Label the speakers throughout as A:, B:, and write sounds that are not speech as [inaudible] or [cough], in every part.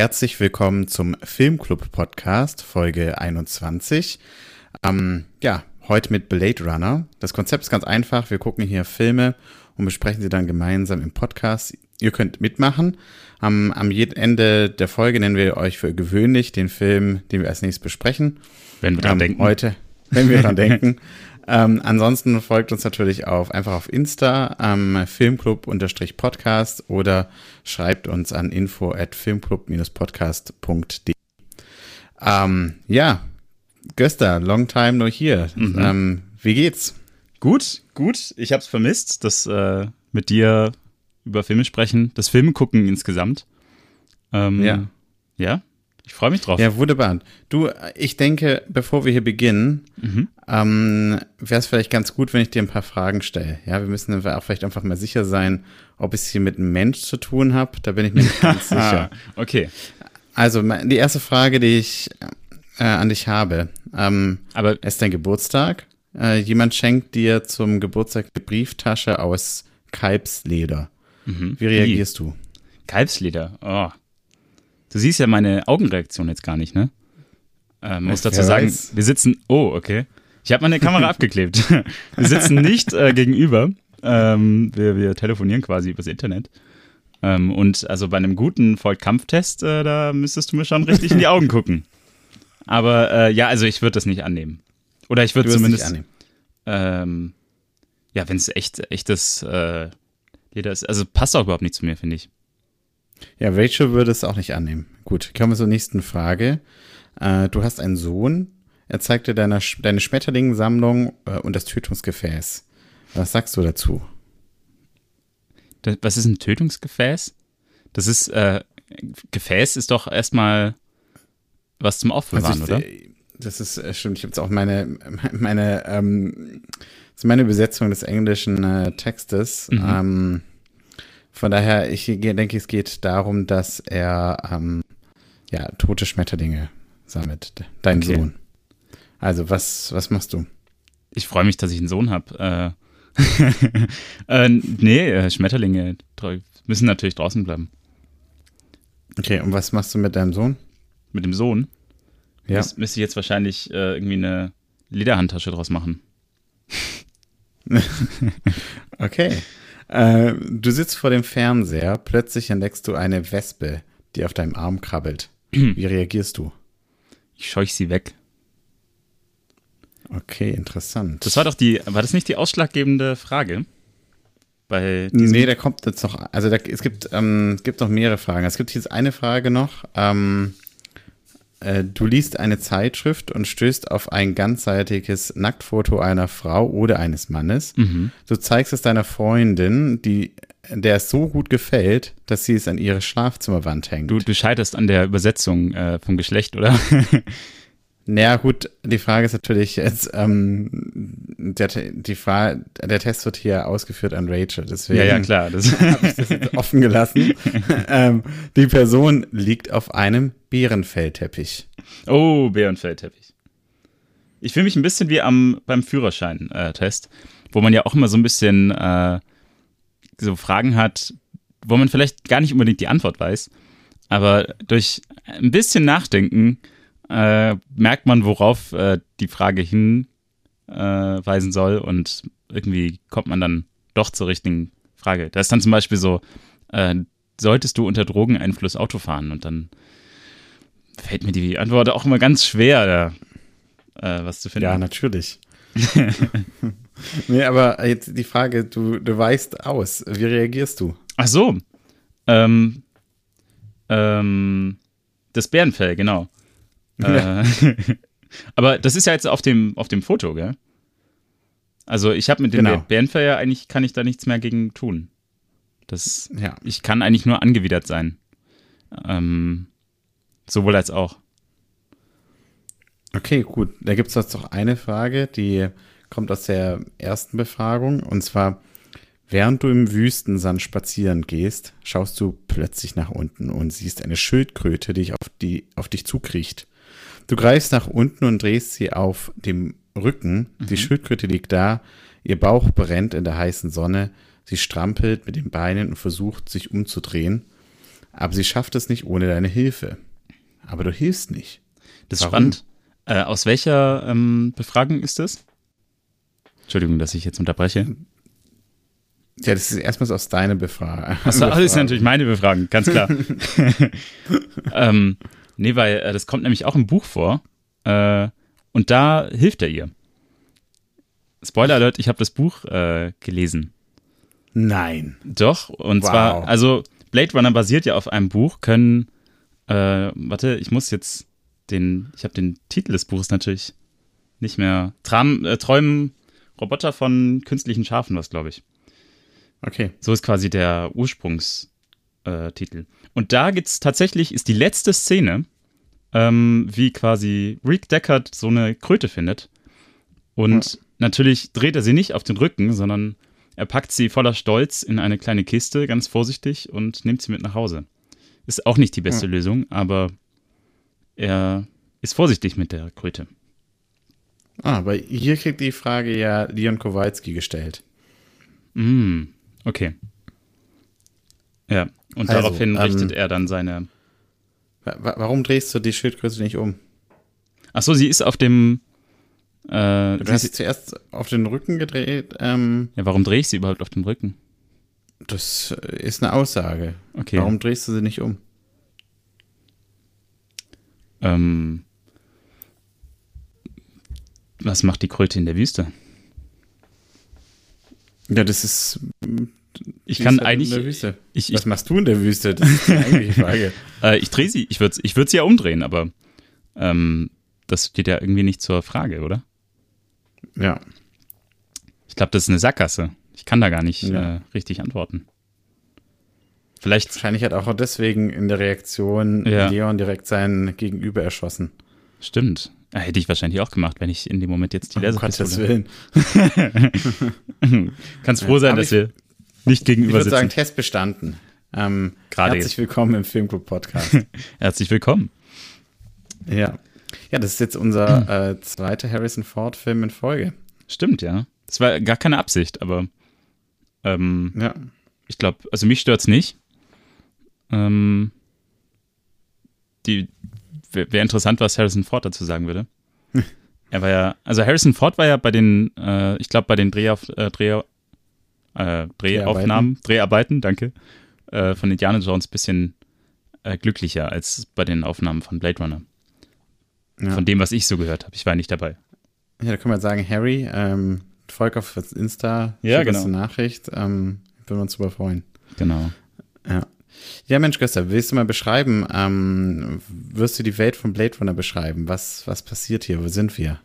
A: herzlich willkommen zum Filmclub Podcast, Folge 21. Ähm, ja, heute mit Blade Runner. Das Konzept ist ganz einfach. Wir gucken hier Filme und besprechen sie dann gemeinsam im Podcast. Ihr könnt mitmachen. Am, am Ende der Folge nennen wir euch für gewöhnlich den Film, den wir als nächstes besprechen.
B: Wenn wir dran
A: ähm,
B: denken.
A: Heute, wenn wir dran denken. [laughs] Ähm, ansonsten folgt uns natürlich auf, einfach auf Insta, ähm, Filmclub-Podcast oder schreibt uns an info at filmclub-podcast.de. Ähm, ja, Göster, long time no here.
B: Mhm.
A: Ähm, wie geht's?
B: Gut, gut. Ich hab's vermisst, das äh, mit dir über Filme sprechen, das Filme gucken insgesamt. Ähm,
A: Ja.
B: Ja, ich freue mich drauf.
A: Ja, wunderbar. Du, ich denke, bevor wir hier beginnen,
B: Mhm.
A: ähm, wäre es vielleicht ganz gut, wenn ich dir ein paar Fragen stelle. Ja, wir müssen auch vielleicht einfach mal sicher sein, ob ich es hier mit einem Mensch zu tun habe. Da bin ich mir nicht [laughs] ganz sicher.
B: Okay.
A: Also die erste Frage, die ich äh, an dich habe, ähm,
B: Aber
A: ist dein Geburtstag. Äh, jemand schenkt dir zum Geburtstag eine Brieftasche aus Kalbsleder.
B: mhm.
A: Wie reagierst du?
B: Kalbsleder. Oh. Du siehst ja meine Augenreaktion jetzt gar nicht, ne? Ähm, muss dazu sagen, wir sitzen. Oh, okay. Ich habe meine Kamera [laughs] abgeklebt. [laughs] Wir sitzen nicht äh, gegenüber. Ähm, wir, wir telefonieren quasi übers Internet. Ähm, und also bei einem guten Vollkampftest, äh, da müsstest du mir schon richtig in die Augen gucken. Aber äh, ja, also ich würde das nicht annehmen. Oder ich würde zumindest.
A: annehmen.
B: Ähm, ja, wenn es echt, echtes äh, Leder ist. Also passt auch überhaupt nicht zu mir, finde ich.
A: Ja, Rachel würde es auch nicht annehmen. Gut, kommen wir zur nächsten Frage. Äh, du hast einen Sohn. Er zeigt dir deine, deine Schmetterlingensammlung äh, und das Tötungsgefäß. Was sagst du dazu?
B: Das, was ist ein Tötungsgefäß? Das ist, äh, Gefäß ist doch erstmal was zum Aufbewahren,
A: Also
B: oder?
A: Das ist äh, stimmt. Ich habe jetzt auch meine meine ähm, das ist meine Übersetzung des englischen äh, Textes.
B: Mhm.
A: Ähm, von daher, ich denke, es geht darum, dass er ähm, ja tote Schmetterlinge sammelt. de- Dein
B: Okay.
A: Sohn. Also was was machst du?
B: Ich freue mich, dass ich einen Sohn habe. Äh, [laughs] äh, nee, äh, Schmetterlinge müssen natürlich draußen bleiben.
A: Okay, und was machst du mit deinem Sohn?
B: Mit dem Sohn
A: Ja.
B: müß- müsste ich jetzt wahrscheinlich äh, irgendwie eine Lederhandtasche draus machen. [laughs]
A: Okay. Äh, du sitzt vor dem Fernseher, plötzlich entdeckst du eine Wespe, die auf deinem Arm krabbelt. [clears throat] Wie reagierst du?
B: Ich scheuch sie weg.
A: Okay, interessant.
B: Das war doch die, war das nicht die ausschlaggebende Frage? Bei
A: Nee, da kommt jetzt noch, also da, es gibt, ähm, es gibt noch mehrere Fragen. Es gibt jetzt eine Frage noch. Ähm, äh, du liest eine Zeitschrift und stößt auf ein ganzseitiges Nacktfoto einer Frau oder eines Mannes.
B: Mhm.
A: Du zeigst es deiner Freundin, die, der es so gut gefällt, dass sie es an ihre Schlafzimmerwand hängt.
B: Du, du scheiterst an der Übersetzung äh, vom Geschlecht, oder? [laughs]
A: Naja, gut, die Frage ist natürlich jetzt, ähm, der, die Frage, der Test wird hier ausgeführt an Rachel, deswegen
B: ja, ja, klar. Das, [laughs]
A: habe ich das jetzt [laughs] offen gelassen. ähm, die Person liegt auf einem Bärenfellteppich.
B: oh, Bärenfellteppich. Ich fühle mich ein bisschen wie am beim Führerschein-Test, wo man ja auch immer so ein bisschen äh, so Fragen hat, wo man vielleicht gar nicht unbedingt die Antwort weiß, aber durch ein bisschen Nachdenken äh, merkt man, worauf äh, die Frage hinweisen äh, soll und irgendwie kommt man dann doch zur richtigen Frage. Da ist dann zum Beispiel so, äh, solltest du unter Drogeneinfluss Auto fahren? Und dann fällt mir die Antwort auch immer ganz schwer, da, äh, was zu finden.
A: Ja, natürlich. [laughs] nee, aber jetzt die Frage, du, du weichst aus. Wie reagierst du?
B: Ach so. Ähm, ähm, das Bärenfell, genau. Äh, [laughs] aber das ist ja jetzt auf dem, auf dem Foto, gell? Also ich habe mit dem
A: Genau.
B: Bärenfell ja eigentlich, kann ich da nichts mehr gegen tun. Das,
A: Ja.
B: ich kann eigentlich nur angewidert sein. Ähm, sowohl als auch.
A: Okay, gut. Da gibt es jetzt noch eine Frage, die kommt aus der ersten Befragung. Und zwar, während du im Wüstensand spazieren gehst, schaust du plötzlich nach unten und siehst eine Schildkröte, die, auf, die auf dich zukriecht. Du greifst nach unten und drehst sie auf dem Rücken. Die Schildkröte liegt da, ihr Bauch brennt in der heißen Sonne. Sie strampelt mit den Beinen und versucht, sich umzudrehen. aber sie schafft es nicht ohne deine Hilfe. Aber du hilfst nicht.
B: Das ist Warum? spannend. Äh, aus welcher ähm, Befragung ist das? Entschuldigung, dass ich jetzt unterbreche.
A: Ja, das ist erstmals aus deiner Befragung.
B: Achso, [laughs] das ist natürlich meine Befragung, ganz klar. [laughs] [laughs] ähm, nee, weil äh, das kommt nämlich auch im Buch vor. Äh, und da hilft er ihr. Spoiler Alert, ich habe das Buch äh, gelesen.
A: Nein.
B: Doch, und wow. zwar, also Blade Runner basiert ja auf einem Buch, können, äh, warte, ich muss jetzt den, ich habe den Titel des Buches natürlich nicht mehr. Tram, äh, Träumen Roboter von künstlichen Schafen, was glaube ich.
A: Okay.
B: So ist quasi der Ursprungstitel. Äh, und da gibt es tatsächlich, ist die letzte Szene, ähm, wie quasi Rick Deckard so eine Kröte findet. Und ja. natürlich dreht er sie nicht auf den Rücken, sondern er packt sie voller Stolz in eine kleine Kiste, ganz vorsichtig, und nimmt sie mit nach Hause. Ist auch nicht die beste ja. Lösung, aber er ist vorsichtig mit der Kröte.
A: Ah, weil hier kriegt die Frage ja Leon Kowalski gestellt.
B: Mm, okay. Ja, und also, daraufhin richtet ähm, er dann seine.
A: Warum drehst du die Schildkröte nicht um?
B: Ach so, sie ist auf dem.
A: Äh, du hast sie zuerst auf den Rücken gedreht. Ähm,
B: ja, warum drehe ich sie überhaupt auf den Rücken?
A: Das ist eine Aussage.
B: Okay.
A: Warum drehst du sie nicht um?
B: Ähm, was macht die Kröte in der Wüste?
A: Ja, das ist.
B: Ich kann eigentlich.
A: Ich, was machst du in der Wüste? Das ist die eigentliche [laughs] Frage.
B: äh, ich drehe sie. Ich würde ich würd sie ja umdrehen, aber ähm, das steht ja irgendwie nicht zur Frage, oder?
A: Ja.
B: Ich glaube, das ist eine Sackgasse. Ich kann da gar nicht ja. äh, richtig antworten. Vielleicht.
A: Wahrscheinlich hat auch deswegen in der Reaktion ja. Leon direkt sein Gegenüber erschossen.
B: Stimmt. Ja, hätte ich wahrscheinlich auch gemacht, wenn ich in dem Moment jetzt die Laserpistole...
A: Um
B: Willen. [laughs] [laughs] Kannst froh sein, dass wir nicht gegenüber
A: ich
B: würde
A: sagen, Test bestanden. Ähm,
B: Gerade
A: herzlich
B: jetzt.
A: willkommen im Filmclub Podcast. [laughs]
B: herzlich willkommen.
A: Ja. Ja, das ist jetzt unser [clears throat] äh, zweiter Harrison Ford Film in Folge.
B: Stimmt, ja. Das war gar keine Absicht, aber ähm,
A: ja.
B: ich glaube, also mich stört es nicht. Ähm, die wäre interessant, was Harrison Ford dazu sagen würde. [laughs] er war ja, also Harrison Ford war ja bei den, äh, ich glaube, bei den Drehauf, äh, Dreh, äh, Drehaufnahmen, Dreharbeiten, Dreharbeiten danke, äh, von Indiana Jones ein bisschen äh, glücklicher als bei den Aufnahmen von Blade Runner. Ja. Von dem, was ich so gehört habe. Ich war nicht dabei.
A: Ja, da kann man sagen, Harry, ähm, folg auf Insta,
B: ja, genau.
A: eine Nachricht, ähm, würden wir uns super freuen.
B: Genau.
A: Ja. Ja, Mensch, Gustav, willst du mal beschreiben, ähm, wirst du die Welt von Blade Runner beschreiben? Was, was passiert hier? Wo sind wir?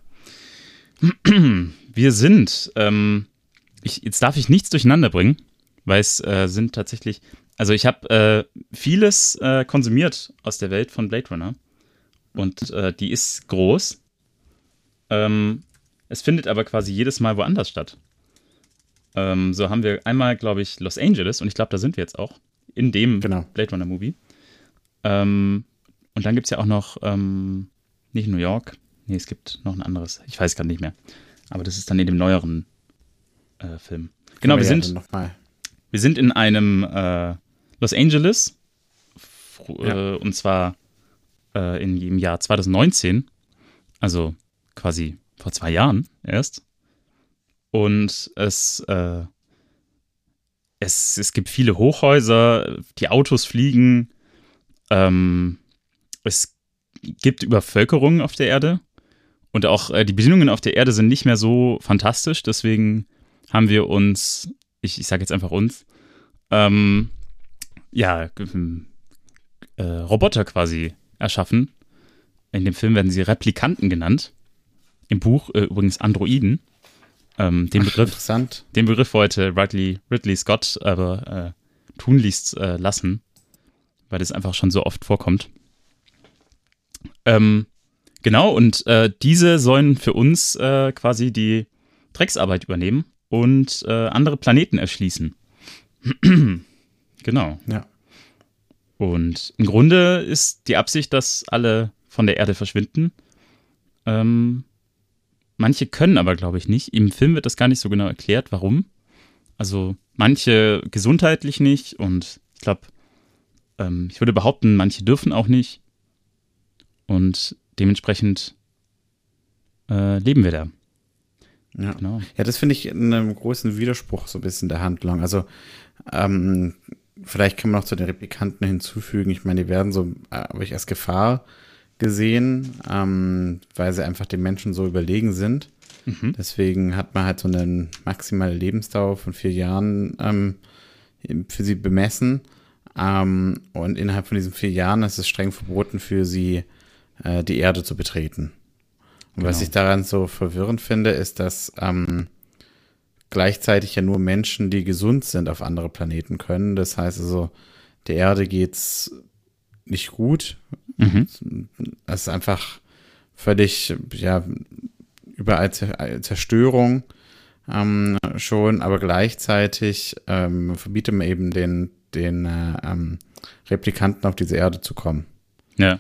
B: Wir sind, ähm, ich, jetzt darf ich nichts durcheinander bringen, weil es äh, sind tatsächlich, also ich habe äh, vieles äh, konsumiert aus der Welt von Blade Runner und äh, die ist groß. Ähm, es findet aber quasi jedes Mal woanders statt. Ähm, so haben wir einmal, glaube ich, Los Angeles und ich glaube, da sind wir jetzt auch in dem
A: genau.
B: Blade Runner Movie. Ähm, und dann gibt es ja auch noch ähm, nicht New York. Nee, es gibt noch ein anderes. Ich weiß gerade nicht mehr. Aber das ist dann in dem neueren äh, Film. Genau, wir ja sind, wir sind in einem äh, Los Angeles. Ja. Äh, und zwar äh, in, im Jahr 2019. Also quasi vor zwei Jahren erst. Und es äh, es, es gibt viele Hochhäuser, die Autos fliegen, ähm, es gibt Übervölkerung auf der Erde und auch äh, die Bedingungen auf der Erde sind nicht mehr so fantastisch, deswegen haben wir uns, ich, ich sage jetzt einfach uns, ähm, ja, äh, Roboter quasi erschaffen. In dem Film werden sie Replikanten genannt. Im Buch äh, übrigens Androiden. Ähm, den, Ach, Begriff, den Begriff wollte Ridley, Ridley Scott aber äh, tunlichst äh, lassen, weil das einfach schon so oft vorkommt. Ähm, genau, und äh, diese sollen für uns äh, quasi die Drecksarbeit übernehmen und äh, andere Planeten erschließen. [clears throat] genau.
A: Ja.
B: Und im Grunde ist die Absicht, dass alle von der Erde verschwinden. Ähm, Manche können aber, glaube ich, nicht. Im Film wird das gar nicht so genau erklärt, warum. Also manche gesundheitlich nicht und ich glaube, ähm, ich würde behaupten, manche dürfen auch nicht. Und dementsprechend äh, leben wir da.
A: Ja, genau. ja das finde ich einen großen Widerspruch so ein bisschen der Handlung. Also ähm, vielleicht kann man noch zu den Replikanten hinzufügen. Ich meine, die werden so äh, ich als Gefahr gesehen, ähm, weil sie einfach den Menschen so überlegen sind. Mhm. Deswegen hat man halt so eine maximale Lebensdauer von vier Jahren ähm, für sie bemessen. Ähm, und innerhalb von diesen vier Jahren ist es streng verboten für sie, äh, die Erde zu betreten. Und genau. was ich daran so verwirrend finde, ist, dass ähm, gleichzeitig ja nur Menschen, die gesund sind, auf andere Planeten können. Das heißt also, der Erde geht's nicht gut. Mhm. Es ist einfach völlig, ja, überall Zerstörung ähm, schon, aber gleichzeitig ähm, verbietet man eben den, den äh, ähm, Replikanten auf diese Erde zu kommen.
B: Ja.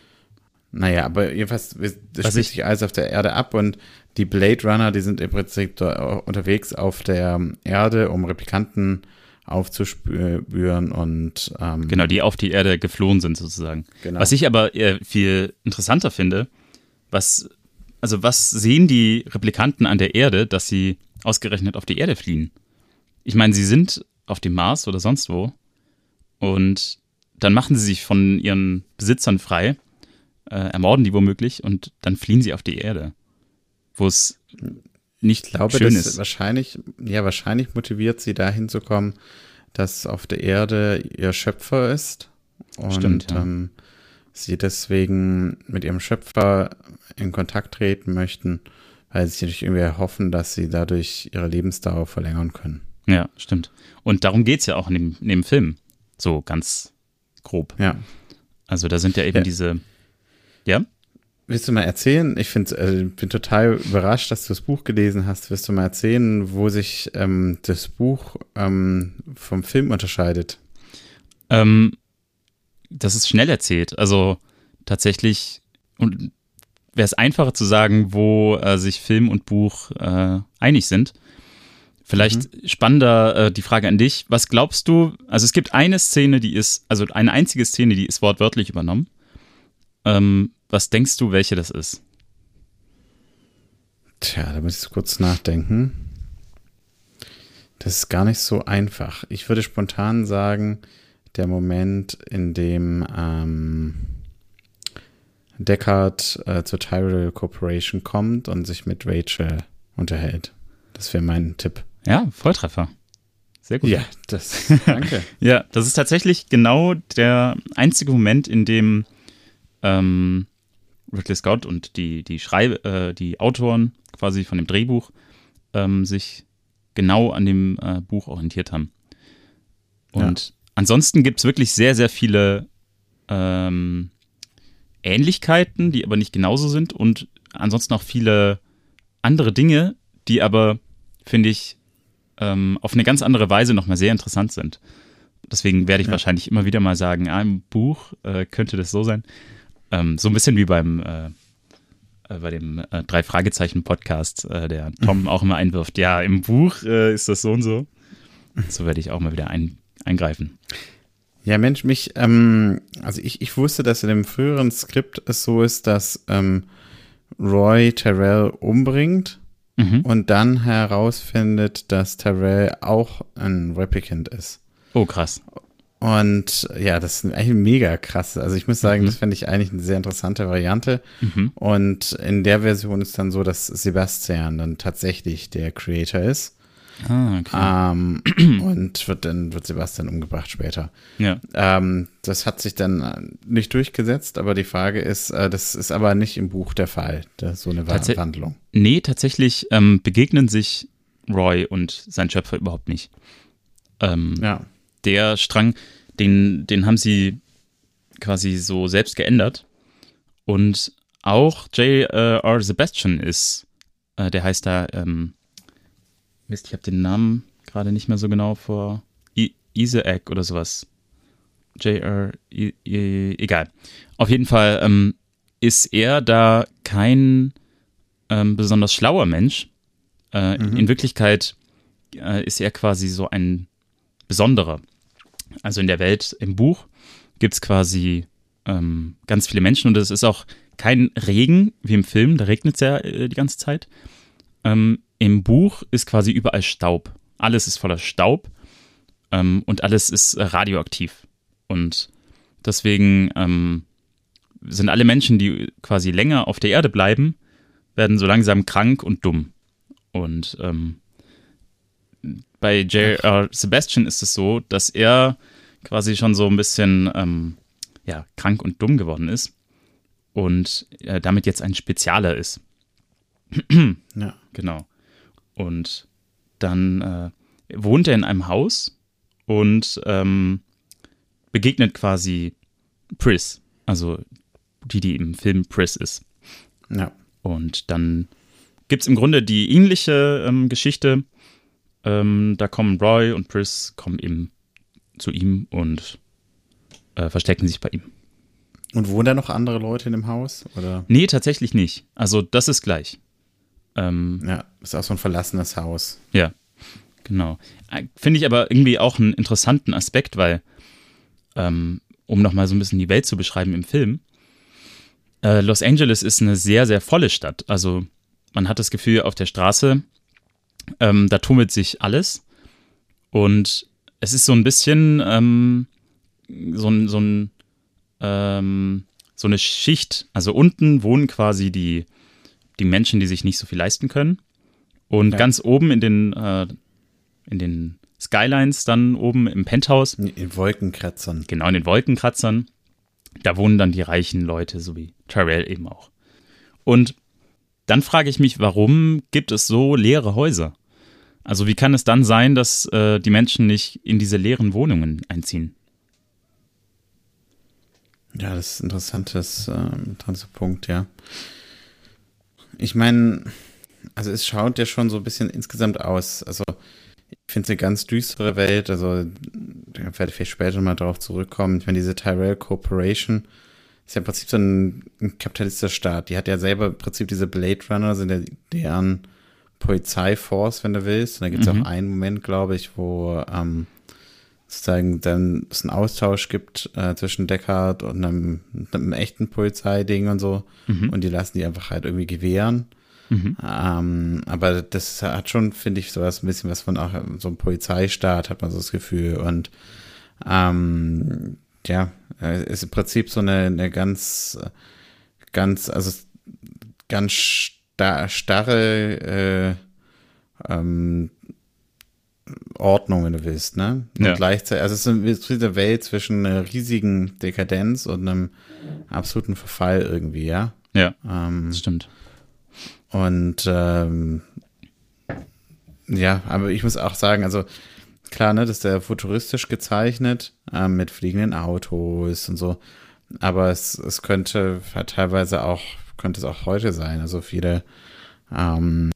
A: Naja, aber jedenfalls, das spielt sich alles auf der Erde ab und die Blade Runner, die sind im Prinzip unterwegs auf der Erde, um Replikanten aufzuspüren und
B: ähm, genau, die auf die Erde geflohen sind sozusagen. Genau. Was ich aber viel interessanter finde, was also was sehen die Replikanten an der Erde, dass sie ausgerechnet auf die Erde fliehen? Ich meine, sie sind auf dem Mars oder sonst wo und dann machen sie sich von ihren Besitzern frei äh, ermorden die womöglich und dann fliehen sie auf die Erde, wo es nicht ich glaube, schön ist.
A: Wahrscheinlich, ja, wahrscheinlich motiviert sie dahin zu kommen, dass auf der Erde ihr Schöpfer ist und Stimmt, ja. ähm, sie deswegen mit ihrem Schöpfer in Kontakt treten möchten, weil sie sich irgendwie hoffen, dass sie dadurch ihre Lebensdauer verlängern können.
B: Ja, stimmt. Und darum geht es ja auch in dem, in dem Film. So ganz grob.
A: Ja.
B: Also da sind ja eben ja. diese ja?
A: Willst du mal erzählen? Ich finde, äh, bin total überrascht, dass du das Buch gelesen hast. Willst du mal erzählen, wo sich ähm, das Buch ähm, vom Film unterscheidet?
B: Ähm, das ist schnell erzählt. Also tatsächlich und wäre es einfacher zu sagen, wo äh, sich Film und Buch äh, einig sind. Vielleicht mhm. spannender äh, die Frage an dich. Was glaubst du? Also es gibt eine Szene, die ist, also eine einzige Szene, die ist wortwörtlich übernommen. Ähm, was denkst du, welche das ist?
A: Tja, da muss ich kurz nachdenken. Das ist gar nicht so einfach. Ich würde spontan sagen, der Moment, in dem ähm, Deckard äh, zur Tyrell Corporation kommt und sich mit Rachel unterhält. Das wäre mein Tipp.
B: Ja, Volltreffer. Sehr gut.
A: Ja, das, danke. [laughs]
B: ja, das ist tatsächlich genau der einzige Moment, in dem ähm, Ridley Scott und die, die Schreib äh, die Autoren quasi von dem Drehbuch ähm, sich genau an dem äh, Buch orientiert haben. Und ja. ansonsten gibt es wirklich sehr, sehr viele ähm, Ähnlichkeiten, die aber nicht genauso sind und ansonsten auch viele andere Dinge, die aber, finde ich, ähm, auf eine ganz andere Weise nochmal sehr interessant sind. Deswegen werde ich ja. wahrscheinlich immer wieder mal sagen, ah, im Buch äh, könnte das so sein. Ähm, so ein bisschen wie beim äh, äh, bei dem äh, drei Fragezeichen Podcast, äh, der Tom auch immer einwirft. Ja, im Buch äh, ist das so und so. So werde ich auch mal wieder ein, eingreifen.
A: Ja, Mensch, mich, ähm, also ich, ich wusste, dass in dem früheren Skript es so ist, dass ähm, Roy Terrell umbringt mhm. und dann herausfindet, dass Terrell auch ein Replicant ist.
B: Oh, krass.
A: Und ja, das ist eigentlich mega krass. Also ich muss sagen, mhm. das fände ich eigentlich eine sehr interessante Variante. Mhm. Und in der Version ist dann so, dass Sebastian dann tatsächlich der Creator ist. Ah, okay. Ähm, [clears throat] und wird dann wird Sebastian umgebracht später.
B: Ja.
A: Ähm, das hat sich dann nicht durchgesetzt, aber die Frage ist, äh, das ist aber nicht im Buch der Fall, so eine Tats Wandlung.
B: Nee, tatsächlich ähm, begegnen sich Roy und sein Schöpfer überhaupt nicht. Ähm, ja. Der Strang, den, den haben sie quasi so selbst geändert. Und auch J.R. Sebastian ist, äh, der heißt da, ähm, Mist, ich habe den Namen gerade nicht mehr so genau vor, I Isaac oder sowas. J.R. egal. Auf jeden Fall ähm, ist er da kein ähm, besonders schlauer Mensch. Äh, mhm. In Wirklichkeit äh, ist er quasi so ein Besonderer. Also in der Welt im Buch gibt es quasi ähm, ganz viele Menschen und es ist auch kein Regen wie im Film, da regnet es ja äh, die ganze Zeit. Ähm, Im Buch ist quasi überall Staub. Alles ist voller Staub ähm, und alles ist äh, radioaktiv. Und deswegen ähm, sind alle Menschen, die quasi länger auf der Erde bleiben, werden so langsam krank und dumm. Und ähm, bei J.R. Sebastian ist es so, dass er quasi schon so ein bisschen ähm, ja, krank und dumm geworden ist und äh, damit jetzt ein Spezialer ist. [clears throat]
A: ja.
B: Genau. Und dann äh, wohnt er in einem Haus und ähm, begegnet quasi Pris, also die, die im Film Pris ist.
A: Ja.
B: Und dann gibt es im Grunde die ähnliche ähm, Geschichte. Ähm, da kommen Roy und Pris kommen eben zu ihm und äh, verstecken sich bei ihm.
A: Und wohnen da noch andere Leute in dem Haus? Oder?
B: Nee, tatsächlich nicht. Also das ist gleich. Ähm,
A: ja, ist auch so ein verlassenes Haus.
B: Ja, genau. Äh, finde ich aber irgendwie auch einen interessanten Aspekt, weil, ähm, um nochmal so ein bisschen die Welt zu beschreiben im Film, äh, Los Angeles ist eine sehr, sehr volle Stadt. Also man hat das Gefühl, auf der Straße, ähm, da tummelt sich alles. Und es ist so ein bisschen ähm, so ein, so ein ähm, so eine Schicht. Also unten wohnen quasi die, die Menschen, die sich nicht so viel leisten können. Und ja. ganz oben in den, äh, in den Skylines, dann oben im Penthouse.
A: In Wolkenkratzern.
B: Genau, in den Wolkenkratzern. Da wohnen dann die reichen Leute, so wie Tyrell eben auch. Und dann frage ich mich, warum gibt es so leere Häuser? Also wie kann es dann sein, dass äh, die Menschen nicht in diese leeren Wohnungen einziehen?
A: Ja, das ist ein interessantes, äh, Punkt, ja. Ich meine, also es schaut ja schon so ein bisschen insgesamt aus. Also ich finde es eine ganz düstere Welt. Also da werde ich vielleicht später mal darauf zurückkommen. Ich meine, diese Tyrell Corporation ist ja im Prinzip so ein, ein kapitalistischer Staat. Die hat ja selber im Prinzip diese Blade Runner, sind ja deren Polizeiforce, wenn du willst. Und da gibt es mhm. auch einen Moment, glaube ich, wo ähm, sozusagen dann es einen Austausch gibt äh, zwischen Deckard und einem, einem, echten Polizeiding und so. Mhm. Und die lassen die einfach halt irgendwie gewähren. Mhm. Ähm, aber das hat schon, finde ich, sowas ein bisschen was von auch so einem Polizeistaat, hat man so das Gefühl. Und ähm, ja, ist im Prinzip so eine, eine ganz, ganz, also ganz star starre äh, ähm, Ordnung, wenn du willst, ne? Und ja. gleichzeitig, also es ist eine Welt zwischen einer riesigen Dekadenz und einem absoluten Verfall irgendwie, ja?
B: Ja, ähm, das stimmt.
A: Und ähm, ja, aber ich muss auch sagen, also klar, ne, das ist ja futuristisch gezeichnet, ähm, mit fliegenden Autos und so. Aber es, es könnte teilweise auch, könnte es auch heute sein. Also viele, ähm,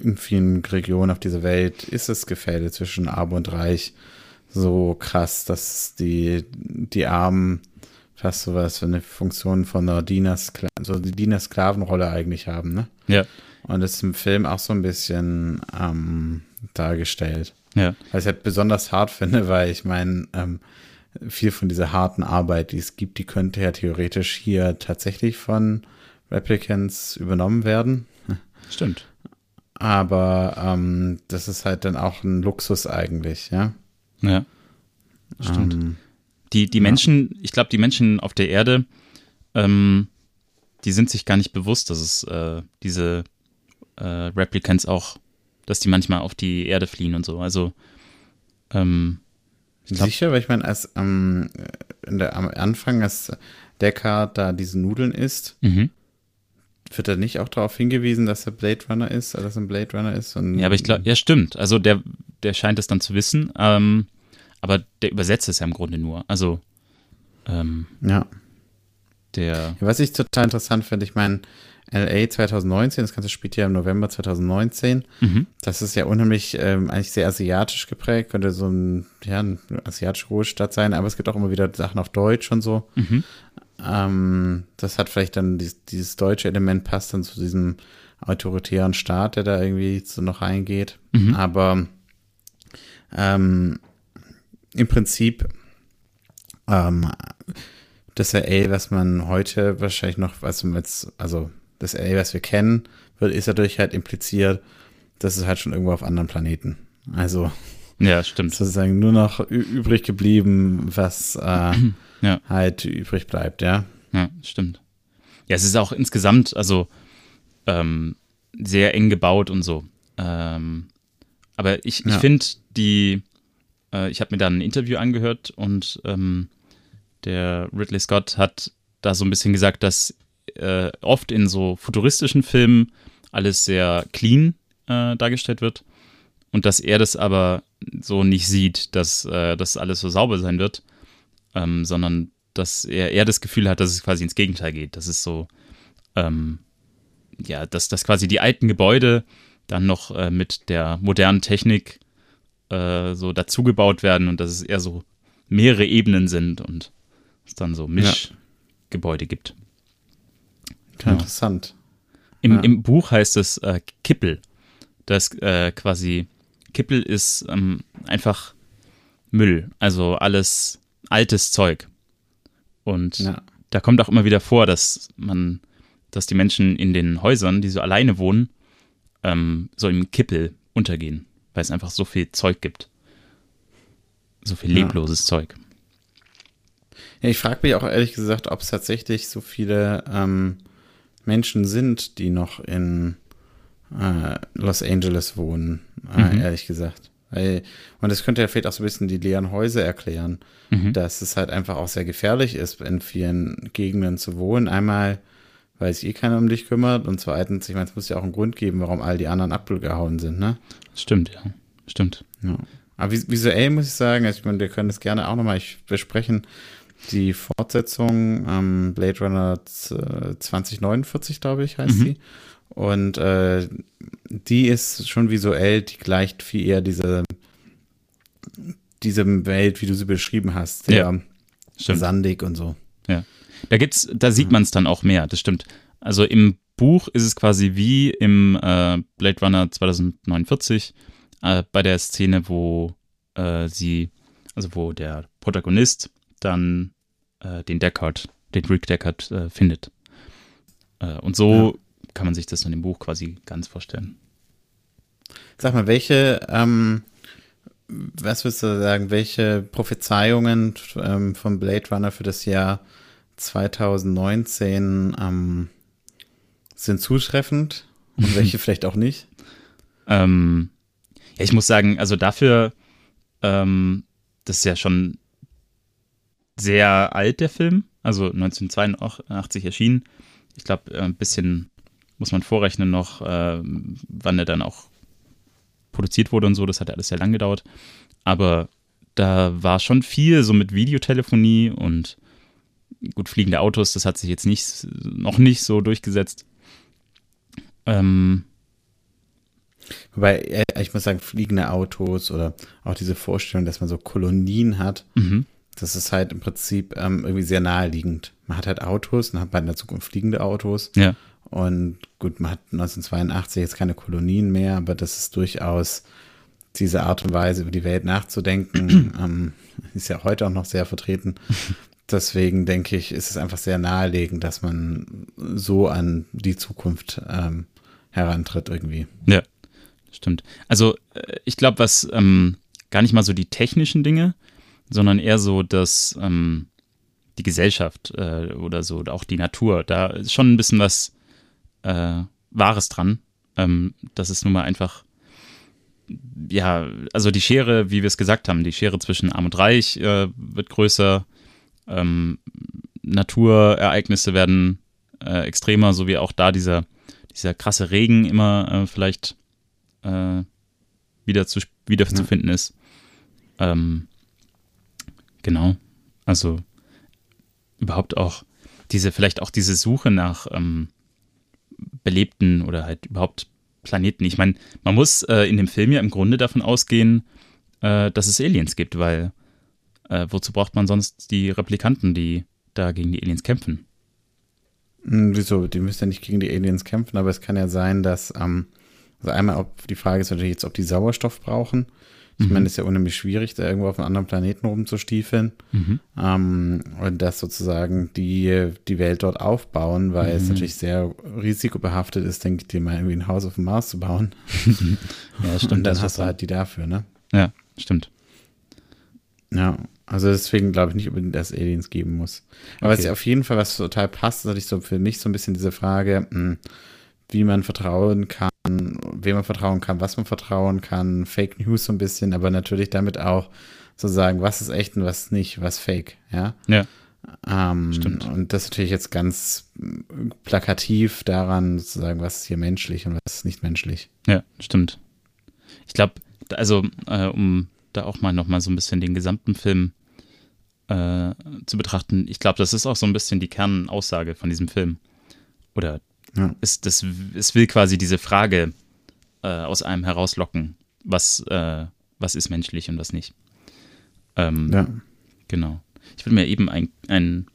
A: in vielen Regionen auf dieser Welt ist das Gefälle zwischen Arm und Reich so krass, dass die, die Armen fast so was für eine Funktion von einer so die Diener-Sklavenrolle eigentlich haben, ne?
B: Ja.
A: Und das ist im Film auch so ein bisschen ähm, dargestellt.
B: Ja.
A: Was ich halt besonders hart finde, weil ich meine, ähm, viel von dieser harten Arbeit, die es gibt, die könnte ja theoretisch hier tatsächlich von Replicants übernommen werden.
B: Stimmt.
A: Aber ähm, das ist halt dann auch ein Luxus eigentlich, ja.
B: Ja. Stimmt. Ähm, die, die Menschen, ja. ich glaube, die Menschen auf der Erde, ähm, die sind sich gar nicht bewusst, dass es äh, diese äh, Replicants auch, dass die manchmal auf die Erde fliehen und so. Also ähm,
A: glaub, Sicher, weil ich meine, als ähm, der, am Anfang, als Deckard da diese Nudeln isst, mhm. wird er nicht auch darauf hingewiesen, dass er Blade Runner ist, dass er ein Blade Runner ist?
B: ja, aber ich glaube, ja, stimmt. Also der, der scheint es dann zu wissen. Ähm, aber der übersetzt es ja im Grunde nur. Also, ähm,
A: ja.
B: Der.
A: Was ich total interessant finde, ich meine, LA 2019, das Ganze spielt ja im November 2019. Mhm. Das ist ja unheimlich ähm, eigentlich sehr asiatisch geprägt, könnte so ein, ja, eine asiatische Großstadt sein, aber es gibt auch immer wieder Sachen auf Deutsch und so. Mhm. Ähm, das hat vielleicht dann dieses, dieses, deutsche Element passt dann zu diesem autoritären Staat, der da irgendwie so noch reingeht. Mhm. Aber ähm, im Prinzip ähm, das LA, was man heute wahrscheinlich noch, was jetzt, also das LA, was wir kennen, wird, ist dadurch halt impliziert, das ist halt schon irgendwo auf anderen Planeten. Also
B: ja, stimmt.
A: Sozusagen nur noch übrig geblieben, was äh, [clears throat] ja. halt übrig bleibt, ja.
B: Ja, stimmt. Ja, es ist auch insgesamt, also ähm, sehr eng gebaut und so. Ähm, aber ich, ich ja. finde die, äh, ich habe mir da ein Interview angehört und ähm, der Ridley Scott hat da so ein bisschen gesagt, dass äh, oft in so futuristischen Filmen alles sehr clean äh, dargestellt wird und dass er das aber so nicht sieht, dass äh, das alles so sauber sein wird, ähm, sondern dass er eher das Gefühl hat, dass es quasi ins Gegenteil geht. Das ist so, ähm, ja, dass, dass quasi die alten Gebäude dann noch äh, mit der modernen Technik äh, so dazugebaut werden und dass es eher so mehrere Ebenen sind und es dann so Mischgebäude ja. gibt.
A: Genau. Interessant.
B: Im, ja. Im Buch heißt es äh, Kippel. Das äh, quasi Kippel ist ähm, einfach Müll, also alles altes Zeug. Und ja. da kommt auch immer wieder vor, dass man, dass die Menschen in den Häusern, die so alleine wohnen, ähm, so im Kippel untergehen, weil es einfach so viel Zeug gibt. So viel lebloses ja. Zeug.
A: Ja, ich frage mich auch ehrlich gesagt, ob es tatsächlich so viele ähm, Menschen sind, die noch in äh, Los Angeles wohnen, äh, mhm. ehrlich gesagt. Und das könnte ja vielleicht auch so ein bisschen die leeren Häuser erklären, mhm. dass es halt einfach auch sehr gefährlich ist, in vielen Gegenden zu wohnen. Einmal, weil sich eh keiner um dich kümmert und zweitens, ich meine, es muss ja auch einen Grund geben, warum all die anderen abgehauen sind, ne?
B: Stimmt, ja. Stimmt.
A: Ja. Aber visuell muss ich sagen, also ich meine, wir können das gerne auch nochmal besprechen. Die Fortsetzung, ähm, Blade Runner 2049, glaube ich, heißt mhm. sie. Und äh, die ist schon visuell, die gleicht viel eher diese, diese Welt, wie du sie beschrieben hast. Sehr ja, sandig und so.
B: Ja. Da gibt's, da sieht man es dann auch mehr, das stimmt. Also im Buch ist es quasi wie im äh, Blade Runner 2049 äh, bei der Szene, wo äh, sie, also wo der Protagonist dann äh, den Deckard, den Rick Deckard äh, findet. Äh, und so kann man sich das in dem Buch quasi ganz vorstellen.
A: Sag mal, welche, ähm, was würdest du sagen, welche Prophezeiungen ähm, vom Blade Runner für das Jahr 2019 ähm, sind zutreffend und [laughs] welche vielleicht auch nicht?
B: Ähm, ja, ich muss sagen, also dafür, ähm, das ist ja schon sehr alt, der Film, also 1982 erschienen. Ich glaube, ein bisschen muss man vorrechnen noch, äh, wann er dann auch produziert wurde und so. Das hat ja alles sehr lang gedauert. Aber da war schon viel so mit Videotelefonie und gut fliegende Autos. Das hat sich jetzt nicht, noch nicht so durchgesetzt. Ähm,
A: Wobei, äh, ich muss sagen, fliegende Autos oder auch diese Vorstellung, dass man so Kolonien hat, mhm. Das ist halt im Prinzip ähm, irgendwie sehr naheliegend. Man hat halt Autos, dann hat in der Zukunft fliegende Autos.
B: Ja.
A: Und gut, man hat 1982 jetzt keine Kolonien mehr, aber das ist durchaus diese Art und Weise, über die Welt nachzudenken, [clears throat] ähm, ist ja heute auch noch sehr vertreten. Deswegen denke ich, ist es einfach sehr naheliegend, dass man so an die Zukunft ähm, herantritt irgendwie.
B: Ja, stimmt. Also äh, ich glaube, was ähm, gar nicht mal so die technischen Dinge, sondern eher so das, ähm, die Gesellschaft äh, oder so, oder auch die Natur. Da ist schon ein bisschen was äh, Wahres dran. Ähm, das ist nun mal einfach, ja, also die Schere, wie wir es gesagt haben, die Schere zwischen Arm und Reich äh, wird größer, ähm, Naturereignisse werden äh, extremer, so wie auch da dieser, dieser krasse Regen immer äh, vielleicht äh, wieder zu, wieder ja. zu finden ist. Ähm, genau. Also überhaupt auch diese, vielleicht auch diese Suche nach ähm, belebten oder halt überhaupt Planeten. Ich meine, man muss äh, in dem Film ja im Grunde davon ausgehen, äh, dass es Aliens gibt, weil äh, wozu braucht man sonst die Replikanten, die da gegen die Aliens kämpfen?
A: Hm, wieso? Die müssen ja nicht gegen die Aliens kämpfen, aber es kann ja sein, dass, ähm, also einmal, ob die Frage ist natürlich jetzt, ob die Sauerstoff brauchen. Ich meine, es ist ja unheimlich schwierig, da irgendwo auf einem anderen Planeten rumzustiefeln
B: Mhm.
A: ähm, und das sozusagen die, die Welt dort aufbauen, weil es
B: Mhm.
A: natürlich sehr risikobehaftet ist, denke ich dir mal irgendwie ein Haus auf dem Mars zu bauen. [laughs]
B: Ja, stimmt.
A: und dann
B: das
A: hast du halt die dafür, ne?
B: Ja, stimmt.
A: Ja, also deswegen glaube ich nicht unbedingt, dass es Aliens geben muss. Aber
B: Okay.
A: was ich auf jeden Fall, was total passt, ist natürlich so für mich so ein bisschen diese Frage, mh, wie man vertrauen kann, wem man vertrauen kann, was man vertrauen kann, Fake News so ein bisschen, aber natürlich damit auch sozusagen, was ist echt und was nicht, was fake, ja.
B: Ja.
A: Ähm,
B: Stimmt.
A: Und das natürlich jetzt ganz plakativ daran, sozusagen, was ist hier menschlich und was ist nicht menschlich.
B: Ja, stimmt. Ich glaube, also äh, um da auch mal noch mal so ein bisschen den gesamten Film äh, zu betrachten, ich glaube, das ist auch so ein bisschen die Kernaussage von diesem Film. Oder
A: Ja.
B: es, das, es will quasi diese Frage äh, aus einem herauslocken, was, äh, was ist menschlich und was nicht. Ähm,
A: Ja.
B: Genau. Ich will mir eben ein, ein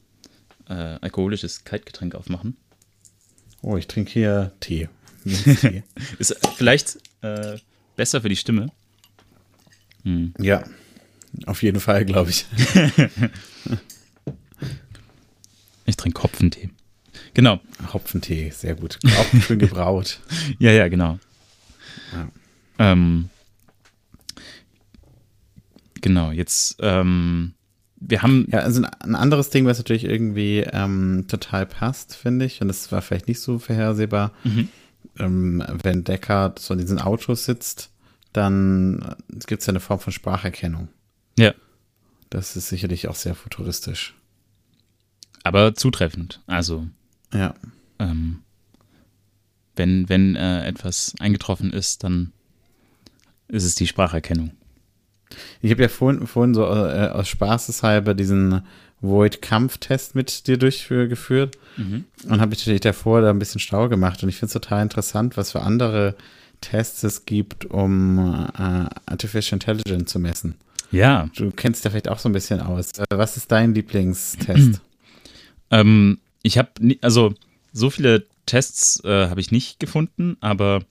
B: äh, alkoholisches Kaltgetränk aufmachen.
A: Oh, ich trinke hier Tee. [laughs] Tee.
B: Ist vielleicht äh, besser für die Stimme. Hm.
A: ja, auf jeden Fall, glaube ich. [laughs]
B: Ich trinke Hopfentee. Genau.
A: Hopfentee, sehr gut. Auch schön gebraut. [laughs]
B: Ja, ja, genau.
A: Ja.
B: Ähm, genau, jetzt, ähm, wir haben,
A: Ja, also ein, anderes Ding, was natürlich irgendwie ähm, total passt, finde ich, und das war vielleicht nicht so vorhersehbar,
B: Mhm.
A: ähm, wenn Deckard so in diesen Autos sitzt, dann gibt es ja eine Form von Spracherkennung.
B: ja,
A: Das ist sicherlich auch sehr futuristisch.
B: aber zutreffend. Also,
A: Ja,
B: ähm, wenn, wenn äh, etwas eingetroffen ist, dann ist es die Spracherkennung.
A: ich habe ja vorhin, vorhin so äh, aus Spaßeshalber diesen Void-Kampftest mit dir durchgeführt. Und habe ich natürlich davor da ein bisschen schlau gemacht. Und ich finde es total interessant, was für andere Tests es gibt, um äh, Artificial Intelligence zu messen.
B: Ja,
A: Du kennst ja vielleicht auch so ein bisschen aus. Äh, Was ist dein Lieblingstest? [clears throat]
B: Ähm, ich habe, also so viele Tests äh, habe ich nicht gefunden, aber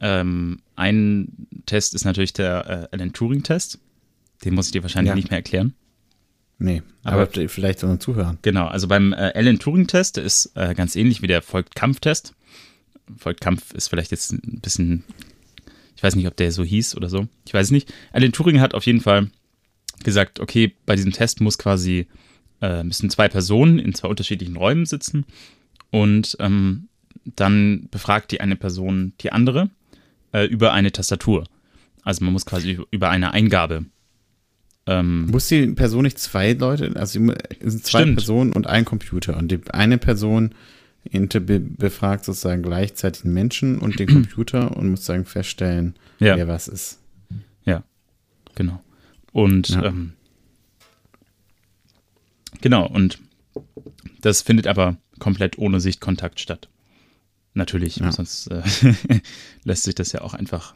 B: ähm, ein Test ist natürlich der äh, Alan Turing-Test. Den muss ich dir wahrscheinlich
A: Ja.
B: nicht mehr erklären.
A: nee,
B: Aber-
A: aber, vielleicht unseren Zuhörern.
B: Genau, also beim äh, Alan Turing-Test, der ist äh, ganz ähnlich wie der Folgt-Kampf-Test. Folgt-Kampf ist vielleicht jetzt ein bisschen, ich weiß nicht, ob der so hieß oder so. Ich weiß es nicht. Alan Turing hat auf jeden Fall gesagt, okay, bei diesem Test muss quasi, äh, müssen zwei Personen in zwei unterschiedlichen Räumen sitzen und ähm, dann befragt die eine Person die andere äh, über eine Tastatur. Also man muss quasi über eine Eingabe. Ähm,
A: Muss die Person nicht zwei Leute, also es sind zwei
B: Stimmt.
A: Personen und ein Computer. Und die eine Person befragt sozusagen gleichzeitig den Menschen und den [clears throat] Computer und muss sozusagen feststellen,
B: Ja.
A: wer was ist.
B: Genau. Und
A: Ja.
B: ähm, genau, und das findet aber komplett ohne Sichtkontakt statt. Natürlich,
A: Ja.
B: sonst äh, [laughs] lässt sich das ja auch einfach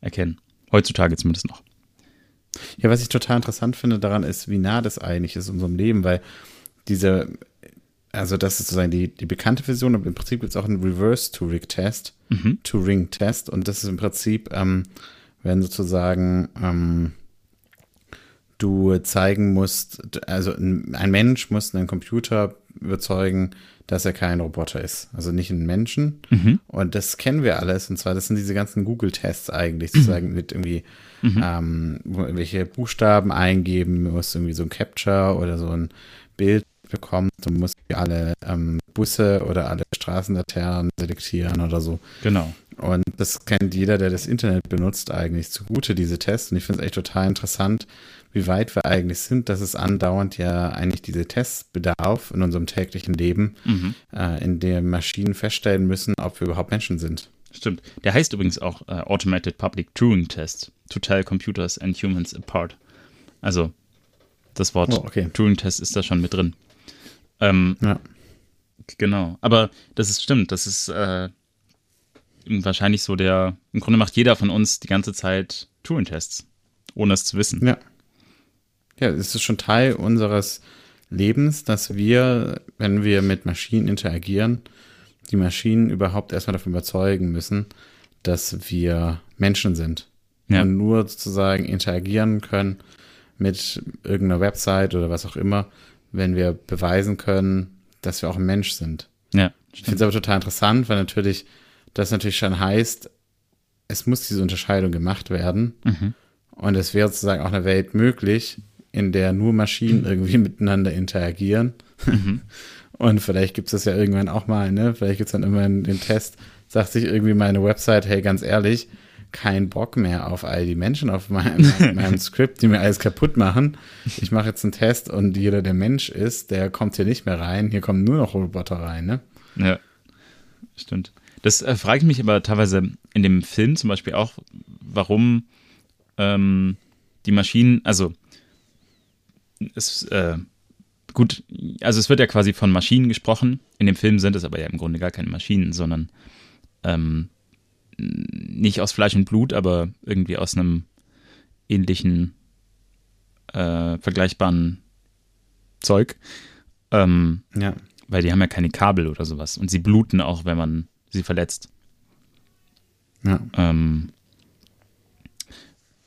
B: erkennen. Heutzutage zumindest noch.
A: Ja, was ich total interessant finde daran ist, wie nah das eigentlich ist unserem Leben, weil diese, also das ist sozusagen die, die bekannte Version, aber im Prinzip gibt es auch einen Reverse-Turing-Test,
B: Mhm.
A: Turing-Test und das ist im Prinzip, ähm, wenn sozusagen ähm, du zeigen musst, also ein Mensch muss einen Computer überzeugen, dass er kein Roboter ist, also nicht ein Menschen.
B: Mhm.
A: Und das kennen wir alles. Und zwar, das sind diese ganzen Google-Tests eigentlich, sozusagen mit irgendwie, ähm, wo irgendwelche Buchstaben eingeben, du musst irgendwie so ein Capture oder so ein Bild bekommen, du musst alle ähm, Busse oder alle Straßenlaternen selektieren oder so.
B: Genau.
A: Und das kennt jeder, der das Internet benutzt, eigentlich zugute, diese Tests. Und ich finde es echt total interessant, wie weit wir eigentlich sind, dass es andauernd ja eigentlich diese Tests bedarf in unserem täglichen Leben,
B: Mhm.
A: äh, in dem Maschinen feststellen müssen, ob wir überhaupt Menschen sind.
B: Stimmt. Der heißt übrigens auch äh, Automated Public Turing Test. To tell computers and humans apart. Also, das Wort
A: Oh, okay.
B: Turing Test ist da schon mit drin. Ähm,
A: Ja.
B: Genau, aber das ist stimmt, das ist äh, wahrscheinlich so der, im Grunde macht jeder von uns die ganze Zeit Turing-Tests, ohne es zu wissen.
A: Ja. Ja, es ist schon Teil unseres Lebens, dass wir, wenn wir mit Maschinen interagieren, die Maschinen überhaupt erstmal davon überzeugen müssen, dass wir Menschen sind. ja. und nur sozusagen interagieren können mit irgendeiner Website oder was auch immer, wenn wir beweisen können, dass wir auch ein Mensch sind.
B: Ja.
A: Ich finde es aber total interessant, weil natürlich das natürlich schon heißt, es muss diese Unterscheidung gemacht werden. Mhm. Und es wäre sozusagen auch eine Welt möglich, in der nur Maschinen irgendwie [laughs] miteinander interagieren. Mhm. [laughs] Und vielleicht gibt es das ja irgendwann auch mal, ne? Vielleicht gibt es dann irgendwann den Test, sagt sich irgendwie meine Website, hey, ganz ehrlich, kein Bock mehr auf all die Menschen auf meinem, [laughs] meinem Skript, die mir alles kaputt machen. Ich mache jetzt einen Test und jeder, der Mensch ist, der kommt hier nicht mehr rein. Hier kommen nur noch Roboter rein, ne?
B: Ja, stimmt. Das äh, frage ich mich aber teilweise in dem Film zum Beispiel auch, warum ähm, die Maschinen, also es, äh, gut, also es wird ja quasi von Maschinen gesprochen. In dem Film sind es aber ja im Grunde gar keine Maschinen, sondern ähm, nicht aus Fleisch und Blut, aber irgendwie aus einem ähnlichen, äh, vergleichbaren Zeug. Ähm, ja. Weil die haben ja keine Kabel oder sowas. Und sie bluten auch, wenn man sie verletzt. Ja. Ähm,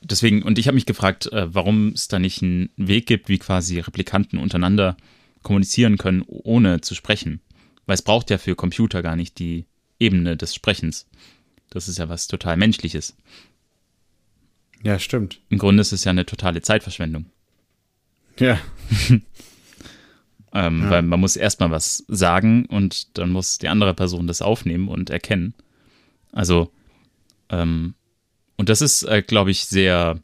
B: deswegen, und ich habe mich gefragt, äh, warum es da nicht einen Weg gibt, wie quasi Replikanten untereinander kommunizieren können, ohne zu sprechen. Weil es braucht ja für Computer gar nicht die Ebene des Sprechens. Das ist ja was total Menschliches.
A: Ja, stimmt.
B: Im Grunde ist es ja eine totale Zeitverschwendung.
A: Ja. [laughs]
B: ähm, ja. Weil man muss erstmal was sagen und dann muss die andere Person das aufnehmen und erkennen. Also, ähm, und das ist, äh, glaube ich, sehr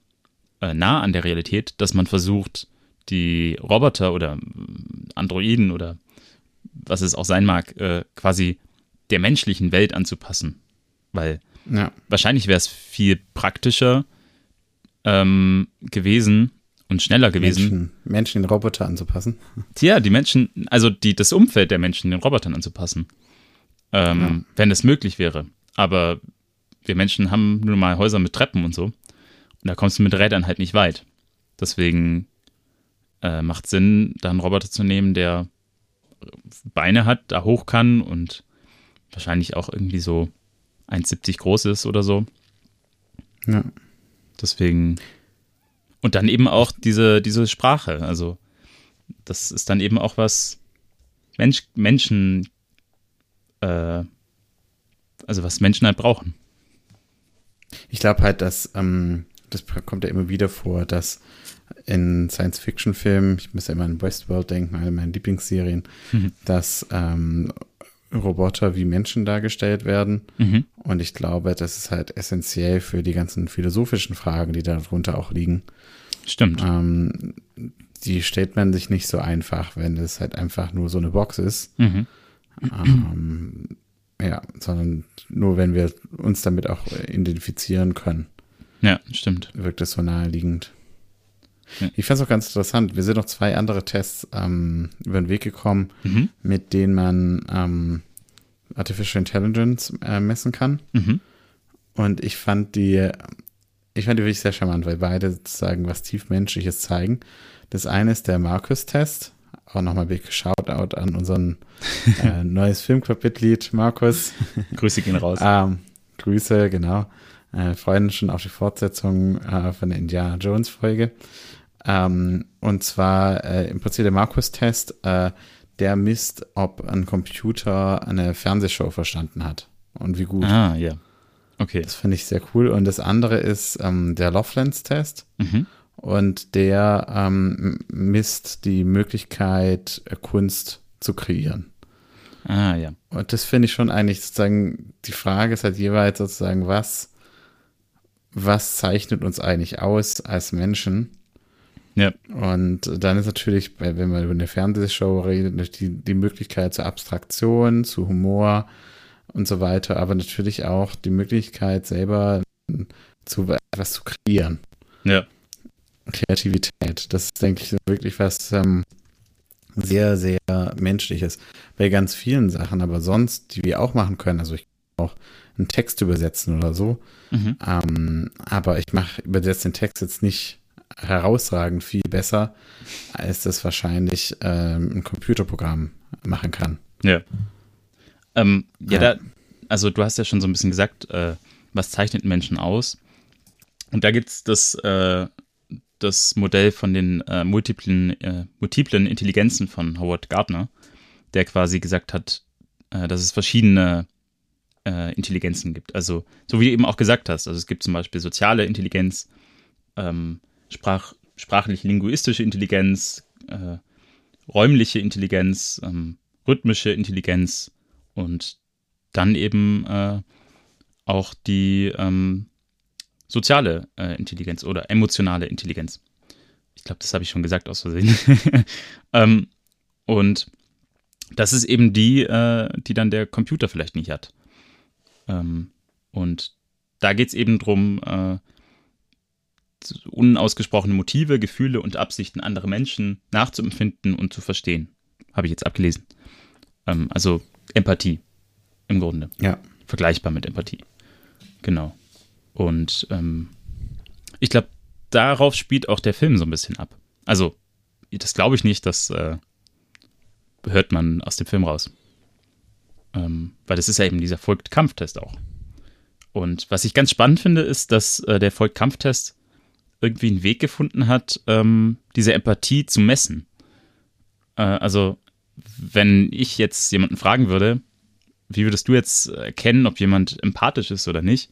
B: äh, nah an der Realität, dass man versucht, die Roboter oder Androiden oder was es auch sein mag, äh, quasi der menschlichen Welt anzupassen. Weil ja. wahrscheinlich wäre es viel praktischer ähm, gewesen und schneller gewesen.
A: Menschen, Menschen den Roboter anzupassen. [laughs]
B: Tja, die Menschen, also die, das Umfeld der Menschen den Robotern anzupassen. Ähm, ja. Wenn es möglich wäre. Aber wir Menschen haben nun mal Häuser mit Treppen und so. Und da kommst du mit Rädern halt nicht weit. Deswegen äh, macht Sinn, da einen Roboter zu nehmen, der Beine hat, da hoch kann und wahrscheinlich auch irgendwie so 1,70 groß ist oder so.
A: Ja.
B: Deswegen. Und dann eben auch diese, diese Sprache. Also, das ist dann eben auch was Mensch, Menschen, äh, also was Menschen halt brauchen.
A: Ich glaube halt, dass, ähm, das kommt ja immer wieder vor, dass in Science-Fiction-Filmen, ich muss ja immer an Westworld denken, eine meiner Lieblingsserien, mhm. dass ähm, Roboter wie Menschen dargestellt werden. Mhm. Und ich glaube, das ist halt essentiell für die ganzen philosophischen Fragen, die darunter auch liegen.
B: Stimmt.
A: Ähm, die stellt man sich nicht so einfach, wenn es halt einfach nur so eine Box ist. Mhm. Ähm, ja, sondern nur wenn wir uns damit auch identifizieren können.
B: Ja, stimmt.
A: Wirkt es so naheliegend. Ja. Ich fand es auch ganz interessant. Wir sind noch zwei andere Tests ähm, über den Weg gekommen, mhm. mit denen man ähm, Artificial Intelligence äh, messen kann. Mhm. Und ich fand die, ich fand die wirklich sehr charmant, weil beide sozusagen was tiefmenschliches zeigen. Das eine ist der Markus-Test. Auch nochmal big Shoutout an unseren [laughs] äh, neues Filmclub-Mitglied Markus.
B: Grüße gehen raus.
A: ähm, Grüße, genau. Äh, freuen schon auf die Fortsetzung äh, von der Indiana Jones Folge. Ähm, und zwar äh, im Prinzip der Markus-Test, äh, der misst, ob ein Computer eine Fernsehshow verstanden hat und wie gut.
B: Ah, ja. Okay.
A: Das finde ich sehr cool. Und das andere ist ähm, der Lovelace-Test. Mhm. Und der ähm, misst die Möglichkeit, Kunst zu kreieren.
B: Ah, ja.
A: Und das finde ich schon eigentlich sozusagen, die Frage ist halt jeweils sozusagen, was, was zeichnet uns eigentlich aus als Menschen?
B: Ja.
A: Und dann ist natürlich, wenn man über eine Fernsehshow redet, die, die Möglichkeit zur Abstraktion, zu Humor und so weiter, aber natürlich auch die Möglichkeit, selber zu etwas zu kreieren.
B: Ja.
A: Kreativität. Das ist, denke ich, wirklich was ähm, sehr, sehr Menschliches. Bei ganz vielen Sachen, aber sonst, die wir auch machen können, also ich kann auch einen Text übersetzen oder so, mhm. ähm, aber ich mache, übersetze den Text jetzt nicht herausragend viel besser, als das wahrscheinlich ähm, ein Computerprogramm machen kann.
B: Ja. Ähm, ja, ja. Da, also du hast ja schon so ein bisschen gesagt, äh, was zeichnet Menschen aus? Und da gibt es das, äh, das Modell von den äh, multiplen, äh, multiplen Intelligenzen von Howard Gardner, der quasi gesagt hat, äh, dass es verschiedene äh, Intelligenzen gibt. Also, so wie du eben auch gesagt hast, also es gibt zum Beispiel soziale Intelligenz, ähm, Sprach, sprachlich-linguistische Intelligenz, äh, räumliche Intelligenz, ähm, rhythmische Intelligenz und dann eben äh, auch die ähm, soziale äh, Intelligenz oder emotionale Intelligenz. Ich glaube, das habe ich schon gesagt aus Versehen. [laughs] ähm, und das ist eben die, äh, die dann der Computer vielleicht nicht hat. Ähm, und da geht es eben darum, äh, unausgesprochene Motive, Gefühle und Absichten anderer Menschen nachzuempfinden und zu verstehen. Habe ich jetzt abgelesen. Ähm, also Empathie im Grunde.
A: Ja.
B: Vergleichbar mit Empathie. Genau. Und ähm, ich glaube, darauf spielt auch der Film so ein bisschen ab. Also, das glaube ich nicht, das äh, hört man aus dem Film raus. Ähm, weil das ist ja eben dieser Folgt-Kampftest auch. Und was ich ganz spannend finde, ist, dass äh, der Folgt-Kampftest irgendwie einen Weg gefunden hat, ähm, diese Empathie zu messen. Äh, also, wenn ich jetzt jemanden fragen würde, wie würdest du jetzt erkennen, ob jemand empathisch ist oder nicht?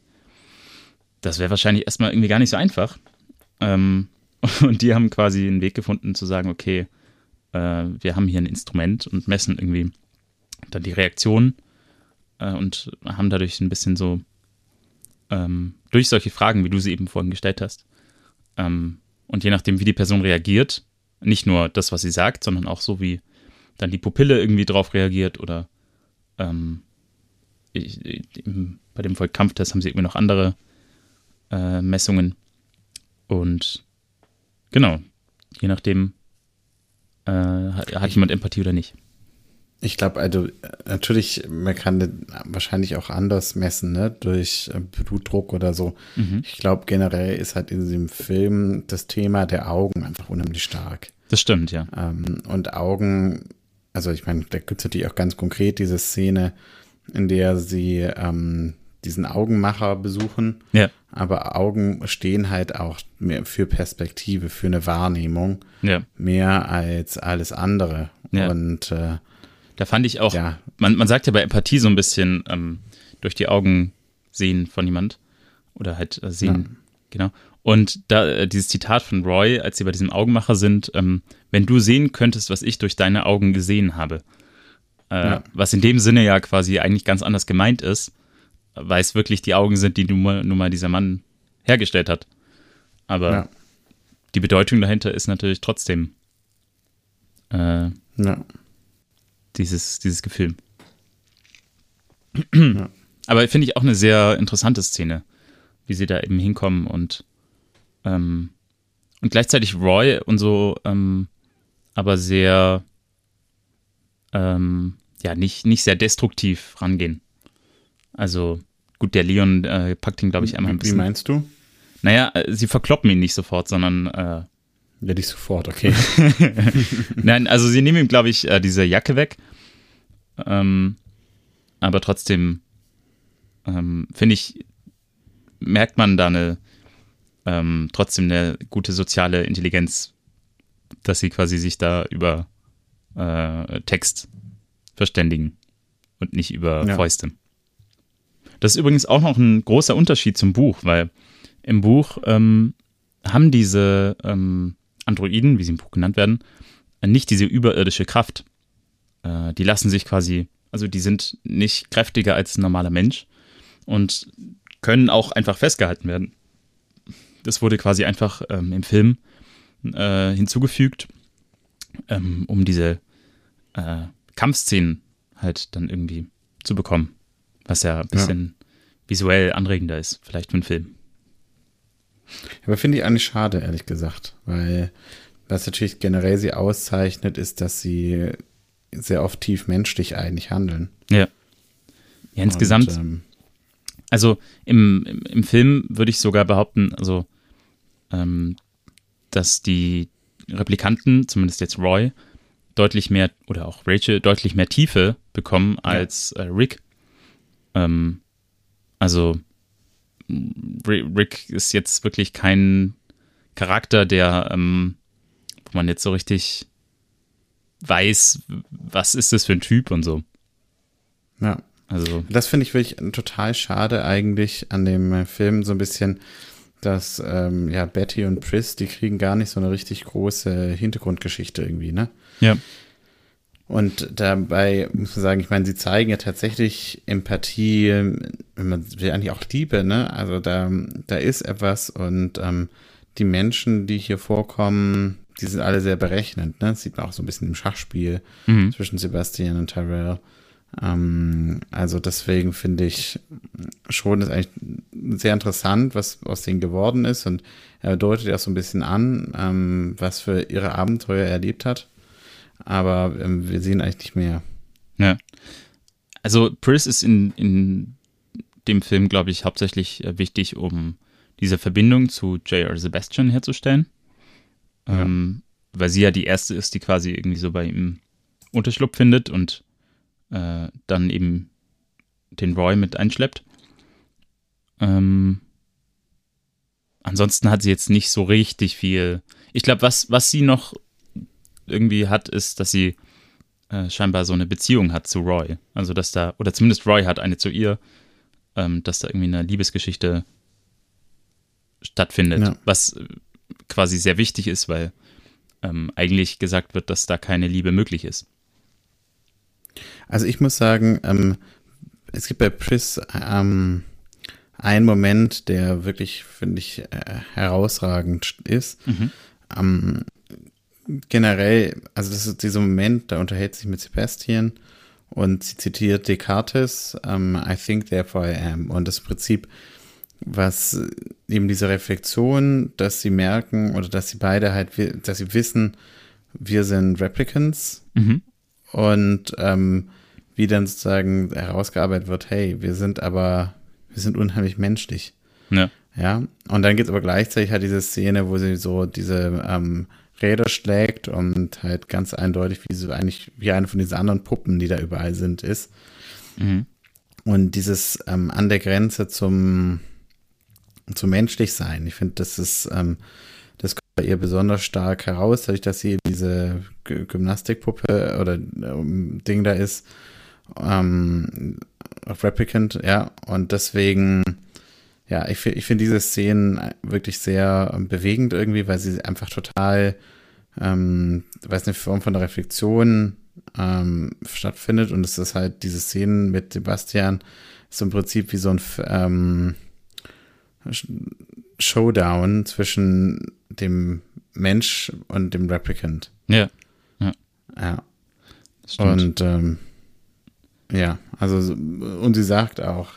B: Das wäre wahrscheinlich erstmal irgendwie gar nicht so einfach. Ähm, [laughs] und die haben quasi einen Weg gefunden zu sagen, okay, äh, wir haben hier ein Instrument und messen irgendwie dann die Reaktion äh, und haben dadurch ein bisschen so ähm, durch solche Fragen, wie du sie eben vorhin gestellt hast, ähm, und je nachdem, wie die Person reagiert, nicht nur das, was sie sagt, sondern auch so, wie dann die Pupille irgendwie drauf reagiert oder ähm, ich, ich, bei dem Vollkampftest haben sie irgendwie noch andere äh, Messungen. Und genau, je nachdem äh, hat, hat jemand Empathie oder nicht.
A: Ich glaube, also natürlich, man kann wahrscheinlich auch anders messen, ne? durch äh, Blutdruck oder so. Mhm. Ich glaube, generell ist halt in diesem Film das Thema der Augen einfach unheimlich stark.
B: Das stimmt, ja.
A: Ähm, und Augen, also ich meine, da gibt es natürlich auch ganz konkret diese Szene, in der sie ähm, diesen Augenmacher besuchen.
B: Ja.
A: Aber Augen stehen halt auch mehr für Perspektive, für eine Wahrnehmung.
B: Ja.
A: Mehr als alles andere.
B: Ja.
A: Und äh,
B: da fand ich auch, ja. man, man sagt ja bei Empathie so ein bisschen ähm, durch die Augen sehen von jemand. Oder halt äh, sehen, genau. Und da äh, dieses Zitat von Roy, als sie bei diesem Augenmacher sind, ähm, wenn du sehen könntest, was ich durch deine Augen gesehen habe. Äh. Was in dem Sinne ja quasi eigentlich ganz anders gemeint ist, weil es wirklich die Augen sind, die nun mal, nun mal dieser Mann hergestellt hat. Aber ja. die Bedeutung dahinter ist natürlich trotzdem äh, ja dieses, dieses Gefühl. Ja. Aber finde ich auch eine sehr interessante Szene, wie sie da eben hinkommen und, ähm, und gleichzeitig Roy und so, ähm, aber sehr, ähm, ja, nicht, nicht sehr destruktiv rangehen. Also, gut, der Leon äh, packt ihn, glaube ich, einmal ein bisschen.
A: Wie meinst du?
B: Naja, äh, sie verkloppen ihn nicht sofort, sondern äh,
A: ja, nicht sofort, okay. [laughs]
B: Nein, also sie nehmen ihm, glaube ich, äh, diese Jacke weg. Ähm, aber trotzdem, ähm, finde ich, merkt man da eine, ähm, trotzdem eine gute soziale Intelligenz, dass sie quasi sich da über äh, Text verständigen und nicht über ja. Fäuste. Das ist übrigens auch noch ein großer Unterschied zum Buch, weil im Buch ähm, haben diese ähm, Androiden, wie sie im Buch genannt werden, nicht diese überirdische Kraft. Äh, die lassen sich quasi, also die sind nicht kräftiger als ein normaler Mensch und können auch einfach festgehalten werden. Das wurde quasi einfach ähm, im Film äh, hinzugefügt, ähm, um diese äh, Kampfszenen halt dann irgendwie zu bekommen. Was ja ein bisschen ja. visuell anregender ist, vielleicht für einen Film.
A: Aber finde ich eigentlich schade, ehrlich gesagt, weil was natürlich generell sie auszeichnet, ist, dass sie sehr oft tief menschlich eigentlich handeln.
B: Ja. Ja, insgesamt. Und, ähm, also im, im, im, Film würde ich sogar behaupten, also, ähm, dass die Replikanten, zumindest jetzt Roy, deutlich mehr, oder auch Rachel, deutlich mehr Tiefe bekommen als ja. äh, Rick. Ähm, also Rick ist jetzt wirklich kein Charakter, der, ähm, wo man jetzt so richtig weiß, was ist das für ein Typ und so.
A: Ja. Also. Das finde ich wirklich total schade eigentlich an dem Film so ein bisschen, dass ähm, ja Betty und Pris, die kriegen gar nicht so eine richtig große Hintergrundgeschichte irgendwie, ne?
B: Ja.
A: Und dabei muss man sagen, ich meine, sie zeigen ja tatsächlich Empathie, wenn man will eigentlich auch Liebe, ne? Also da, da ist etwas und ähm, die Menschen, die hier vorkommen, die sind alle sehr berechnend, ne? Das sieht man auch so ein bisschen im Schachspiel mhm. zwischen Sebastian und Tyrell. Ähm, also deswegen finde ich schon ist eigentlich sehr interessant, was aus denen geworden ist und er deutet ja so ein bisschen an, ähm, was für ihre Abenteuer er erlebt hat. Aber ähm, wir sehen eigentlich nicht mehr.
B: Ja. Also Pris ist in, in dem Film, glaube ich, hauptsächlich äh, wichtig, um diese Verbindung zu J.R. Sebastian herzustellen. Ja. Ähm, weil sie ja die erste ist, die quasi irgendwie so bei ihm Unterschlupf findet und äh, dann eben den Roy mit einschleppt. Ähm, ansonsten hat sie jetzt nicht so richtig viel. Ich glaube, was, was sie noch irgendwie hat, ist, dass sie äh, scheinbar so eine Beziehung hat zu Roy. Also, dass da, oder zumindest Roy hat eine zu ihr, ähm, dass da irgendwie eine Liebesgeschichte stattfindet. Ja. Was quasi sehr wichtig ist, weil ähm, eigentlich gesagt wird, dass da keine Liebe möglich ist.
A: Also ich muss sagen, ähm, es gibt bei Pris ähm, einen Moment, der wirklich, finde ich, äh, herausragend ist. Mhm. Generell, also das ist dieser Moment, da unterhält sich mit Sebastian und sie zitiert Descartes, um, ähm, I think therefore I am. Und das Prinzip, was eben diese Reflexion, dass sie merken oder dass sie beide halt, dass sie wissen, wir sind Replicants mhm. und ähm, wie dann sozusagen herausgearbeitet wird, hey, wir sind aber, wir sind unheimlich menschlich.
B: Ja.
A: Ja. Und dann gibt es aber gleichzeitig halt diese Szene, wo sie so diese ähm, Räder schlägt und halt ganz eindeutig, wie so eigentlich wie eine von diesen anderen Puppen, die da überall sind, ist. Mhm. Und dieses ähm, an der Grenze zum, zum menschlich sein. Ich finde, das ist, ähm, das kommt bei ihr besonders stark heraus, dadurch, dass sie diese Gymnastikpuppe oder ähm, Ding da ist, ähm, Replicant, ja, und deswegen, ja, ich, ich finde diese Szenen wirklich sehr bewegend irgendwie, weil sie einfach total, ähm, weiß nicht, Form von der Reflexion ähm, stattfindet und es ist halt diese Szenen mit Sebastian ist im Prinzip wie so ein ähm, Showdown zwischen dem Mensch und dem Replicant.
B: Ja.
A: Ja. ja. Und ähm, ja, also und sie sagt auch,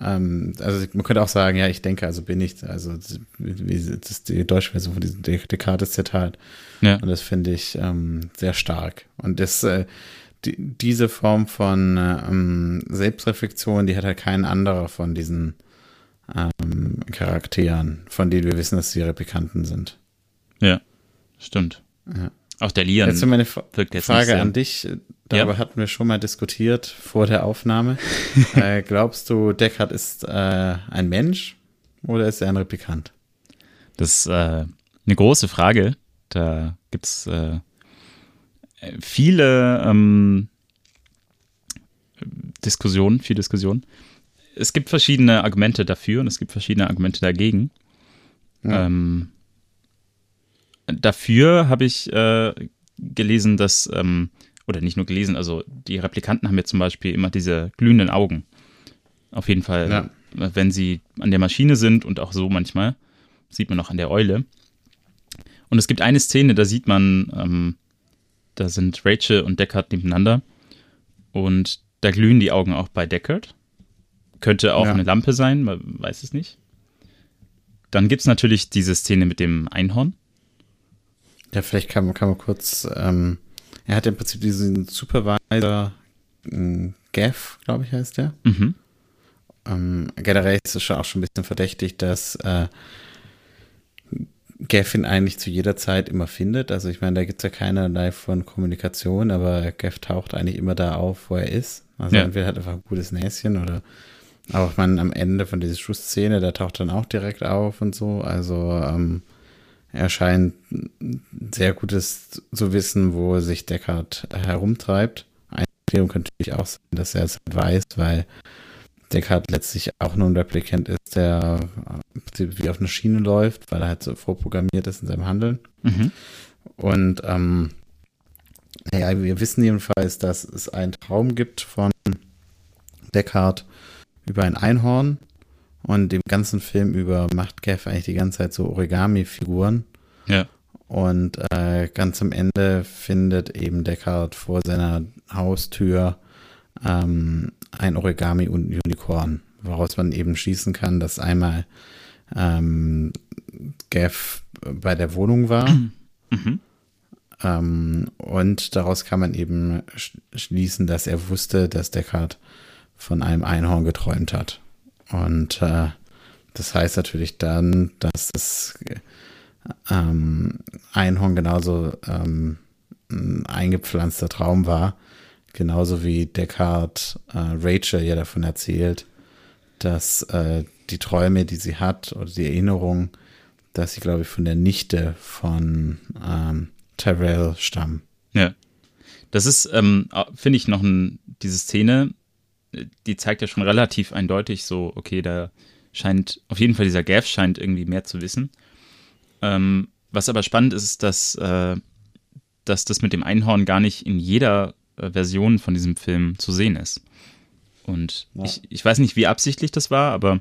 A: ähm, also man könnte auch sagen, ja, ich denke, also bin ich, also wie, das ist die deutsche Version von diesem Descartes-Zitat. Ja. Und das finde ich ähm, sehr stark. Und das, äh, die, diese Form von ähm, Selbstreflexion, die hat halt kein anderer von diesen ähm, Charakteren, von denen wir wissen, dass sie Replikanten sind.
B: Ja, stimmt. Ja. Auch der Lian.
A: Jetzt meine Fra Frage an dich. Darüber ja. hatten wir schon mal diskutiert vor der Aufnahme. [laughs] äh, glaubst du, Deckard ist äh, ein Mensch oder ist er ein Replikant?
B: Das ist äh, eine große Frage. Da gibt es äh, viele ähm, Diskussionen, viel Diskussionen. Es gibt verschiedene Argumente dafür und es gibt verschiedene Argumente dagegen. Ja. Ähm, dafür habe ich äh, gelesen, dass, ähm, oder nicht nur gelesen, also die Replikanten haben ja zum Beispiel immer diese glühenden Augen. Auf jeden Fall, ja. wenn sie an der Maschine sind und auch so manchmal, sieht man auch an der Eule. Und es gibt eine Szene, da sieht man, ähm, da sind Rachel und Deckard nebeneinander und da glühen die Augen auch bei Deckard. Könnte auch ja. eine Lampe sein, man weiß es nicht. Dann gibt es natürlich diese Szene mit dem Einhorn.
A: Ja, vielleicht kann, kann man kurz, ähm, er hat im Prinzip diesen Supervisor äh, Gav, glaube ich, heißt der. Mhm. Ähm, generell ist es schon auch schon ein bisschen verdächtig, dass äh, Gav ihn eigentlich zu jeder Zeit immer findet. Also ich meine, da gibt es ja keinerlei von Kommunikation, aber Gav taucht eigentlich immer da auf, wo er ist. Also ja. entweder hat er einfach ein gutes Näschen oder Aber ich meine, am Ende von dieser Schussszene, der taucht dann auch direkt auf und so. Also ähm, er scheint sehr gutes zu wissen, wo sich Deckard herumtreibt. Eine Empfehlung könnte natürlich auch sein, dass er es weiß, weil Deckard letztlich auch nur ein Replikant ist, der wie auf einer Schiene läuft, weil er halt so vorprogrammiert ist in seinem Handeln. Mhm. Und ähm, naja, wir wissen jedenfalls, dass es einen Traum gibt von Deckard über ein Einhorn und dem ganzen Film über macht Gav eigentlich die ganze Zeit so Origami-Figuren.
B: Ja.
A: Und äh, ganz am Ende findet eben Deckard vor seiner Haustür ähm, ein Origami und ein Unicorn, woraus man eben schließen kann, dass einmal ähm, Gav bei der Wohnung war. Mhm. Ähm, und daraus kann man eben schließen, dass er wusste, dass Deckard von einem Einhorn geträumt hat. Und äh, das heißt natürlich dann, dass das ähm, Einhorn genauso ähm, ein eingepflanzter Traum war, genauso wie Deckard äh, Rachel ja davon erzählt, dass äh, die Träume, die sie hat oder die Erinnerungen, dass sie, glaube ich, von der Nichte von ähm, Tyrell stammen.
B: Ja. Das ist, ähm, finde ich, noch ein, diese Szene, die zeigt ja schon relativ eindeutig so, okay, da scheint, auf jeden Fall dieser Gav scheint irgendwie mehr zu wissen. Ähm, was aber spannend ist, ist, dass, äh, dass das mit dem Einhorn gar nicht in jeder äh, Version von diesem Film zu sehen ist. Und ja. ich, ich weiß nicht, wie absichtlich das war, aber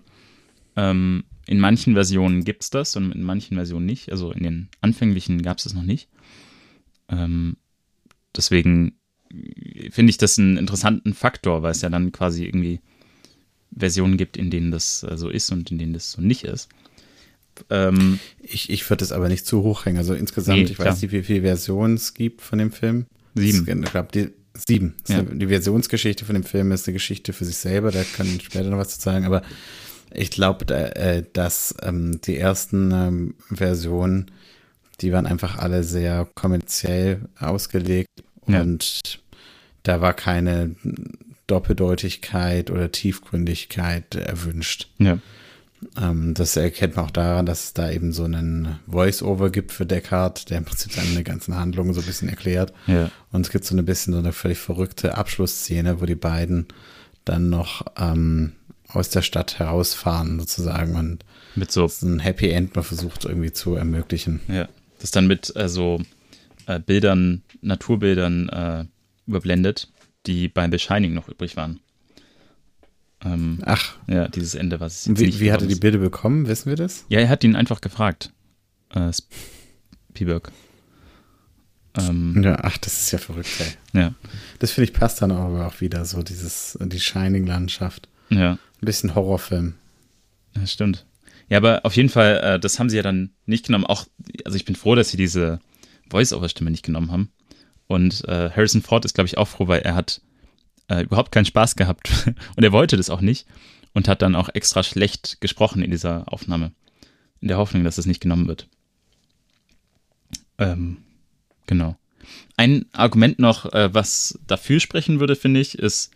B: ähm, in manchen Versionen gibt es das und in manchen Versionen nicht. Also in den anfänglichen gab es das noch nicht. Ähm, deswegen finde ich das einen interessanten Faktor, weil es ja dann quasi irgendwie Versionen gibt, in denen das äh, so ist und in denen das so nicht ist.
A: Ähm, ich ich würde es aber nicht zu hoch hängen. Also insgesamt, nee, ich klar. weiß nicht, wie viele Versionen es gibt von dem Film.
B: Sieben.
A: Ich glaube, die sieben. Ja. Die Versionsgeschichte von dem Film ist eine Geschichte für sich selber, da kann ich später noch was zu sagen, aber ich glaube, da, äh, dass ähm, die ersten ähm, Versionen, die waren einfach alle sehr kommerziell ausgelegt ja. und da war keine Doppeldeutigkeit oder Tiefgründigkeit erwünscht.
B: Ja.
A: Ähm, das erkennt man auch daran, dass es da eben so einen Voice-Over gibt für Deckard, der im Prinzip seine ganzen Handlungen so ein bisschen erklärt.
B: Ja.
A: Und es gibt so ein bisschen so eine völlig verrückte Abschlussszene, wo die beiden dann noch ähm, aus der Stadt herausfahren sozusagen und
B: mit so
A: ein Happy End mal versucht irgendwie zu ermöglichen.
B: Ja, das dann mit äh, so äh, Bildern, Naturbildern äh, überblendet, die beim The Shining noch übrig waren.
A: Ähm, Ach.
B: Ja, dieses Ende, was
A: es Wie, wie hat er die Bilder bekommen? Wissen wir das?
B: Ja, er hat ihn einfach gefragt. Äh, Spielberg.
A: Ähm, ja, ach, das ist ja verrückt, ey.
B: Ja.
A: Das finde ich passt dann aber auch wieder so, dieses, die Shining-Landschaft.
B: Ja.
A: Ein bisschen Horrorfilm.
B: Ja, stimmt. Ja, aber auf jeden Fall, äh, das haben sie ja dann nicht genommen. Auch, also ich bin froh, dass sie diese Voice-Over-Stimme nicht genommen haben. Und äh, Harrison Ford ist, glaube ich, auch froh, weil er hat äh, überhaupt keinen Spaß gehabt [laughs] und er wollte das auch nicht und hat dann auch extra schlecht gesprochen in dieser Aufnahme. In der Hoffnung, dass es nicht genommen wird. Ähm, genau. Ein Argument noch, äh, was dafür sprechen würde, finde ich, ist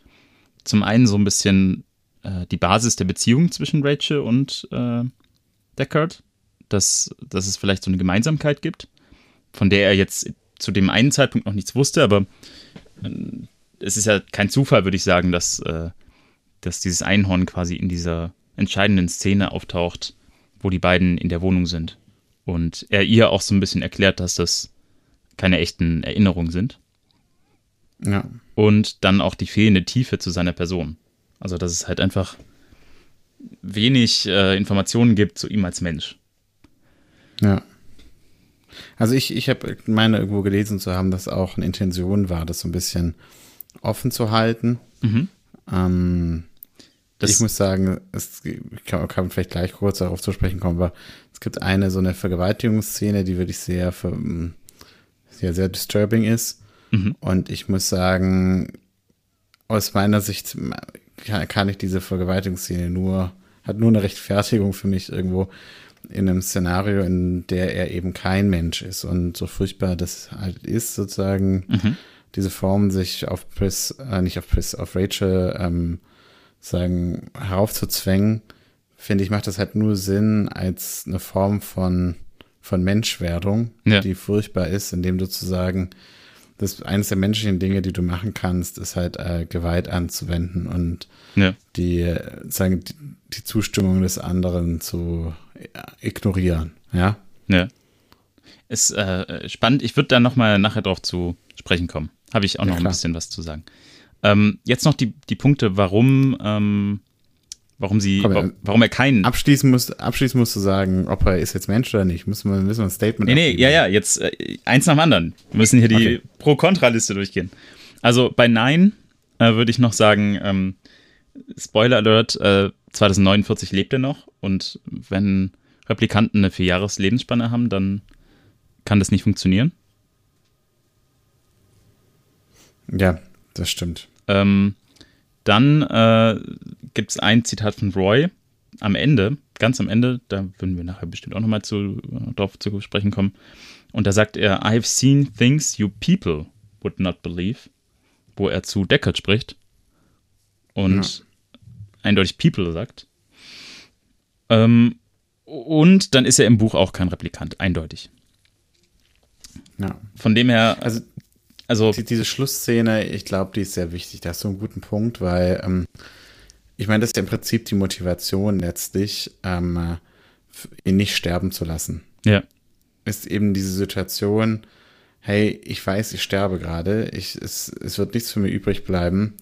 B: zum einen so ein bisschen äh, die Basis der Beziehung zwischen Rachel und äh, Deckard, dass, dass es vielleicht so eine Gemeinsamkeit gibt, von der er jetzt zu dem einen Zeitpunkt noch nichts wusste, aber äh, es ist ja kein Zufall, würde ich sagen, dass, äh, dass dieses Einhorn quasi in dieser entscheidenden Szene auftaucht, wo die beiden in der Wohnung sind. Und er ihr auch so ein bisschen erklärt, dass das keine echten Erinnerungen sind.
A: Ja.
B: Und dann auch die fehlende Tiefe zu seiner Person. Also, dass es halt einfach wenig äh, Informationen gibt zu ihm als Mensch.
A: Ja. Also ich, ich habe meine irgendwo gelesen zu haben, dass auch eine Intention war, das so ein bisschen offen zu halten. Mhm. Ähm, ich muss sagen, es kann, kann vielleicht gleich kurz darauf zu sprechen kommen, aber es gibt eine so eine Vergewaltigungsszene, die wirklich sehr, sehr, sehr disturbing ist. Mhm. Und ich muss sagen, aus meiner Sicht kann, kann ich diese Vergewaltigungsszene nur, hat nur eine Rechtfertigung für mich irgendwo in einem Szenario, in der er eben kein Mensch ist und so furchtbar das halt ist, sozusagen, mhm. diese Form sich auf Pris, äh, nicht auf Pris, auf Rachel ähm, sagen, heraufzuzwängen, finde ich, macht das halt nur Sinn als eine Form von, von Menschwerdung,
B: Ja.
A: die furchtbar ist, indem du zu sagen, das eines der menschlichen Dinge, die du machen kannst, ist halt äh, Gewalt anzuwenden und
B: Ja.
A: die, äh, sagen, die, die Zustimmung des anderen zu ignorieren. Ja.
B: Ja. Ist äh, spannend. Ich würde da nochmal nachher drauf zu sprechen kommen. Habe ich auch
A: Ja,
B: noch ein
A: klar.
B: bisschen was zu sagen. Ähm, jetzt noch die, die Punkte, warum, ähm, warum sie,
A: Komm, äh,
B: warum er keinen.
A: Abschließend musst, abschließend musst du sagen, ob er ist jetzt Mensch oder nicht. Müssen wir, müssen wir ein Statement
B: Nee, nee,
A: abgeben.
B: ja, ja, jetzt äh, eins nach dem anderen. Wir müssen hier die
A: Okay.
B: Pro-Kontra-Liste durchgehen. Also bei Nein äh, würde ich noch sagen, ähm, Spoiler Alert, äh, 2049 lebt er noch und wenn Replikanten eine vierjahres Lebensspanne haben, dann kann das nicht funktionieren.
A: Ja, das stimmt.
B: Ähm, dann äh, gibt es ein Zitat von Roy am Ende, ganz am Ende, da würden wir nachher bestimmt auch nochmal zu, äh, drauf zu sprechen kommen. Und da sagt er, I have seen things you people would not believe, wo er zu Deckard spricht und eindeutig people sagt. Ähm, und dann ist er im Buch auch kein Replikant, eindeutig.
A: Ja.
B: Von dem her,
A: Also
B: also
A: die, diese Schlussszene, ich glaube, die ist sehr wichtig. Da hast du einen guten Punkt, weil ähm, ich meine, das ist ja im Prinzip die Motivation letztlich, ähm, äh, ihn nicht sterben zu lassen.
B: ja,
A: Ist eben diese Situation, hey, ich weiß, ich sterbe gerade, ich, es, es wird nichts für mir übrig bleiben.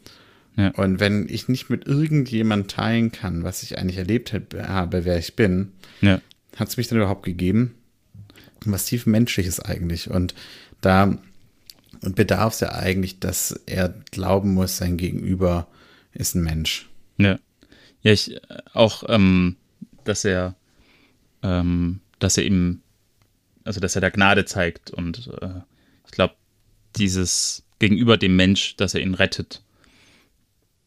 B: Ja.
A: Und wenn ich nicht mit irgendjemand teilen kann, was ich eigentlich erlebt hab- habe, wer ich bin,
B: ja,
A: hat es mich dann überhaupt gegeben? Was tief menschliches eigentlich. Und da und bedarf es ja eigentlich, dass er glauben muss, sein Gegenüber ist ein Mensch.
B: Ja. Ja, ich äh, auch, ähm, dass er, ähm, dass er ihm, also dass er da Gnade zeigt und äh, ich glaube, dieses gegenüber dem Mensch, dass er ihn rettet,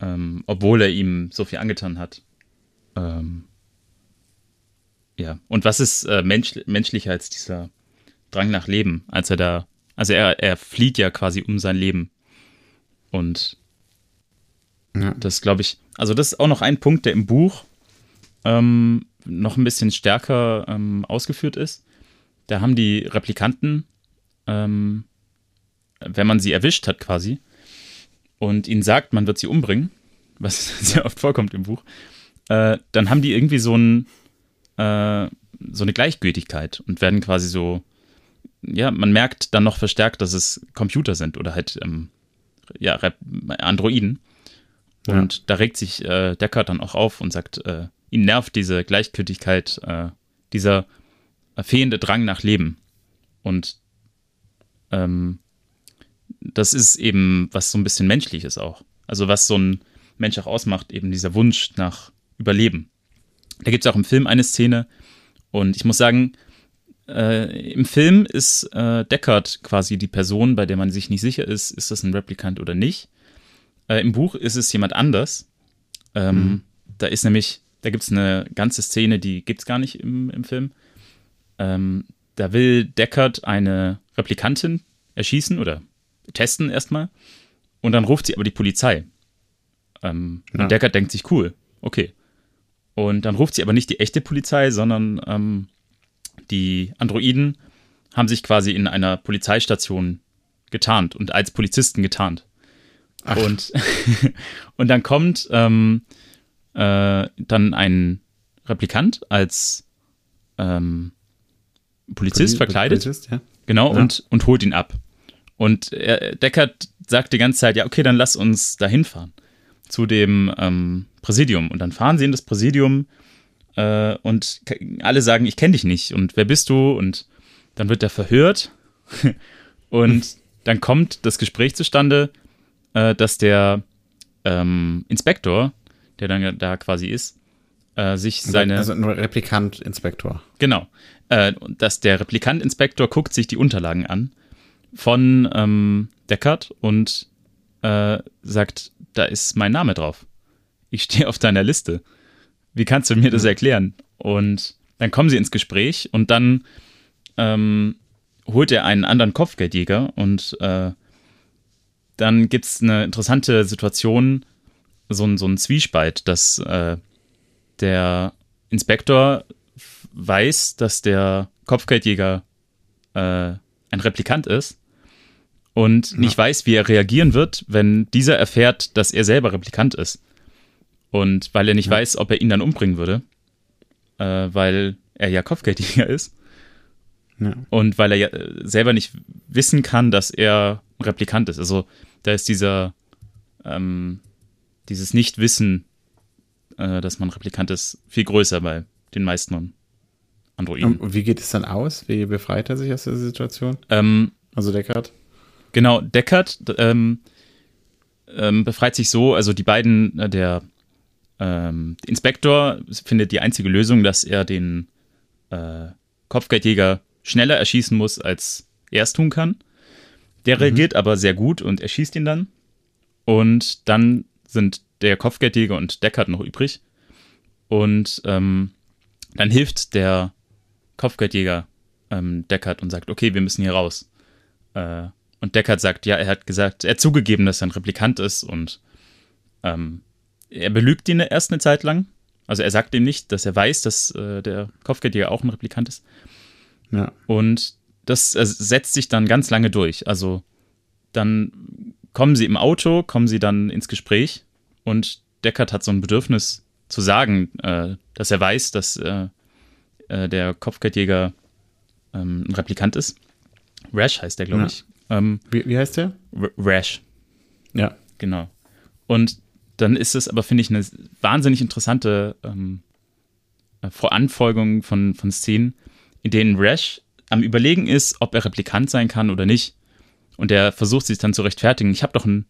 B: ähm, obwohl er ihm so viel angetan hat. Ähm, ja, und was ist äh, mensch, menschlicher als dieser Drang nach Leben, als er da, also er, er flieht ja quasi um sein Leben. Und
A: Ja.
B: das glaube ich, also das ist auch noch ein Punkt, der im Buch ähm, noch ein bisschen stärker ähm, ausgeführt ist. Da haben die Replikanten, ähm, wenn man sie erwischt hat quasi und ihnen sagt, man wird sie umbringen, was [laughs] sehr oft vorkommt im Buch, äh, dann haben die irgendwie so, ein, äh, so eine Gleichgültigkeit und werden quasi so, ja, man merkt dann noch verstärkt, dass es Computer sind oder halt, ähm, ja, Androiden. Und da regt sich äh, Deckard dann auch auf und sagt, äh, ihn nervt diese Gleichgültigkeit, äh, dieser äh, fehlende Drang nach Leben. Und ähm, das ist eben was so ein bisschen Menschliches auch. Also was so ein Mensch auch ausmacht, eben dieser Wunsch nach Überleben. Da gibt es auch im Film eine Szene und ich muss sagen, äh, im Film ist äh, Deckard quasi die Person, bei der man sich nicht sicher ist, ist das ein Replikant oder nicht. Äh, Im Buch ist es jemand anders. Ähm, Da ist nämlich, da gibt es eine ganze Szene, die gibt es gar nicht im, im Film. Ähm, da will Deckard eine Replikantin erschießen oder testen erstmal. Und dann ruft sie aber die Polizei. Ähm,
A: Ja.
B: Und Deckard denkt sich, cool, okay. Und dann ruft sie aber nicht die echte Polizei, sondern ähm, die Androiden haben sich quasi in einer Polizeistation getarnt und als Polizisten getarnt.
A: Ach.
B: Und, [laughs] und dann kommt ähm, äh, dann ein Replikant als ähm, Polizist
A: Poli-
B: verkleidet.
A: Polizist, ja.
B: Genau,
A: Ja.
B: und, und holt ihn ab. Und er, Deckard sagt die ganze Zeit, ja, okay, dann lass uns da hinfahren. Zu dem ähm, Präsidium. Und dann fahren sie in das Präsidium äh, und alle sagen, ich kenne dich nicht. Und wer bist du? Und dann wird er verhört. [laughs] und dann kommt das Gespräch zustande, äh, dass der ähm, Inspektor, der dann da quasi ist, äh, sich seine.
A: Also ein Replikant-Inspektor.
B: Genau. Äh, dass der Replikant-Inspektor guckt sich die Unterlagen an von ähm, Deckard und äh, sagt, da ist mein Name drauf. Ich stehe auf deiner Liste. Wie kannst du mir das erklären? Und dann kommen sie ins Gespräch und dann ähm, holt er einen anderen Kopfgeldjäger und äh, dann gibt es eine interessante Situation, so ein, so ein Zwiespalt, dass äh, der Inspektor weiß, dass der Kopfgeldjäger äh, ein Replikant ist und ja. nicht weiß, wie er reagieren wird, wenn dieser erfährt, dass er selber Replikant ist. Und weil er nicht ja. weiß, ob er ihn dann umbringen würde, äh, weil er ja Kopfgeldjäger ist. Ja. Und weil er ja selber nicht wissen kann, dass er Replikant ist. Also da ist dieser, ähm, dieses Nichtwissen, äh, dass man Replikant ist, viel größer bei den meisten Androiden.
A: Und wie geht es dann aus? Wie befreit er sich aus der Situation?
B: Ähm,
A: also Deckard?
B: Genau, Deckard ähm, ähm, befreit sich so, also die beiden, äh, der ähm, Inspektor findet die einzige Lösung, dass er den äh, Kopfgeldjäger schneller erschießen muss, als er es tun kann. Der mhm. reagiert aber sehr gut und erschießt ihn dann. Und dann sind der Kopfgeldjäger und Deckard noch übrig. Und ähm, dann hilft der Kopfgeldjäger ähm, Deckard und sagt, okay, wir müssen hier raus. Äh, und Deckard sagt, ja, er hat gesagt, er hat zugegeben, dass er ein Replikant ist und ähm, er belügt ihn erst eine Zeit lang. Also er sagt ihm nicht, dass er weiß, dass äh, der Kopfgeldjäger auch ein Replikant ist. Ja. Und das äh, setzt sich dann ganz lange durch. Also dann kommen sie im Auto, kommen sie dann ins Gespräch und Deckard hat so ein Bedürfnis zu sagen, äh, dass er weiß, dass äh, äh der Kopfgeldjäger ähm, ein Replikant ist. Rash heißt der, glaube ja. ich.
A: Ähm, wie, wie, heißt der?
B: Rash.
A: Ja.
B: Genau. Und dann ist es aber, finde ich, eine wahnsinnig interessante ähm, äh, Voranfolgung von, von Szenen, in denen Rash am Überlegen ist, ob er Replikant sein kann oder nicht. Und er versucht sich dann zu rechtfertigen. Ich habe doch ein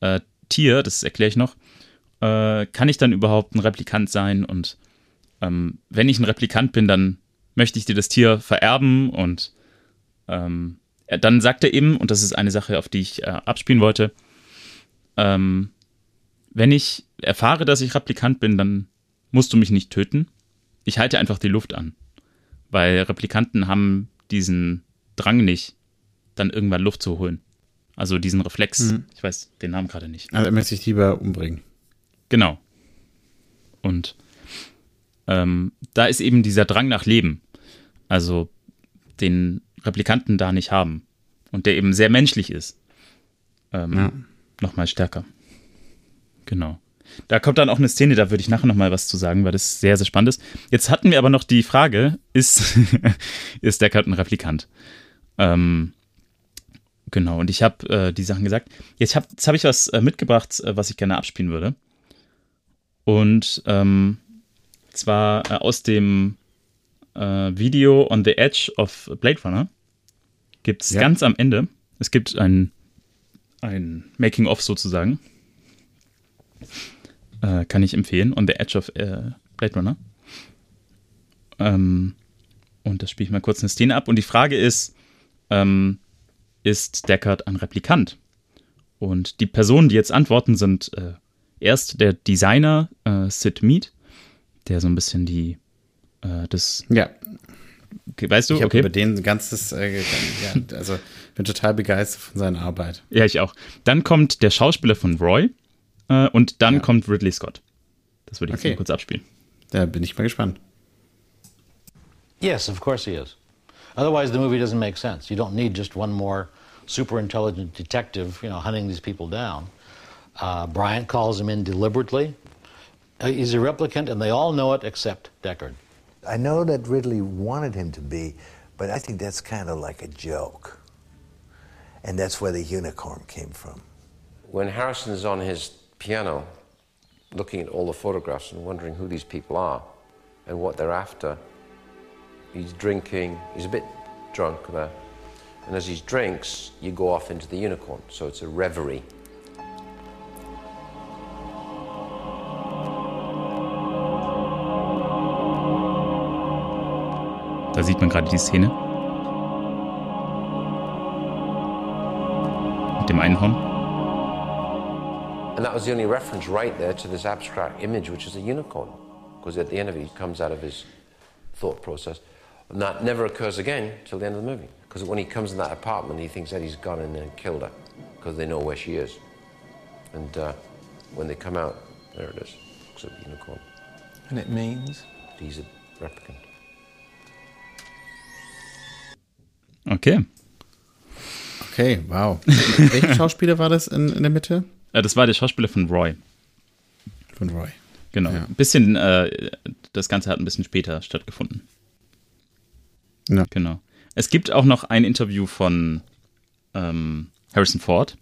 B: äh, Tier, das erkläre ich noch. Äh, kann ich dann überhaupt ein Replikant sein? Und ähm, wenn ich ein Replikant bin, dann möchte ich dir das Tier vererben und ähm, dann sagt er eben, und das ist eine Sache, auf die ich äh, abspielen wollte, ähm, wenn ich erfahre, dass ich Replikant bin, dann musst du mich nicht töten. Ich halte einfach die Luft an. Weil Replikanten haben diesen Drang nicht, dann irgendwann Luft zu holen. Also diesen Reflex. Mhm. Ich weiß den Namen gerade nicht.
A: Also er möchte sich lieber umbringen.
B: Genau. Und ähm, da ist eben dieser Drang nach Leben. Also den Replikanten da nicht haben. Und der eben sehr menschlich ist. Ähm, ja. Nochmal stärker. Genau. Da kommt dann auch eine Szene, da würde ich nachher nochmal was zu sagen, weil das sehr, sehr spannend ist. Jetzt hatten wir aber noch die Frage, ist, [laughs] ist Deckard ein Replikant? Ähm, genau, und ich habe äh, die Sachen gesagt. Jetzt habe hab ich was äh, mitgebracht, äh, was ich gerne abspielen würde. Und ähm, zwar äh, aus dem äh, Video On the Edge of Blade Runner gibt es ja. ganz am Ende, es gibt ein, ein Making-of sozusagen. Äh, kann ich empfehlen. On the Edge of äh, Blade Runner. Ähm, und da spiele ich mal kurz eine Szene ab. Und die Frage ist, ähm, ist Deckard ein Replikant? Und die Personen, die jetzt antworten, sind äh, erst der Designer äh, Sid Mead, der so ein bisschen die äh, das
A: ja
B: Okay, weißt du,
A: ich okay. über den ganzes, äh, ja, also bin total begeistert von seiner Arbeit.
B: Ja, ich auch. Dann kommt der Schauspieler von Roy äh, und dann ja. kommt Ridley Scott. Das würde ich okay. jetzt mal kurz abspielen.
A: Da bin ich mal gespannt.
C: Yes, of course he is. Otherwise, the movie doesn't make sense. You don't need just one more super intelligent detective, you know, hunting these people down. Uh, Bryant calls him in deliberately. Uh, he's a replicant, and they all know it except Deckard.
D: I know that Ridley wanted him to be, but I think that's kind of like a joke. And that's where the unicorn came from.
E: When Harrison is on his piano, looking at all the photographs and wondering who these people are and what they're after, he's drinking, he's a bit drunk there. And as he drinks, you go off into the unicorn. So it's a reverie.
B: Da sieht man gerade die Szene. Mit dem Einhorn.
E: And that was the only reference right there to this abstract image, which is a unicorn. Because at the end of it, he comes out of his thought process. And that never occurs again till the end of the movie. Because when he comes in that apartment, he thinks Eddie's gone in and killed her. Because they know where she is. And uh, when they come out, There it is. Looks like a unicorn.
F: And it means?
E: He's a replicant.
B: Okay.
A: Okay, wow. [laughs] Welcher Schauspieler war das in, in der Mitte?
B: Äh, das war der Schauspieler von Roy.
A: Von Roy.
B: Genau.
A: Ja.
B: Ein bisschen, äh, das Ganze hat ein bisschen später stattgefunden.
A: Ja.
B: Genau. Es gibt auch noch ein Interview von ähm, Harrison Ford,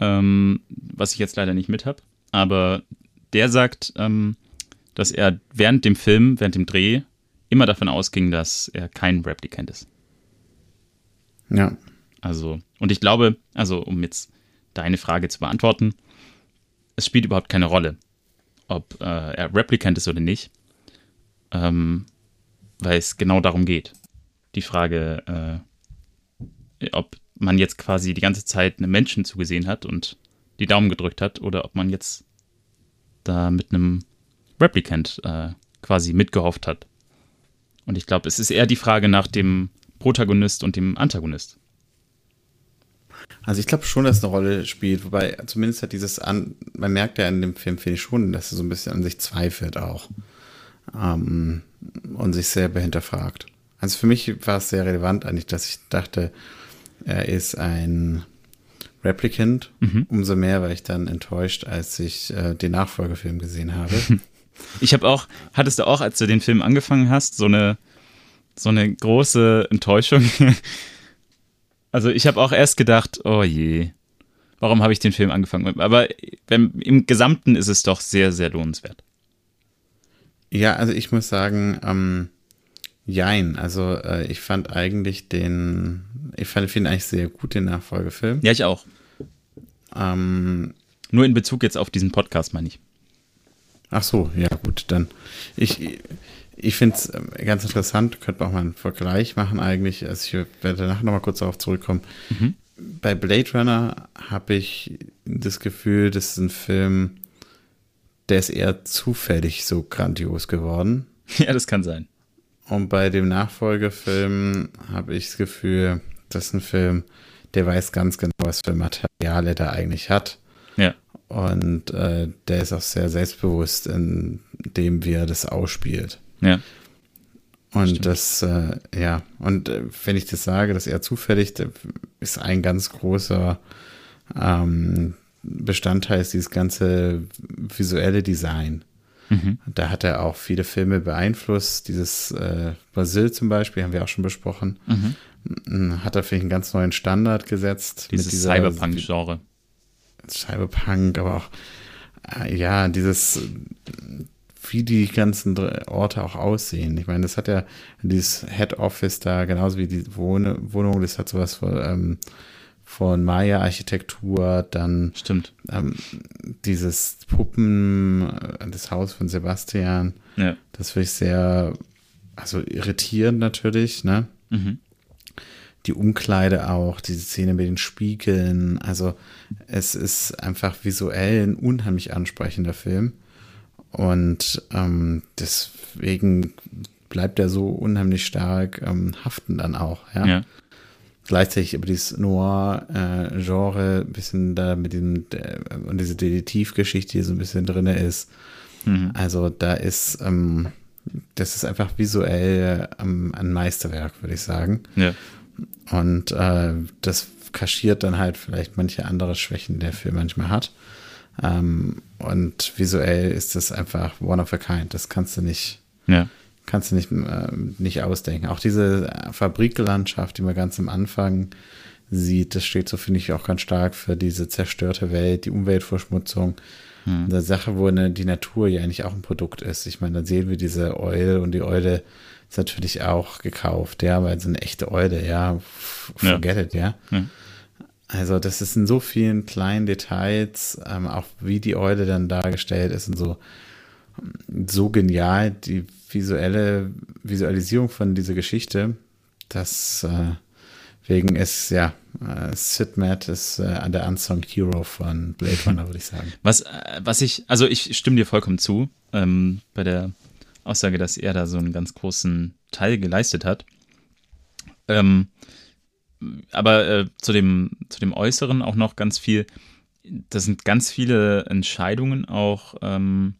B: ähm, was ich jetzt leider nicht mit habe, aber der sagt, ähm, dass er während dem Film, während dem Dreh, immer davon ausging, dass er kein Replicant ist.
A: Ja.
B: Also, und ich glaube, also um jetzt deine Frage zu beantworten, es spielt überhaupt keine Rolle, ob äh, er Replicant ist oder nicht, ähm, weil es genau darum geht. Die Frage, äh, ob man jetzt quasi die ganze Zeit einem Menschen zugesehen hat und die Daumen gedrückt hat oder ob man jetzt da mit einem Replicant äh, quasi mitgehofft hat. Und ich glaube, es ist eher die Frage nach dem Protagonist und dem Antagonist.
A: Also ich glaube schon, dass es eine Rolle spielt, wobei zumindest hat dieses an, man merkt ja in dem Film, finde ich schon, dass er so ein bisschen an sich zweifelt auch ähm, und sich selber hinterfragt. Also für mich war es sehr relevant eigentlich, dass ich dachte, er ist ein Replicant, umso mehr war ich dann enttäuscht, als ich äh, den Nachfolgefilm gesehen habe. [laughs]
B: Ich habe auch, hattest du auch, als du den Film angefangen hast, so eine, so eine große Enttäuschung? [laughs] Also ich habe auch erst gedacht, oh je, warum habe ich den Film angefangen? Aber wenn, im Gesamten ist es doch sehr, sehr lohnenswert.
A: Ja, also ich muss sagen, ähm, jein. Also äh, ich fand eigentlich den, ich fand ihn eigentlich sehr gut, den Nachfolgefilm.
B: Ja, ich auch.
A: Ähm,
B: Nur in Bezug jetzt auf diesen Podcast, meine ich.
A: ach so, ja gut, dann. Ich, ich finde es ganz interessant, könnte man auch mal einen Vergleich machen eigentlich. Also ich werde nachher nochmal kurz darauf zurückkommen. Bei Blade Runner habe ich das Gefühl, das ist ein Film, der ist eher zufällig so grandios geworden. [laughs]
B: Ja, das kann sein.
A: Und bei dem Nachfolgefilm habe ich das Gefühl, das ist ein Film, der weiß ganz genau, was für Material er da eigentlich hat.
B: Ja.
A: Und äh, der ist auch sehr selbstbewusst in dem, wie er das ausspielt.
B: Ja.
A: Und
B: Stimmt.
A: das, äh, ja, und äh, wenn ich das sage, das ist eher zufällig, da ist ein ganz großer ähm, Bestandteil ist dieses ganze visuelle Design.
B: Mhm.
A: Da hat er auch viele Filme beeinflusst. Dieses äh, Brasil zum Beispiel haben wir auch schon besprochen.
B: Mhm.
A: Hat er für einen ganz neuen Standard gesetzt.
B: Dieses Cyberpunk-Genre.
A: Cyberpunk, aber auch, äh, ja, dieses, wie die ganzen Orte auch aussehen. Ich meine, das hat ja dieses Head Office da, genauso wie die Wohne, Wohnung, das hat sowas von, ähm, von Maya-Architektur, dann
B: Stimmt.
A: ähm, dieses Puppen, äh, das Haus von Sebastian,
B: Ja.
A: das finde ich sehr, also irritierend natürlich, ne?
B: Mhm.
A: Die Umkleide auch, diese Szene mit den Spiegeln, also es ist einfach visuell ein unheimlich ansprechender Film und ähm, deswegen bleibt er so unheimlich stark ähm, haften dann auch, ja.
B: Ja.
A: Gleichzeitig aber dieses Noir-Genre, ein bisschen da mit dem, der, und diese Detektivgeschichte, die so ein bisschen drin ist.
B: Mhm.
A: Also da ist, ähm, das ist einfach visuell ähm, ein Meisterwerk, würde ich sagen.
B: Ja.
A: Und äh, das kaschiert dann halt vielleicht manche andere Schwächen, der Film manchmal hat. Ähm, und visuell ist das einfach one of a kind. Das kannst du nicht,
B: Ja.
A: kannst du nicht, äh, nicht ausdenken. Auch diese Fabriklandschaft, die man ganz am Anfang sieht, das steht so, finde ich, auch ganz stark für diese zerstörte Welt, die Umweltverschmutzung. Eine Sache, wo eine, die Natur ja eigentlich auch ein Produkt ist. Ich meine, dann sehen wir diese Eule und die Eule ist natürlich auch gekauft, ja, weil so eine echte Eule, ja, f-
B: Ja.
A: forget it, ja.
B: Ja.
A: Also das ist in so vielen kleinen Details, ähm, auch wie die Eule dann dargestellt ist und so, so genial, die visuelle Visualisierung von dieser Geschichte, dass äh, wegen ist, ja, äh, Sid Matt ist äh, der Unsung Hero von Blade Runner, würde ich sagen. [laughs]
B: Was, äh, was ich, also ich stimme dir vollkommen zu, ähm, bei der Aussage, dass er da so einen ganz großen Teil geleistet hat. Ähm, aber äh, zu, dem, zu dem Äußeren auch noch ganz viel. das sind ganz viele Entscheidungen auch ähm,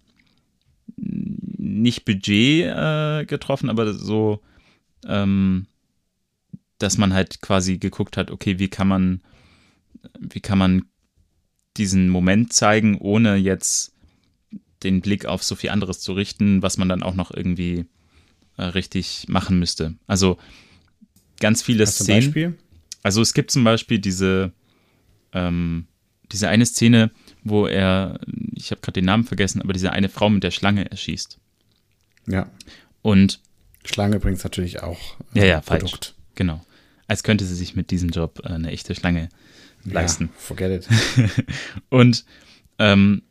B: nicht Budget äh, getroffen, aber so, ähm, dass man halt quasi geguckt hat, okay, wie kann man, wie kann man diesen Moment zeigen, ohne jetzt den Blick auf so viel anderes zu richten, was man dann auch noch irgendwie äh, richtig machen müsste. Also ganz viele
A: Hast
B: Szenen.
A: Beispiel?
B: Also es gibt zum Beispiel diese, ähm, diese eine Szene, wo er, ich habe gerade den Namen vergessen, aber diese eine Frau mit der Schlange erschießt.
A: Ja.
B: Und
A: Schlange übrigens natürlich auch. äh,
B: ja, ja, falsch.
A: Produkt.
B: Genau. Als könnte sie sich mit diesem Job äh, eine echte Schlange leisten.
A: Ja, forget it. [laughs]
B: Und ähm,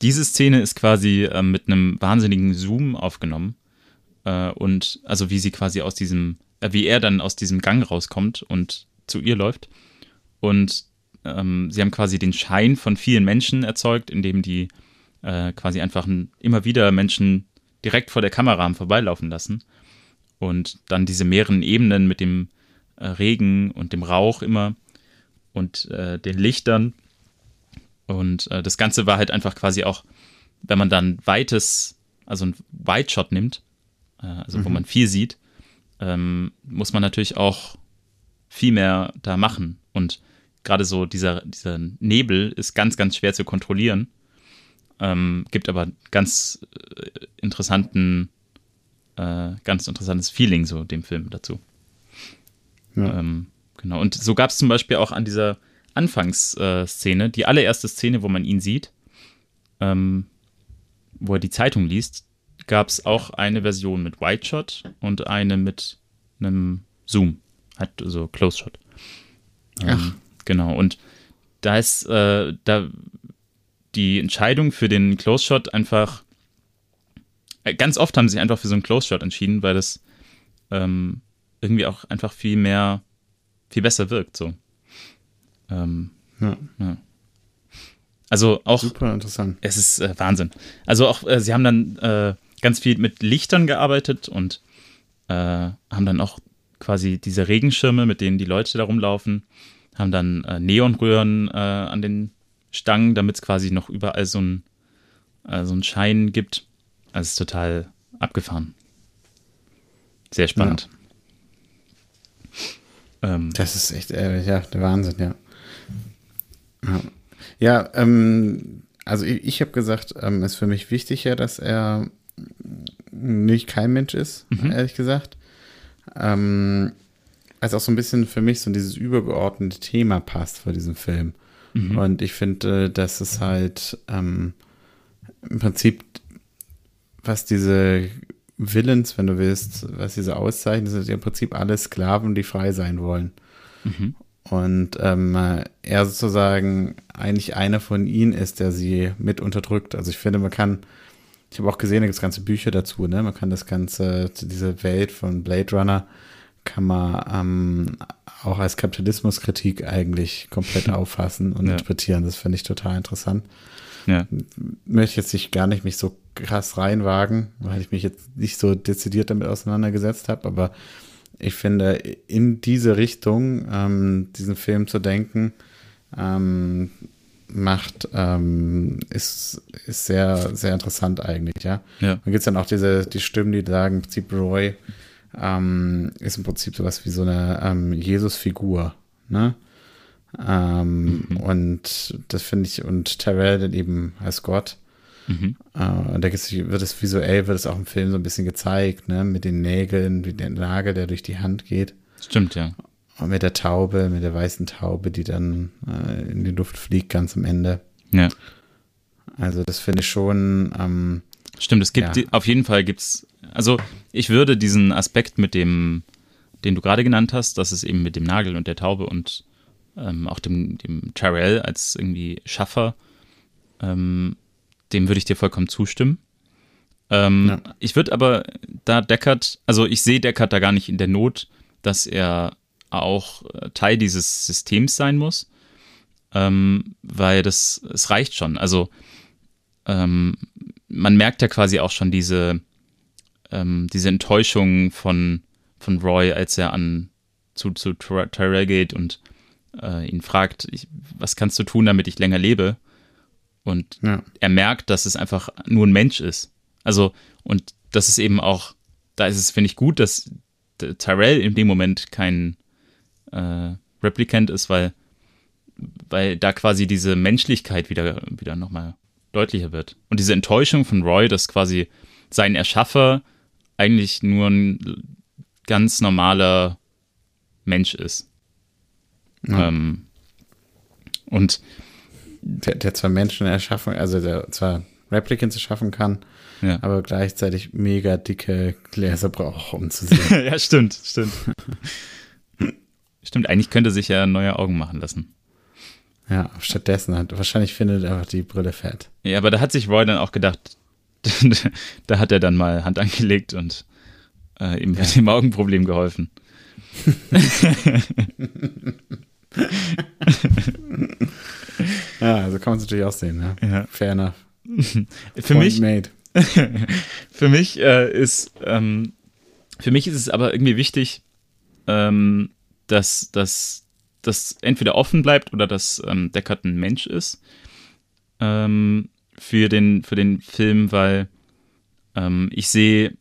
B: diese Szene ist quasi ähm, mit einem wahnsinnigen Zoom aufgenommen. Äh, und also wie sie quasi aus diesem, äh, wie er dann aus diesem Gang rauskommt und zu ihr läuft. Und ähm, sie haben quasi den Schein von vielen Menschen erzeugt, indem die äh, quasi einfach immer wieder Menschen direkt vor der Kamera haben vorbeilaufen lassen. Und dann diese mehreren Ebenen mit dem äh, Regen und dem Rauch immer und äh, den Lichtern. Und äh, das Ganze war halt einfach quasi auch, wenn man dann weites, also ein Wide Shot nimmt, äh, also wo man viel sieht, ähm, muss man natürlich auch viel mehr da machen. Und gerade so dieser, dieser Nebel ist ganz, ganz schwer zu kontrollieren. Ähm, gibt aber ganz äh, interessanten, äh, ganz interessantes Feeling so dem Film dazu.
A: Ja.
B: Ähm, genau. Und so gab es zum Beispiel auch an dieser Anfangsszene, die allererste Szene, wo man ihn sieht, ähm, wo er die Zeitung liest, gab es auch eine Version mit Wide Shot und eine mit einem Zoom, halt so Close Shot. Ähm, Genau. Und da ist äh, da die Entscheidung für den Close Shot einfach äh, ganz oft haben sie sich einfach für so einen Close Shot entschieden, weil das ähm, irgendwie auch einfach viel mehr, viel besser wirkt. So. Ähm,
A: Ja.
B: ja. Also auch
A: Super interessant.
B: es ist äh, Wahnsinn. Also auch, äh, sie haben dann äh, ganz viel mit Lichtern gearbeitet und äh, haben dann auch quasi diese Regenschirme, mit denen die Leute da rumlaufen, haben dann äh, Neonröhren äh, an den Stangen, damit es quasi noch überall so ein äh, so einen Schein gibt. Also es ist total abgefahren. Sehr spannend. Ähm,
A: Das ist echt, äh, ja, der Wahnsinn, ja. Ja, ja ähm, also ich, ich habe gesagt, ähm, ist für mich wichtiger, dass er nicht kein Mensch ist, ehrlich gesagt. Ähm, als auch so ein bisschen für mich so dieses übergeordnete Thema passt vor diesem Film. Und ich finde, dass es halt ähm, im Prinzip, was diese Villains, wenn du willst, was diese auszeichnen, sind im Prinzip alle Sklaven, die frei sein wollen. Und ähm, äh, er sozusagen eigentlich einer von ihnen ist, der sie mit unterdrückt. Also ich finde, man kann, ich habe auch gesehen, da gibt es ganze Bücher dazu, ne? Man kann das Ganze, diese Welt von Blade Runner, kann man ähm, auch als Kapitalismuskritik eigentlich komplett [laughs] auffassen und
B: Ja.
A: interpretieren. Das finde ich total interessant
B: ja.
A: möchte jetzt nicht gar nicht mich so krass reinwagen, weil ich mich jetzt nicht so dezidiert damit auseinandergesetzt habe, aber ich finde, in diese Richtung, ähm, diesen Film zu denken, ähm, macht, ähm, ist, ist sehr, sehr interessant eigentlich, ja.
B: Ja.
A: Dann gibt es dann auch diese, die Stimmen, die sagen, im Prinzip Roy ähm, ist im Prinzip sowas wie so eine ähm, Jesus-Figur, ne? Ähm, Und das finde ich, und Terrell dann eben als Gott.
B: Mhm.
A: Äh, und da wird es visuell, wird es auch im Film so ein bisschen gezeigt, ne? Mit den Nägeln, wie der Nagel, der durch die Hand geht.
B: Stimmt, ja.
A: Mit der Taube, mit der weißen Taube, die dann äh, in die Luft fliegt, ganz am Ende.
B: Ja.
A: Also das finde ich schon, ähm,
B: Stimmt, es gibt
A: Ja.
B: auf jeden Fall gibt's, also ich würde diesen Aspekt mit dem, den du gerade genannt hast, dass es eben mit dem Nagel und der Taube und ähm, auch dem, dem Tyrell als irgendwie Schaffer, ähm, dem würde ich dir vollkommen zustimmen. Ähm,
A: Ja.
B: Ich würde aber da Deckard, also ich sehe Deckard da gar nicht in der Not, dass er auch äh, Teil dieses Systems sein muss, ähm, weil das, es reicht schon. Also ähm, man merkt ja quasi auch schon diese, ähm, diese Enttäuschung von, von Roy, als er an zu, zu Ty- Tyrell geht und äh, ihn fragt, ich, was kannst du tun, damit ich länger lebe? Und
A: Ja.
B: er merkt, dass es einfach nur ein Mensch ist. Also, und das ist eben auch, da ist es, finde ich, gut, dass der Tyrell in dem Moment kein äh, Replicant ist, weil, weil da quasi diese Menschlichkeit wieder, wieder nochmal deutlicher wird. Und diese Enttäuschung von Roy, dass quasi sein Erschaffer eigentlich nur ein ganz normaler Mensch ist.
A: Ja.
B: Ähm, und
A: Der, der zwar Menschen erschaffen, also der zwar Replicants erschaffen kann,
B: ja.
A: aber gleichzeitig mega dicke Gläser braucht, um zu sehen. [laughs]
B: ja, stimmt, stimmt. [laughs] stimmt, eigentlich könnte sich ja neue Augen machen lassen.
A: ja, stattdessen hat, wahrscheinlich findet er einfach die Brille fett.
B: Ja, aber da hat sich Roy dann auch gedacht, [laughs] da hat er dann mal Hand angelegt und äh, ihm mit dem Augenproblem geholfen. [laughs]
A: Ja, also kann man es natürlich auch sehen, ne?
B: Ja.
A: Fair enough. [laughs]
B: Für mich,
A: made.
B: für mich äh, ist, ähm, für mich ist es aber irgendwie wichtig, ähm, dass dass das entweder offen bleibt oder dass ähm, Deckard ein Mensch ist ähm, für den für den Film, weil ähm, ich sehe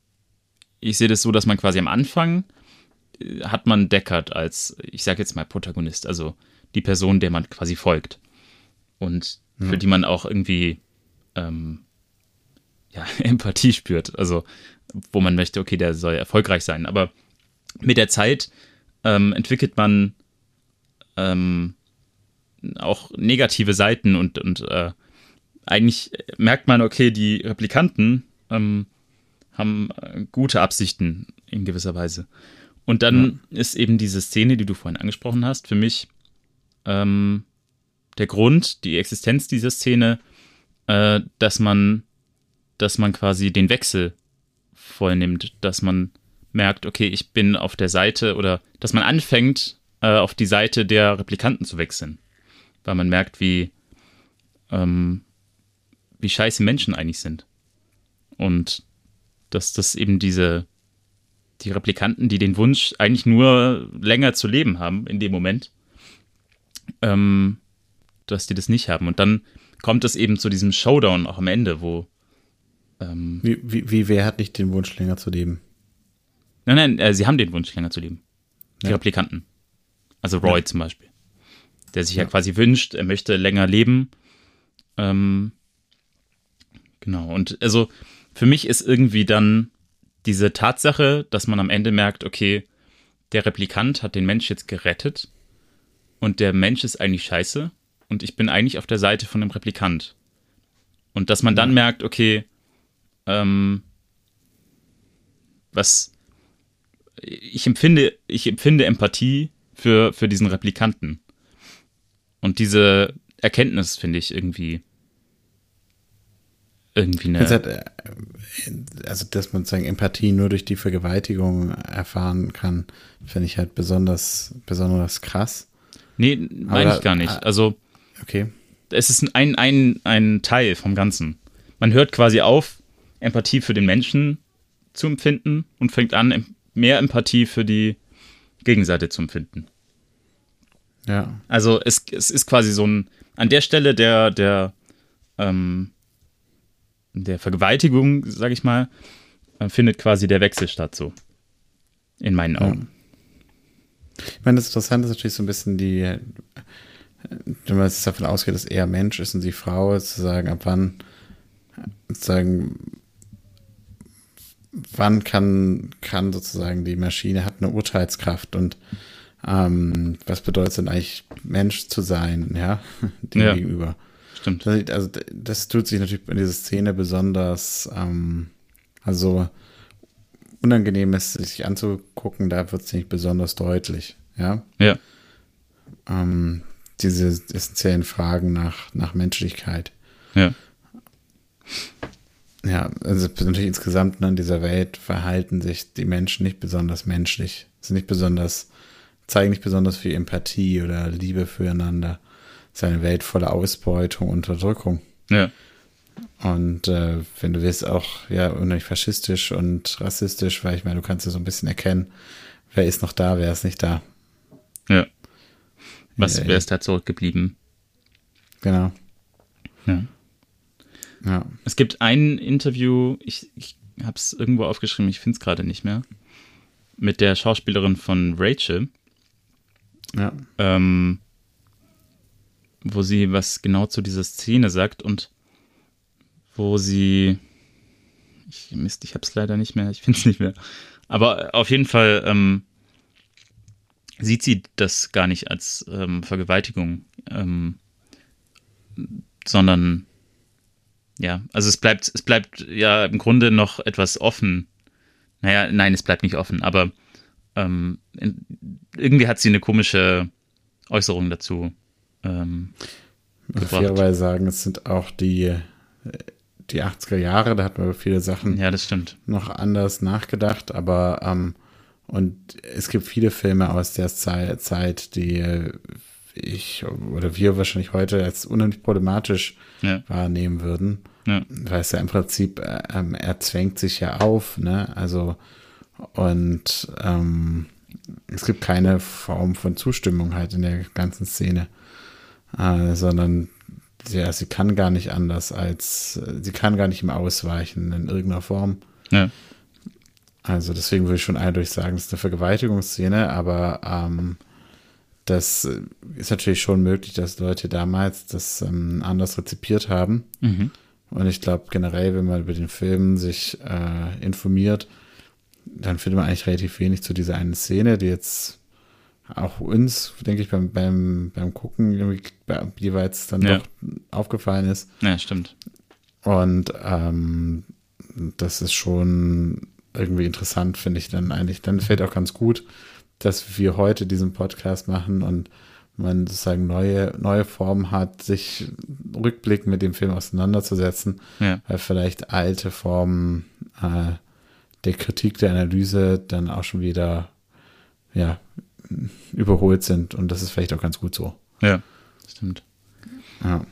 B: ich sehe das so, dass man quasi am Anfang äh, hat man Deckard als ich sage jetzt mal Protagonist, also die Person, der man quasi folgt und für die man auch irgendwie ähm, ja, [laughs] Empathie spürt. Also, wo man möchte, okay, der soll erfolgreich sein. Aber mit der Zeit ähm, entwickelt man ähm, auch negative Seiten und, und äh, eigentlich merkt man, okay, die Replikanten ähm, haben äh, gute Absichten in gewisser Weise. Und dann ist eben diese Szene, die du vorhin angesprochen hast, für mich ähm, der Grund, die Existenz dieser Szene, äh, dass man, dass man quasi den Wechsel vollnimmt, dass man merkt, okay, ich bin auf der Seite oder dass man anfängt, äh, auf die Seite der Replikanten zu wechseln. Weil man merkt, wie, ähm, wie scheiße Menschen eigentlich sind. Und dass das eben diese, die Replikanten, die den Wunsch, eigentlich nur länger zu leben haben in dem Moment, ähm, dass die das nicht haben. Und dann kommt es eben zu diesem Showdown auch am Ende, wo ähm,
A: Wie, wie, wie, wer hat nicht den Wunsch, länger zu leben?
B: Nein, nein, äh, sie haben den Wunsch, länger zu leben. Die
A: Ja.
B: Replikanten. Also Roy zum Beispiel. Der sich ja. quasi wünscht, er möchte länger leben. Ähm, genau, und also für mich ist irgendwie dann diese Tatsache, dass man am Ende merkt, okay, der Replikant hat den Mensch jetzt gerettet und der Mensch ist eigentlich scheiße und ich bin eigentlich auf der Seite von dem Replikant. Und dass man dann merkt, okay, ähm, was ich empfinde, ich empfinde Empathie für, für diesen Replikanten. Und diese Erkenntnis finde ich irgendwie irgendwie eine.
A: Äh, also, dass man sozusagen Empathie nur durch die Vergewaltigung erfahren kann, finde ich halt besonders, besonders krass.
B: nee, meine ich gar nicht. Also
A: Okay.
B: es ist ein, ein, ein Teil vom Ganzen. Man hört quasi auf, Empathie für den Menschen zu empfinden und fängt an, mehr Empathie für die Gegenseite zu empfinden.
A: Ja.
B: Also es, es ist quasi so ein, an der Stelle der, der, ähm, der Vergewaltigung, sag ich mal, äh, findet quasi der Wechsel statt, so. In meinen Augen.
A: Ich meine, das Interessante ist natürlich so ein bisschen die, äh, wenn man jetzt davon ausgeht, dass er Mensch ist und sie Frau, ist zu sagen, ab wann, sozusagen, wann kann, kann sozusagen die Maschine hat eine Urteilskraft und ähm, was bedeutet es denn eigentlich, Mensch zu sein, ja, [laughs] dem
B: Ja.
A: gegenüber.
B: Stimmt.
A: Das, also das tut sich natürlich in dieser Szene besonders, ähm, also unangenehm ist, sich anzugucken, da wird es nicht besonders deutlich, ja.
B: Ja.
A: Ähm, diese essentiellen Fragen nach, nach Menschlichkeit.
B: Ja.
A: Ja, also natürlich insgesamt ne, in dieser Welt verhalten sich die Menschen nicht besonders menschlich, sind nicht besonders, zeigen nicht besonders viel Empathie oder Liebe füreinander. Es ist eine Welt voller Ausbeutung, Unterdrückung.
B: Ja.
A: Und äh, wenn du willst, auch ja unheimlich faschistisch und rassistisch, weil ich meine, du kannst ja so ein bisschen erkennen, wer ist noch da, wer ist nicht da.
B: Ja. Was,
A: Ja,
B: wer ist da zurückgeblieben?
A: Genau.
B: Ja.
A: Ja.
B: Es gibt ein Interview, ich, ich habe es irgendwo aufgeschrieben, ich finde es gerade nicht mehr, mit der Schauspielerin von Rachel,
A: Ja.
B: ähm, wo sie was genau zu dieser Szene sagt und wo sie, ich, Mist, ich habe es leider nicht mehr, ich finde es nicht mehr, aber auf jeden Fall ähm, sieht sie das gar nicht als ähm, Vergewaltigung, ähm, sondern ja, also es bleibt, es bleibt ja im Grunde noch etwas offen. Naja, nein, es bleibt nicht offen, aber ähm, in, irgendwie hat sie eine komische Äußerung dazu. Ähm,
A: fairerweise sagen, es sind auch die, äh, die 80er Jahre, da hat man über viele Sachen
B: ja, das stimmt.
A: noch anders nachgedacht, aber ähm, und es gibt viele Filme aus der Zei- Zeit, die äh, ich oder wir wahrscheinlich heute als unheimlich problematisch
B: Ja.
A: wahrnehmen würden.
B: Ja.
A: Weil es ja im Prinzip, äh, ähm, er zwängt sich ja auf, ne? Also und ähm, es gibt keine Form von Zustimmung halt in der ganzen Szene, äh, sondern ja, sie kann gar nicht anders als, sie kann gar nicht mehr ausweichen in irgendeiner Form.
B: Ja.
A: Also deswegen würde ich schon eindeutig sagen, es ist eine Vergewaltigungsszene, aber ähm, das ist natürlich schon möglich, dass Leute damals das ähm, anders rezipiert haben.
B: Mhm.
A: Und ich glaube generell, wenn man über den Film sich äh, informiert, dann findet man eigentlich relativ wenig zu dieser einen Szene, die jetzt auch uns, denke ich, beim, beim, beim Gucken jeweils dann
B: Ja.
A: doch aufgefallen ist.
B: ja, stimmt.
A: Und ähm, das ist schon irgendwie interessant, finde ich dann eigentlich. Dann fällt auch ganz gut, dass wir heute diesen Podcast machen und man sozusagen neue, neue Formen hat, sich rückblickend mit dem Film auseinanderzusetzen,
B: Ja.
A: weil vielleicht alte Formen äh, der Kritik, der Analyse dann auch schon wieder ja, überholt sind. Und das ist vielleicht auch ganz gut so.
B: Ja, stimmt.
A: Ja.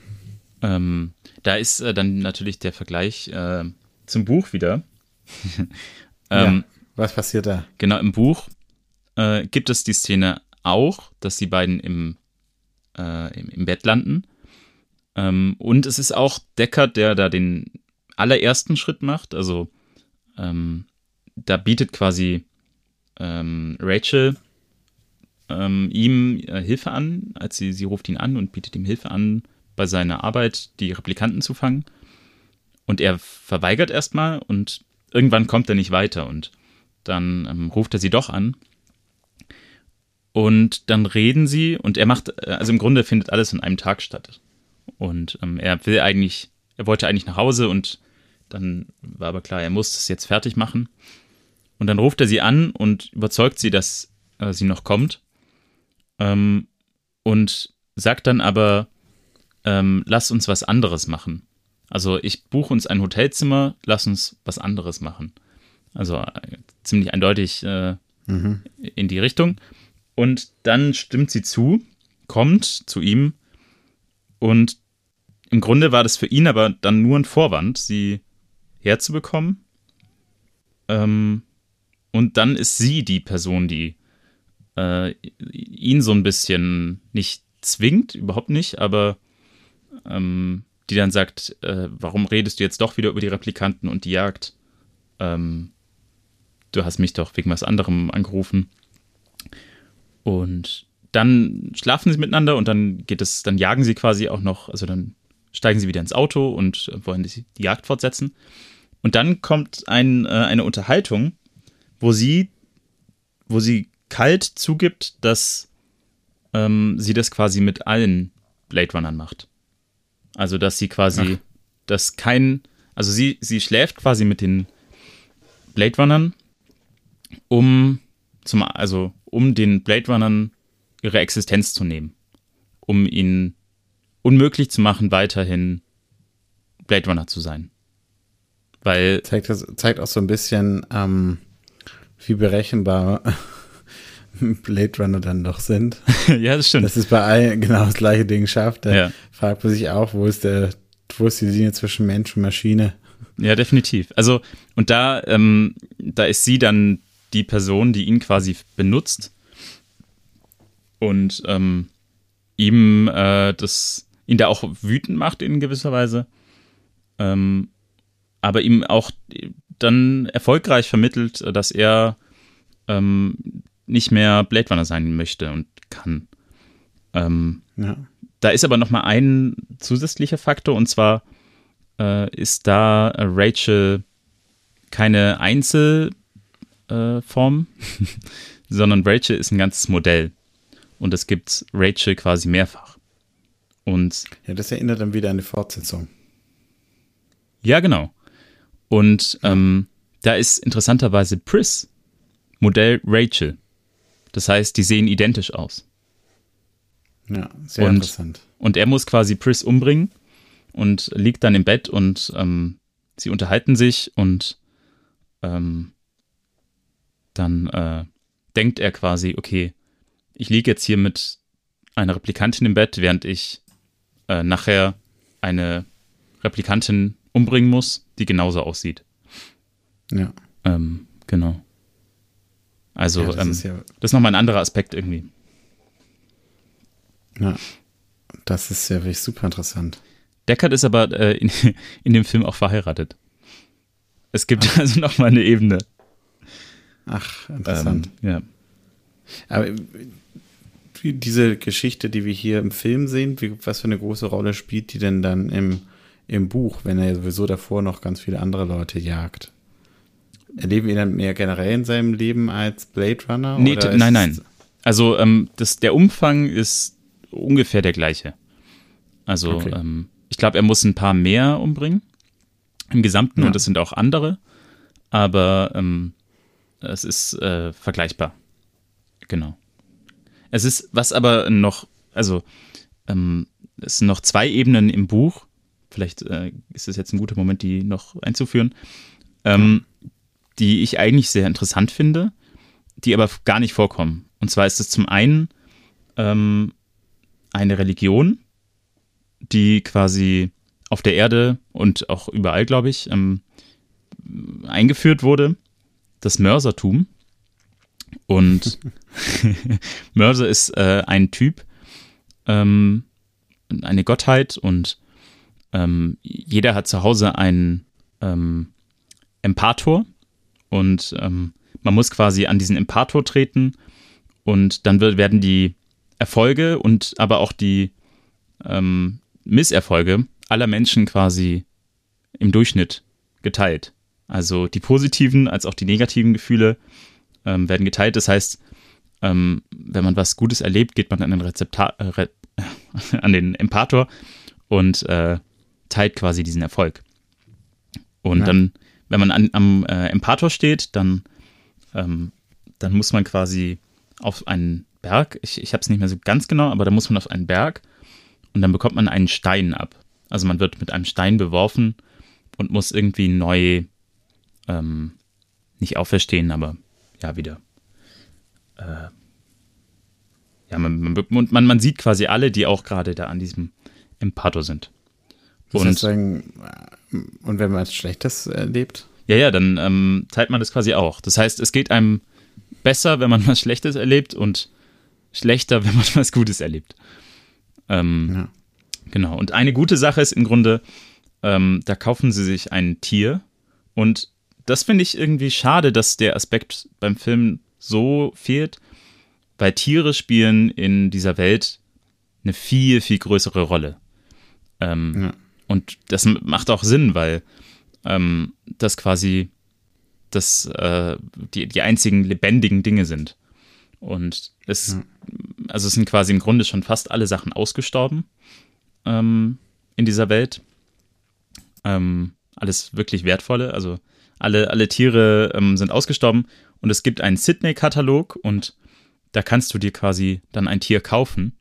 B: Ähm, da ist äh, dann natürlich der Vergleich äh, zum Buch wieder. [laughs] ähm,
A: ja. Was passiert da?
B: Genau, im Buch äh, gibt es die Szene auch, dass die beiden im, äh, im, im Bett landen. Ähm, und es ist auch Deckard, der da den allerersten Schritt macht. Also ähm, da bietet quasi ähm, Rachel ähm, ihm äh, Hilfe an, als sie, sie ruft ihn an und bietet ihm Hilfe an, bei seiner Arbeit die Replikanten zu fangen. Und er verweigert erstmal und irgendwann kommt er nicht weiter und dann ähm, ruft er sie doch an. Und dann reden sie und er macht, äh, also im Grunde findet alles an einem Tag statt. Und ähm, er will eigentlich, er wollte eigentlich nach Hause und dann war aber klar, er muss das jetzt fertig machen. Und dann ruft er sie an und überzeugt sie, dass äh, sie noch kommt. Ähm, und sagt dann aber, ähm, lass uns was anderes machen. Also ich buche uns ein Hotelzimmer, lass uns was anderes machen. Also äh, ziemlich eindeutig äh, in die Richtung. Und dann stimmt sie zu, kommt zu ihm und im Grunde war das für ihn aber dann nur ein Vorwand, sie herzubekommen. Ähm, und dann ist sie die Person, die äh, ihn so ein bisschen nicht zwingt, überhaupt nicht, aber ähm, die dann sagt, äh, warum redest du jetzt doch wieder über die Replikanten und die Jagd? Ähm, du hast mich doch wegen was anderem angerufen. Und dann schlafen sie miteinander und dann geht es, dann jagen sie quasi auch noch, also dann steigen sie wieder ins Auto und wollen die, die Jagd fortsetzen. Und dann kommt ein, äh, eine Unterhaltung, wo sie, wo sie kalt zugibt, dass ähm, sie das quasi mit allen Blade Runnern macht. Also, dass sie quasi, dass kein, also sie, sie schläft quasi mit den Blade Runnern, um zum, also um den Blade Runnern ihre Existenz zu nehmen, um ihnen unmöglich zu machen, weiterhin Blade Runner zu sein. Weil,
A: Zeigt, das, zeigt auch so ein bisschen, ähm, wie berechenbar [laughs] Blade Runner dann doch sind. [laughs]
B: ja, das stimmt.
A: Das ist bei allen genau das gleiche Ding schafft. Da
B: Ja.
A: fragt man sich auch, wo ist der, wo ist die Linie zwischen Mensch und Maschine?
B: Ja, definitiv. Also, und da, ähm, da ist sie dann die Person, die ihn quasi benutzt und ähm, ihm äh, das ihn da auch wütend macht in gewisser Weise, ähm, aber ihm auch dann erfolgreich vermittelt, dass er ähm, nicht mehr Blade Runner sein möchte und kann. Ähm,
A: Ja.
B: da ist aber noch mal ein zusätzlicher Faktor und zwar äh, ist da Rachel keine Einzelform, äh, Form, [laughs] sondern Rachel ist ein ganzes Modell und es gibt Rachel quasi mehrfach. Und
A: Ja, das erinnert dann wieder an eine Fortsetzung.
B: ja, genau. Und ähm, da ist interessanterweise Pris Modell Rachel. Das heißt, die sehen identisch aus.
A: Ja, sehr
B: Und-
A: interessant.
B: Und er muss quasi Pris umbringen und liegt dann im Bett und ähm, sie unterhalten sich und ähm, dann äh, denkt er quasi, okay, ich liege jetzt hier mit einer Replikantin im Bett, während ich äh, nachher eine Replikantin umbringen muss, die genauso aussieht.
A: Ja,
B: Ähm, genau. Also,
A: ja, das
B: ähm,
A: ist ja,
B: das ist nochmal ein anderer Aspekt irgendwie.
A: ja, das ist ja wirklich super interessant.
B: Deckard ist aber äh, in, [laughs] in dem Film auch verheiratet. Es gibt [laughs] also nochmal eine Ebene.
A: Ach, interessant.
B: Ähm, ja.
A: Aber äh, diese Geschichte, die wir hier im Film sehen, wie, was für eine große Rolle spielt die denn dann im, im Buch, wenn er sowieso davor noch ganz viele andere Leute jagt? Erleben wir ihn dann mehr generell in seinem Leben als Blade Runner?
B: Nee, nein, nein. Also ähm, das, der Umfang ist ungefähr der gleiche. Also
A: Okay.
B: ähm, ich glaube, er muss ein paar mehr umbringen im Gesamten
A: Ja.
B: und es sind auch andere, aber ähm, es ist äh, vergleichbar. Genau. Es ist, was aber noch, also ähm, es sind noch zwei Ebenen im Buch. Vielleicht äh, ist es jetzt ein guter Moment, die noch einzuführen, ähm, die ich eigentlich sehr interessant finde, die aber gar nicht vorkommen. Und zwar ist es zum einen ähm, eine Religion, die quasi auf der Erde und auch überall, glaube ich, ähm, eingeführt wurde, das Mörsertum. Und [laughs] [laughs] Mörser ist äh, ein Typ, ähm, eine Gottheit und ähm, jeder hat zu Hause einen ähm, Empator und ähm, man muss quasi an diesen Empator treten und dann wird, werden die Erfolge und aber auch die ähm, Misserfolge aller Menschen quasi im Durchschnitt geteilt. Also die positiven als auch die negativen Gefühle ähm, werden geteilt. Das heißt, ähm, wenn man was Gutes erlebt, geht man an den Rezeptar, äh, Re [laughs] an den Empator und äh, teilt quasi diesen Erfolg. Und
A: Ja.
B: dann, wenn man an, am äh, Empator steht, dann, ähm, dann muss man quasi auf einen Berg, ich, ich habe es nicht mehr so ganz genau, aber da muss man auf einen Berg und dann bekommt man einen Stein ab. Also man wird mit einem Stein beworfen und muss irgendwie neu, ähm, nicht auferstehen, aber ja, wieder. Äh, ja, man, man, man, man sieht quasi alle, die auch gerade da an diesem Empator sind.
A: Das
B: Und-
A: sagen, und wenn man was Schlechtes erlebt?
B: Ja, ja, dann ähm, teilt man das quasi auch. Das heißt, es geht einem besser, wenn man [laughs] was Schlechtes erlebt und schlechter, [laughs] wenn man was Gutes erlebt. Ähm,
A: Ja.
B: Genau. Und eine gute Sache ist im Grunde, ähm, da kaufen sie sich ein Tier und das finde ich irgendwie schade, dass der Aspekt beim Film so fehlt, weil Tiere spielen in dieser Welt eine viel, viel größere Rolle. Ähm,
A: Ja.
B: Und das macht auch Sinn, weil ähm, das quasi das, äh, die, die einzigen lebendigen Dinge sind. Und es, also es sind quasi im Grunde schon fast alle Sachen ausgestorben ähm, in dieser Welt. Ähm, alles wirklich wertvolle, also alle, alle Tiere ähm, sind ausgestorben und es gibt einen Sydney-Katalog und da kannst du dir quasi dann ein Tier kaufen.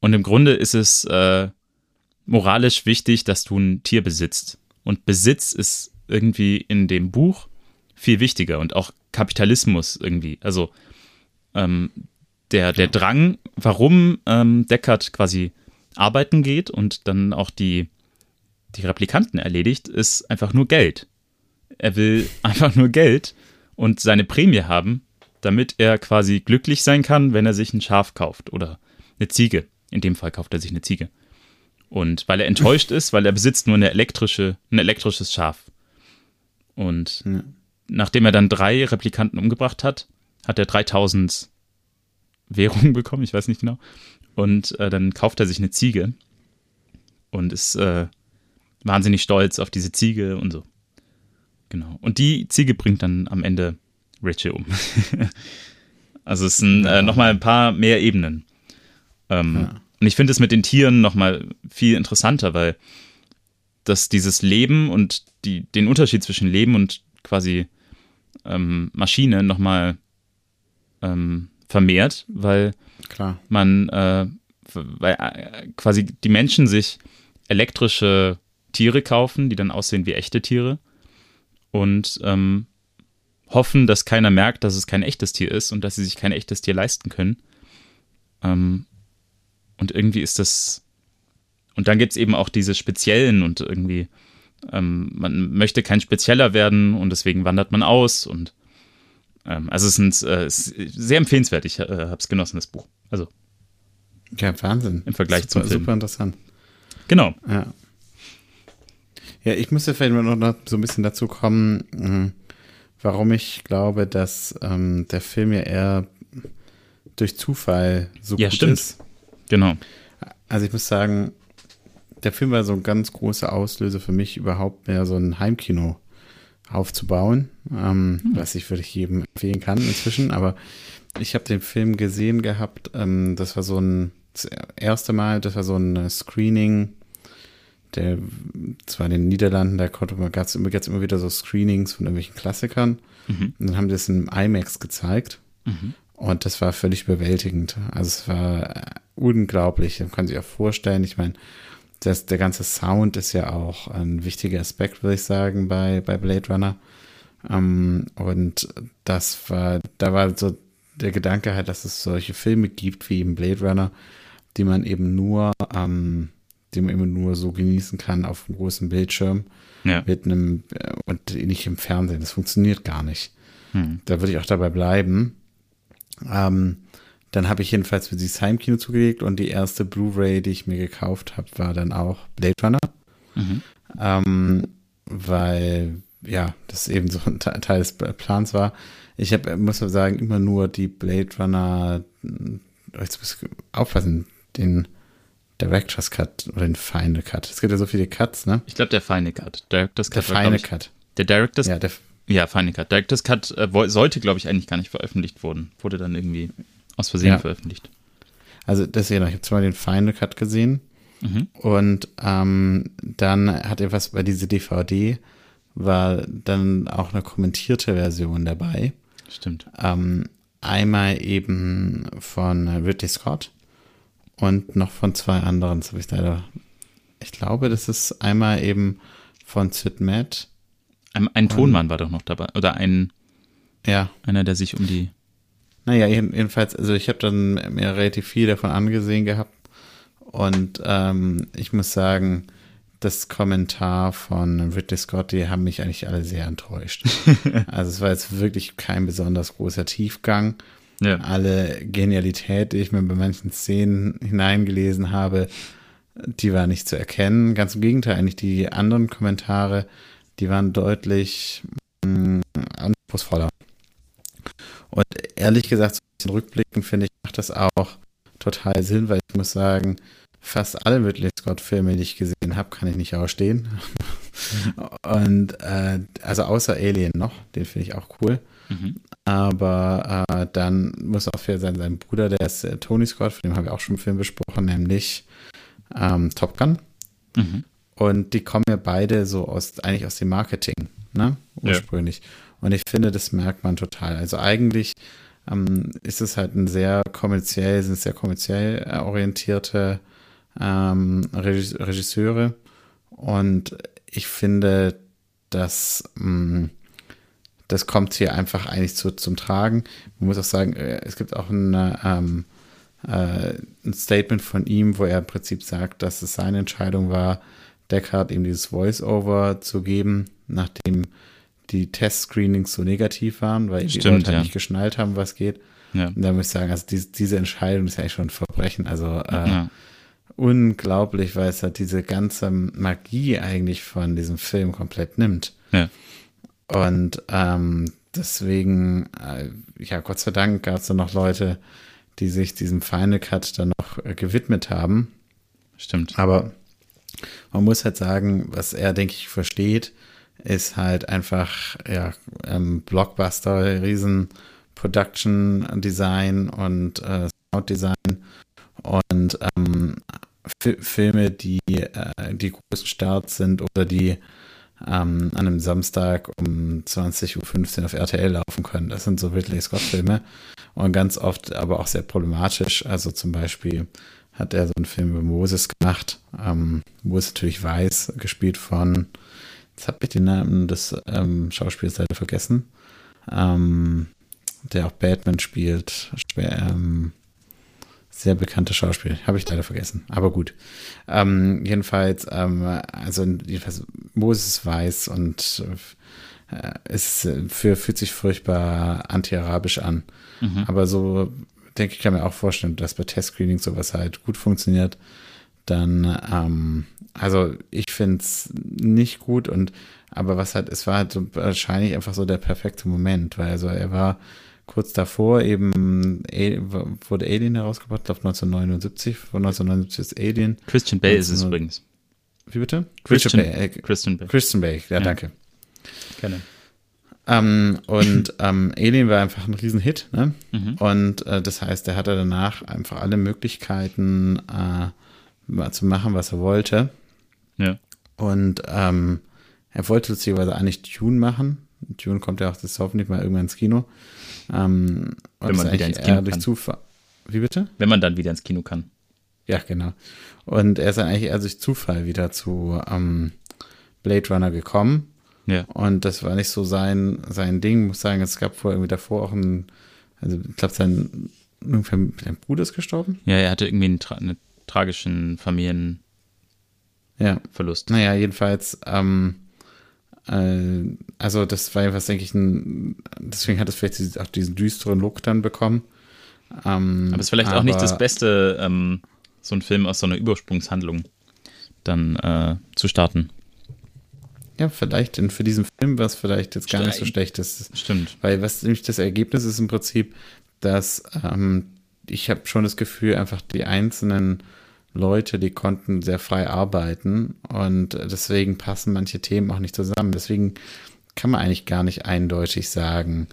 B: Und im Grunde ist es äh, moralisch wichtig, dass du ein Tier besitzt. Und Besitz ist irgendwie in dem Buch viel wichtiger und auch Kapitalismus irgendwie. Also ähm, der, der Drang, warum ähm, Deckard quasi arbeiten geht und dann auch die, die Replikanten erledigt, ist einfach nur Geld. Er will einfach nur Geld und seine Prämie haben, damit er quasi glücklich sein kann, wenn er sich ein Schaf kauft oder eine Ziege in dem Fall kauft er sich eine Ziege. Und weil er enttäuscht ist, weil er besitzt nur eine elektrische, ein elektrisches Schaf. Und
A: Ja.
B: nachdem er dann drei Replikanten umgebracht hat, hat er 3000 Währungen bekommen, ich weiß nicht genau. Und äh, dann kauft er sich eine Ziege und ist äh, wahnsinnig stolz auf diese Ziege und so. Genau. Und die Ziege bringt dann am Ende Richie um. [laughs] also es sind äh, nochmal ein paar mehr Ebenen. Ähm,
A: Ja.
B: Und ich finde es mit den Tieren nochmal viel interessanter, weil das dieses Leben und die, den Unterschied zwischen Leben und quasi ähm, Maschine nochmal ähm, vermehrt, weil
A: Klar.
B: man, äh, weil äh, quasi die Menschen sich elektrische Tiere kaufen, die dann aussehen wie echte Tiere und ähm, hoffen, dass keiner merkt, dass es kein echtes Tier ist und dass sie sich kein echtes Tier leisten können. Ähm, und irgendwie ist das. Und dann gibt es eben auch diese speziellen und irgendwie, ähm, man möchte kein spezieller werden und deswegen wandert man aus und ähm, also es ist, ein, äh, es ist sehr empfehlenswert. Ich äh, habe es genossen, das Buch. Also
A: Ja, Wahnsinn.
B: Im Vergleich
A: super,
B: zum Film.
A: Super interessant.
B: genau.
A: Ja. Ja, ich müsste vielleicht mal noch so ein bisschen dazu kommen, mh, warum ich glaube, dass ähm, der Film ja eher durch Zufall so
B: Ja,
A: gut
B: stimmt.
A: ist.
B: Genau.
A: Also ich muss sagen, der Film war so ein ganz großer Auslöser für mich, überhaupt mehr so ein Heimkino aufzubauen, ähm, was ich wirklich jedem empfehlen kann inzwischen. Aber ich habe den Film gesehen gehabt, ähm, das war so ein, das erste Mal, das war so ein äh, Screening, der zwar in den Niederlanden, da konnte man gab's immer, gab's immer wieder so Screenings von irgendwelchen Klassikern.
B: Mhm.
A: Und dann haben die das in IMAX gezeigt.
B: Mhm.
A: Und das war völlig überwältigend. Also es war äh, unglaublich. Man kann sich auch vorstellen, ich meine, das, der ganze Sound ist ja auch ein wichtiger Aspekt, würde ich sagen, bei, bei Blade Runner. Ähm, und das war, da war so der Gedanke halt, dass es solche Filme gibt wie eben Blade Runner, die man eben nur, ähm, die man eben nur so genießen kann auf einem großen Bildschirm
B: Ja.
A: mit einem äh, und nicht im Fernsehen. Das funktioniert gar nicht.
B: Hm.
A: Da würde ich auch dabei bleiben. Ähm, dann habe ich jedenfalls für dieses Heimkino zugelegt und die erste Blu-ray, die ich mir gekauft habe, war dann auch Blade Runner.
B: Mhm.
A: Ähm, weil, ja, das eben so ein Te- Teil des Plans war. Ich habe, muss man sagen, immer nur die Blade Runner, äh, jetzt muss ich aufpassen, den Director's Cut oder den Final Cut. Es gibt ja so viele Cuts, ne?
B: Ich glaube, der Final Cut. Director's
A: Der
B: Cut. glaub
A: Final
B: ich,
A: Cut.
B: Der Director's
A: Ja, der,
B: Ja, Final Cut. Director's Cut äh, sollte, glaube ich, eigentlich gar nicht veröffentlicht wurden. Wurde dann irgendwie aus Versehen
A: Ja.
B: veröffentlicht.
A: Also deswegen, ich habe zwar den Final Cut gesehen
B: Mhm.
A: und ähm, dann hat er was bei dieser DVD, war dann auch eine kommentierte Version dabei.
B: Stimmt.
A: Ähm, einmal eben von Ridley Scott und noch von zwei anderen. Das habe ich leider. Ich glaube, das ist einmal eben von Sid Matt.
B: Ein, ein Tonmann war doch noch dabei. Oder ein,
A: Ja,
B: einer, der sich um die.
A: Naja, jeden- jedenfalls, also ich habe dann mir relativ viel davon angesehen gehabt und ähm, ich muss sagen, das Kommentar von Ridley Scott, die haben mich eigentlich alle sehr enttäuscht. [laughs] also es war jetzt wirklich kein besonders großer Tiefgang.
B: Ja.
A: Alle Genialität, die ich mir bei manchen Szenen hineingelesen habe, die war nicht zu erkennen. Ganz im Gegenteil, eigentlich die anderen Kommentare, die waren deutlich mh, anspruchsvoller. Und ehrlich gesagt, so ein bisschen rückblickend finde ich, macht das auch total Sinn, weil ich muss sagen, fast alle Ridley Scott-Filme, die ich gesehen habe, kann ich nicht ausstehen. [laughs] Und äh, also außer Alien noch, den finde ich auch cool.
B: Mhm.
A: Aber äh, dann muss auch fair sein, sein Bruder, der ist äh, Tony Scott, von dem haben wir auch schon einen Film besprochen, nämlich ähm, Top Gun.
B: Mhm.
A: Und die kommen ja beide so aus, eigentlich aus dem Marketing, ne?
B: Ja.
A: Ursprünglich. Und ich finde, das merkt man total. Also eigentlich ähm, ist es halt ein sehr kommerziell, sind sehr kommerziell äh, orientierte ähm, Regis- Regisseure. Und ich finde, dass mh, das kommt hier einfach eigentlich zu, zum Tragen. Man muss auch sagen, äh, es gibt auch ein, äh, ähm, äh, ein Statement von ihm, wo er im Prinzip sagt, dass es seine Entscheidung war, Deckard ihm dieses Voice-Over zu geben, nachdem die Test-Screenings so negativ waren, weil die
B: Stimmt,
A: Leute halt
B: ja.
A: nicht geschnallt haben, was geht.
B: Ja.
A: Und da muss ich sagen, also diese, diese Entscheidung ist ja eigentlich schon ein Verbrechen. Also äh,
B: Ja.
A: unglaublich, weil es halt diese ganze Magie eigentlich von diesem Film komplett nimmt.
B: Ja.
A: Und ähm, deswegen, äh, ja, Gott sei Dank gab es da noch Leute, die sich diesem Final Cut dann noch äh, gewidmet haben.
B: Stimmt.
A: Aber man muss halt sagen, was er, denke ich, versteht, ist halt einfach, ja, ähm, Blockbuster, riesen Production Design und äh, Sound Design und ähm, Fi- Filme, die äh, die großen Starts sind oder die ähm, an einem Samstag um 20.15 Uhr auf RTL laufen können. Das sind so Ridley Scott-Filme und ganz oft aber auch sehr problematisch. Also zum Beispiel hat er so einen Film über Moses gemacht. Ähm, Moses natürlich weiß, gespielt von, jetzt habe ich den Namen des ähm, Schauspielers leider vergessen, ähm, der auch Batman spielt. Schwer, ähm, sehr bekannter Schauspieler, habe ich leider vergessen, aber gut. Ähm, jedenfalls, ähm, also jedenfalls Moses weiß und äh, es äh, für, fühlt sich furchtbar anti-arabisch an. Aber so, denke ich, kann mir auch vorstellen, dass bei Test-Screenings sowas halt gut funktioniert. Dann, ähm, also ich finde es nicht gut und aber was halt, es war halt so wahrscheinlich einfach so der perfekte Moment, weil also er war kurz davor eben A- wurde Alien herausgebracht, ich glaube 1979, von 1979 ist Alien.
B: Christian Bale ist es
A: 1900
B: übrigens.
A: Wie bitte?
B: Christian,
A: Bale, äh,
B: Christian Bale.
A: Christian Bale, ja,
B: Ja.
A: danke.
B: Gerne.
A: Ähm, und ähm, Alien war einfach ein Riesenhit, ne?
B: Mhm.
A: Und äh, das heißt, er hatte danach einfach alle Möglichkeiten äh, mal zu machen, was er wollte.
B: Ja.
A: Und ähm, er wollte lustigerweise eigentlich Dune machen. Dune kommt ja auch das hoffentlich mal irgendwann ins Kino. Ähm,
B: Wenn man wieder ins Kino kann.
A: Zufall. Wie bitte?
B: Wenn man dann wieder ins Kino kann.
A: Ja, genau. Und er ist dann eigentlich eher durch Zufall wieder zu ähm, Blade Runner gekommen.
B: Ja.
A: Und das war nicht so sein, sein Ding. Muss sagen, es gab vorher irgendwie davor auch ein, also ich glaube, sein, sein Bruder ist gestorben.
B: Ja, er hatte irgendwie einen, tra einen tragischen Familienverlust.
A: Ja. Naja, jedenfalls, ähm, äh, also das war jedenfalls, denke ich, ein, deswegen hat es vielleicht auch diesen düsteren Look dann bekommen. Ähm,
B: Aber es ist vielleicht auch nicht
A: aber-
B: das Beste, ähm, so einen Film aus so einer Übersprungshandlung dann äh, zu starten.
A: Ja, vielleicht in, für diesen Film war es vielleicht jetzt gar nicht so
B: Stein.
A: schlecht. Das
B: Stimmt.
A: Weil was nämlich das Ergebnis ist im Prinzip, dass ähm, ich habe schon das Gefühl, einfach die einzelnen Leute, die konnten sehr frei arbeiten und deswegen passen manche Themen auch nicht zusammen. Deswegen kann man eigentlich gar nicht eindeutig sagen,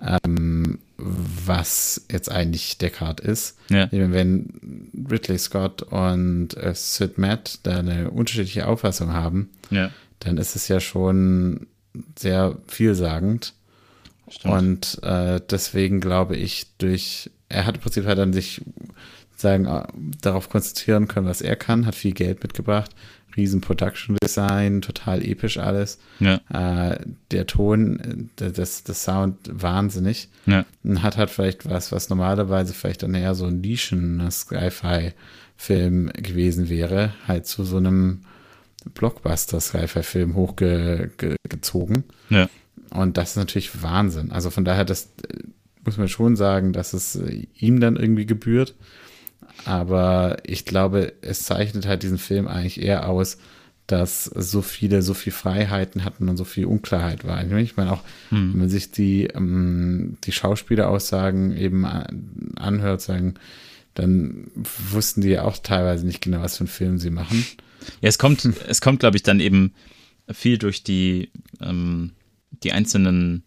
A: ähm, was jetzt eigentlich Deckard ist.
B: Ja.
A: Wenn Ridley Scott und äh, Sid Matt da eine unterschiedliche Auffassung haben,
B: Ja.
A: dann ist es ja schon sehr vielsagend.
B: Stimmt.
A: Und äh, deswegen glaube ich, durch, er hat im Prinzip halt dann sich sagen, äh, darauf konzentrieren können, was er kann, hat viel Geld mitgebracht, riesen Production Design, total episch alles.
B: Ja.
A: Äh, der Ton, äh, das, das Sound wahnsinnig.
B: Ja.
A: Und hat halt vielleicht was, was normalerweise vielleicht dann eher so ein Nischen-Sci-Fi-Film gewesen wäre, halt zu so einem Blockbuster-Sci-Fi-Film hochgezogen.
B: Ja.
A: Und das ist natürlich Wahnsinn. Also von daher, das äh, muss man schon sagen, dass es äh, ihm dann irgendwie gebührt. Aber ich glaube, es zeichnet halt diesen Film eigentlich eher aus, dass so viele so viel Freiheiten hatten und so viel Unklarheit war. Ich meine auch, wenn man sich die, ähm, die Schauspieleraussagen eben an- anhört, sagen, dann wussten die ja auch teilweise nicht genau, was für einen Film sie machen.
B: Ja, es kommt, es kommt, glaube ich, dann eben viel durch die, ähm, die einzelnen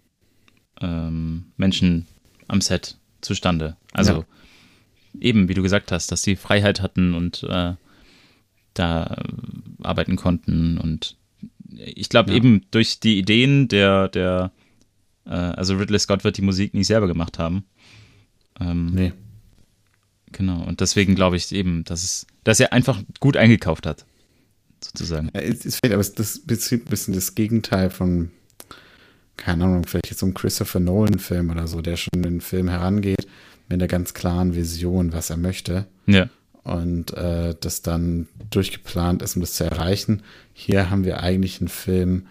B: ähm, Menschen am Set zustande. Also
A: Ja.
B: Eben, wie du gesagt hast, dass sie Freiheit hatten und äh, da arbeiten konnten. Und ich glaube
A: Ja.
B: eben durch die Ideen der, der äh, also Ridley Scott wird die Musik nicht selber gemacht haben. Ähm,
A: Nee.
B: Genau. Und deswegen glaube ich eben, dass es, dass er einfach gut eingekauft hat. Sozusagen.
A: Ja, es ist vielleicht, aber es- das ein bisschen das Gegenteil von, keine Ahnung, vielleicht jetzt so ein Christopher Nolan-Film oder so, der schon in den Film herangeht mit einer ganz klaren Vision, was er möchte
B: Ja.
A: und äh, das dann durchgeplant ist, um das zu erreichen. Hier haben wir eigentlich einen Film,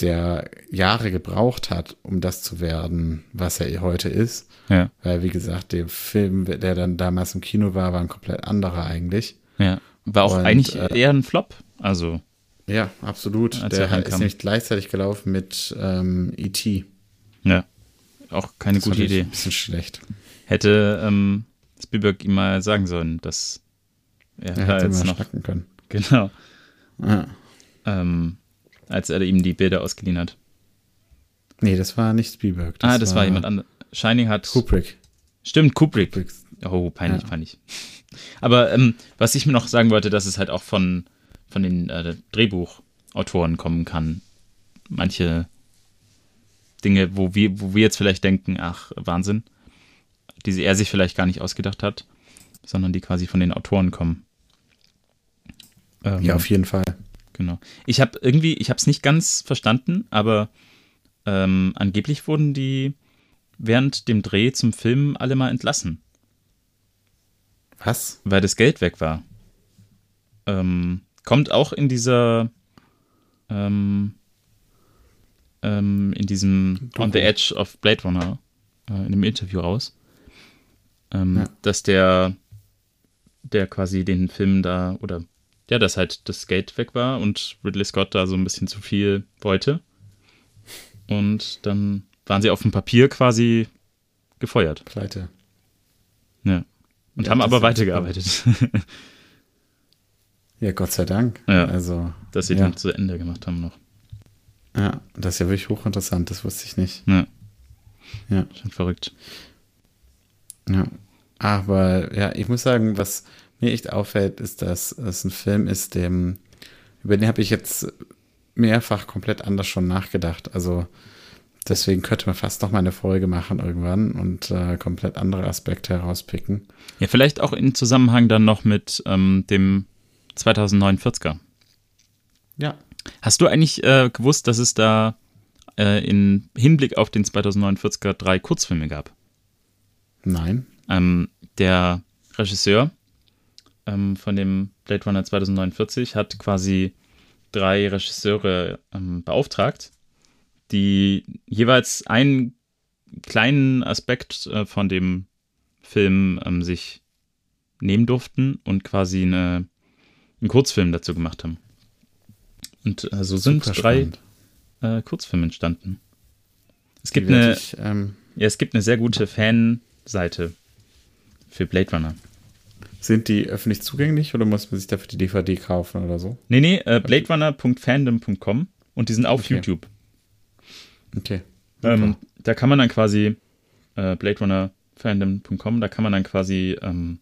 A: der Jahre gebraucht hat, um das zu werden, was er heute ist.
B: Ja.
A: Weil, wie gesagt, der Film, der dann damals im Kino war, war ein komplett anderer eigentlich.
B: Ja. War auch
A: Und,
B: eigentlich
A: äh,
B: eher ein Flop. Also,
A: Ja, absolut. Der
B: er
A: hat- ist nämlich gleichzeitig gelaufen mit ähm, E.T.
B: ja. Auch keine
A: Das
B: gute Idee.
A: Ein bisschen schlecht.
B: Hätte ähm, Spielberg ihm mal sagen sollen, dass er
A: Er
B: da
A: hätte
B: jetzt noch,
A: schnacken können. [laughs]
B: genau,
A: Ja.
B: ähm, als er ihm die Bilder ausgeliehen hat.
A: Nee, das war nicht Spielberg.
B: ah, das war, jemand anderes. Shining hat.
A: Kubrick.
B: Stimmt, Kubrick.
A: Kubrick.
B: Oh, peinlich,
A: Ja.
B: peinlich. Aber ähm, was ich mir noch sagen wollte, dass es halt auch von, von den äh, Drehbuchautoren kommen kann. Manche Dinge, wo wir, wo wir jetzt vielleicht denken, ach, Wahnsinn, die er sich vielleicht gar nicht ausgedacht hat, sondern die quasi von den Autoren kommen. Ähm,
A: Ja, auf jeden Fall.
B: Genau. Ich habe irgendwie, ich habe es nicht ganz verstanden, aber ähm, angeblich wurden die während dem Dreh zum Film alle mal entlassen,
A: Was?
B: weil das Geld weg war. Ähm, kommt auch in dieser, ähm, ähm, in diesem On the Edge of Blade Runner, äh, in dem Interview raus, ähm,
A: Ja.
B: dass der, der quasi den Film da, oder ja, dass halt das Geld weg war und Ridley Scott da so ein bisschen zu viel wollte. Und dann waren sie auf dem Papier quasi gefeuert.
A: Pleite.
B: Ja. Und
A: Ja,
B: haben aber weitergearbeitet, [laughs]
A: Ja, Gott sei Dank.
B: Ja.
A: Also,
B: dass sie
A: ja.
B: den zu Ende gemacht haben noch.
A: ja, das ist ja wirklich hochinteressant, das wusste ich nicht.
B: Ja,
A: Ja.
B: schon verrückt.
A: Ja. Aber ja, ich muss sagen, was mir echt auffällt, ist, dass es ein Film ist, dem, über den habe ich jetzt mehrfach komplett anders schon nachgedacht. Also deswegen könnte man fast noch mal eine Folge machen irgendwann und äh, komplett andere Aspekte herauspicken.
B: Ja, vielleicht auch in Zusammenhang dann noch mit ähm, dem 2049er.
A: Ja.
B: Hast du eigentlich äh, gewusst, dass es da äh, in Hinblick auf den 2049er drei Kurzfilme gab?
A: Nein.
B: Ähm, der Regisseur ähm, von dem Blade Runner 2049 hat quasi drei Regisseure ähm, beauftragt, die jeweils einen kleinen Aspekt äh, von dem Film ähm, sich nehmen durften und quasi eine, einen Kurzfilm dazu gemacht haben. Und äh, so sind drei äh, Kurzfilme entstanden. Es gibt eine,
A: ich, ähm,
B: ja, es gibt eine sehr gute Fanseite für Blade Runner.
A: sind die öffentlich zugänglich oder muss man sich dafür die DVD kaufen oder so?
B: Nee, nee, äh, bladerunner.fandom.com und die sind auf
A: Okay.
B: YouTube.
A: Okay.
B: Ähm, da kann man dann quasi äh, bladerunnerfandom.com, da kann man dann quasi ähm,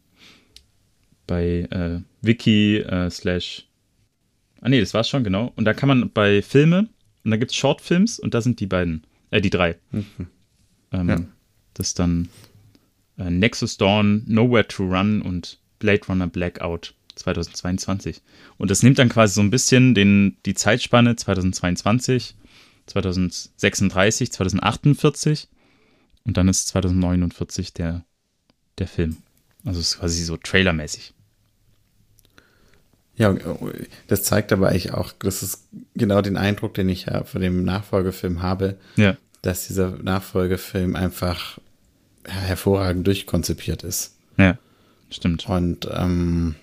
B: bei äh, wiki äh, slash Ah nee, das war's schon, genau. Und da kann man bei Filme und da gibt's Shortfilms und da sind die beiden, äh, die drei. Ähm,
A: Ja.
B: Das ist dann äh, Nexus Dawn, Nowhere to Run und Blade Runner Blackout 2022. Und das nimmt dann quasi so ein bisschen den, die Zeitspanne 2022, 2036, 2048 und dann ist 2049 der, der Film. Also es ist quasi so trailermäßig.
A: Ja, das zeigt aber eigentlich auch, das ist genau den Eindruck, den ich ja von dem Nachfolgefilm habe,
B: Ja.
A: dass dieser Nachfolgefilm einfach hervorragend durchkonzipiert ist.
B: Ja, stimmt.
A: Und ähm,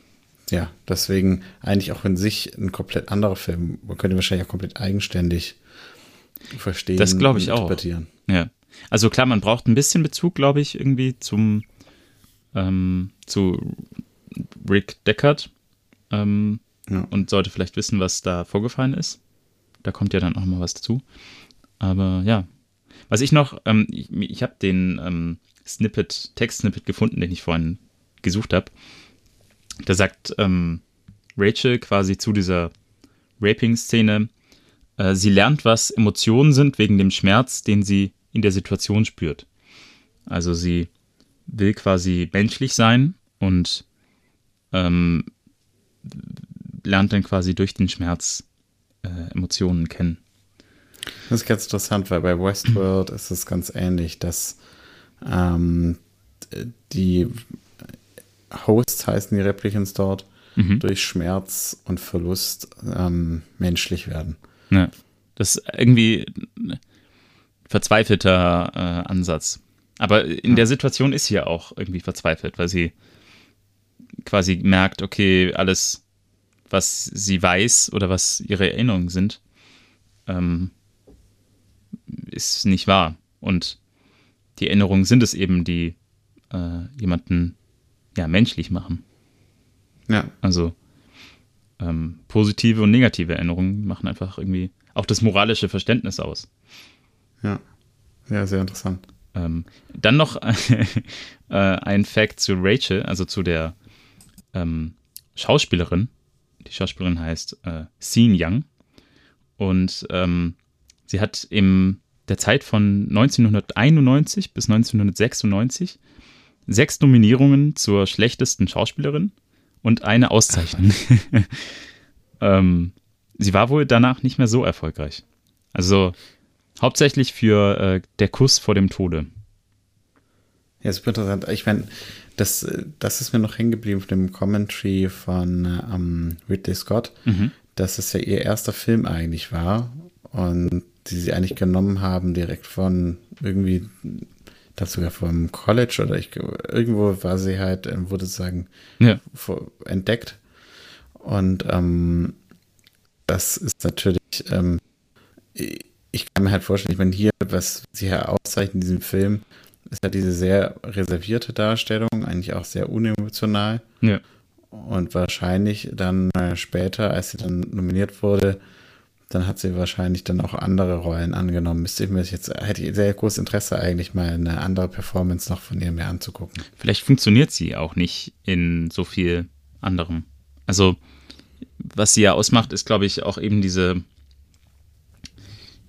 A: ja, deswegen eigentlich auch in sich ein komplett anderer Film. Man könnte wahrscheinlich auch komplett eigenständig verstehen.
B: Das glaube ich auch.
A: interpretieren.
B: Ja. Also klar, man braucht ein bisschen Bezug, glaube ich, irgendwie zum ähm, zu Rick Deckard ähm,
A: Ja.
B: und sollte vielleicht wissen, was da vorgefallen ist. Da kommt ja dann auch mal was dazu. Aber ja, was ich noch, ähm, ich, ich habe den ähm, Snippet, Text-Snippet gefunden, den ich vorhin gesucht habe. Da sagt ähm, Rachel quasi zu dieser Raping-Szene, äh, sie lernt, was Emotionen sind wegen dem Schmerz, den sie in der Situation spürt. Also sie will quasi menschlich sein und ähm, lernt dann quasi durch den Schmerz äh, Emotionen kennen.
A: Das ist ganz interessant, weil bei Westworld ist es ganz ähnlich, dass ähm, die Hosts heißen die Replicants dort, durch Schmerz und Verlust ähm, menschlich werden.
B: Ja. Das ist irgendwie ein verzweifelter äh, Ansatz. Aber in der Situation ist sie ja auch irgendwie verzweifelt, weil sie quasi merkt, okay, alles, was sie weiß oder was ihre Erinnerungen sind, ähm, ist nicht wahr. Und die Erinnerungen sind es eben, die äh, jemanden ja menschlich machen.
A: Ja.
B: Also ähm, positive und negative Erinnerungen machen einfach irgendwie auch das moralische Verständnis aus.
A: Ja. Ja, sehr interessant.
B: Ähm, dann noch [laughs] äh, ein Fact zu Rachel, also zu der ähm, Schauspielerin. Die Schauspielerin heißt äh, Sean Young. Und ähm, sie hat in der Zeit von 1991 bis 1996 sechs Nominierungen zur schlechtesten Schauspielerin und eine Auszeichnung. [laughs] ähm, sie war wohl danach nicht mehr so erfolgreich. Also hauptsächlich für äh, Der Kuss vor dem Tode.
A: Ja, super interessant. Ich meine, das, das ist mir noch hängen geblieben von dem Commentary von ähm, Ridley Scott,
B: Mhm.
A: dass es ja ihr erster Film eigentlich war und die sie eigentlich genommen haben direkt von irgendwie, das sogar vom College oder ich, irgendwo war sie halt, ähm, wurde sozusagen
B: Ja.
A: entdeckt. Und ähm, das ist natürlich, ähm, ich kann mir halt vorstellen, ich meine, hier, was sie hier auszeichnet in diesem Film, ist halt diese sehr reservierte Darstellung, eigentlich auch sehr unemotional.
B: Ja.
A: Und wahrscheinlich dann äh, später, als sie dann nominiert wurde, dann hat sie wahrscheinlich dann auch andere Rollen angenommen. Müsste ich mir jetzt, hätte ich sehr großes Interesse eigentlich mal eine andere Performance noch von ihr mir anzugucken.
B: Vielleicht funktioniert sie auch nicht in so viel anderem. Also, was sie ja ausmacht, ist, glaube ich, auch eben diese,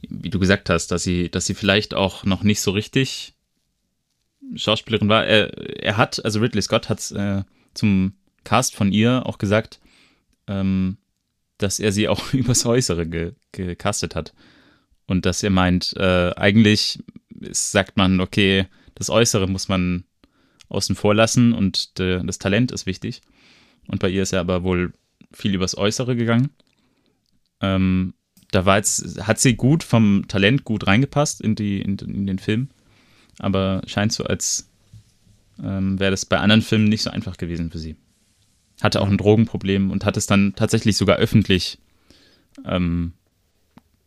B: wie du gesagt hast, dass sie, dass sie vielleicht auch noch nicht so richtig Schauspielerin war. Er, er hat, also Ridley Scott hat äh, zum Cast von ihr auch gesagt, ähm, dass er sie auch [laughs] übers Äußere ge gecastet hat. Und dass er meint, äh, eigentlich sagt man, okay, das Äußere muss man außen vor lassen und das Talent ist wichtig. Und bei ihr ist er aber wohl viel übers Äußere gegangen. Ähm, da war jetzt, hat sie gut vom Talent gut reingepasst in, die, in, in den Film. Aber scheint so, als ähm, wäre das bei anderen Filmen nicht so einfach gewesen für sie. Hatte auch ein Drogenproblem und hat es dann tatsächlich sogar öffentlich ähm,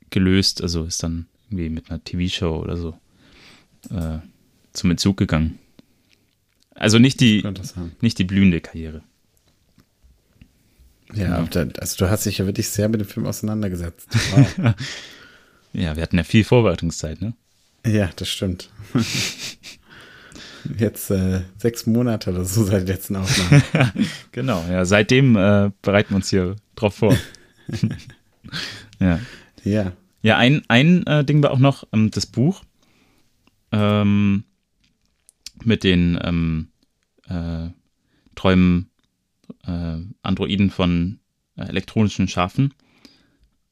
B: gelöst. Also ist dann irgendwie mit einer TV-Show oder so äh, zum Entzug gegangen. Also nicht die, nicht die blühende Karriere.
A: Ja, da- also du hast dich ja wirklich sehr mit dem Film auseinandergesetzt. [laughs] Wow.
B: Ja, wir hatten ja viel Vorbereitungszeit, ne?
A: ja, das stimmt. [laughs] Jetzt äh, sechs Monate oder so seit der letzten Aufnahme. [laughs]
B: Genau, ja, seitdem äh, bereiten wir uns hier drauf vor. [laughs] ja.
A: ja.
B: Ja, ein, ein äh, Ding war auch noch ähm, das Buch ähm, mit den ähm, äh, Träumen äh, Androiden von äh, elektronischen Schafen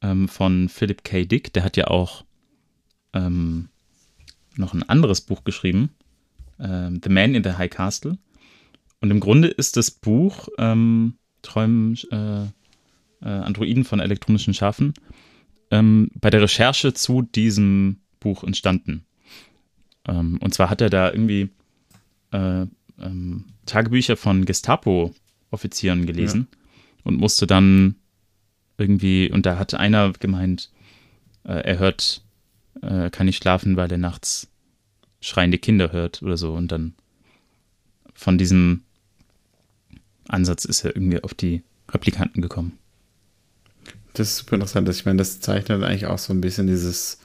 B: ähm, von Philip K. Dick. Der hat ja auch ähm, noch ein anderes Buch geschrieben, ähm, The Man in the High Castle. Und im Grunde ist das Buch ähm, Träumen äh, äh, Androiden von elektronischen Schafen ähm, bei der Recherche zu diesem Buch entstanden. Ähm, und zwar hat er da irgendwie äh, ähm, Tagebücher von Gestapo-Offizieren gelesen und musste dann irgendwie, und da hat einer gemeint, äh, er hört, äh, kann nicht schlafen, weil er nachts schreiende Kinder hört oder so. Und dann von diesem Ansatz ist er irgendwie auf die Replikanten gekommen.
A: Das ist super interessant. Ich meine, das zeichnet eigentlich auch so ein bisschen dieses,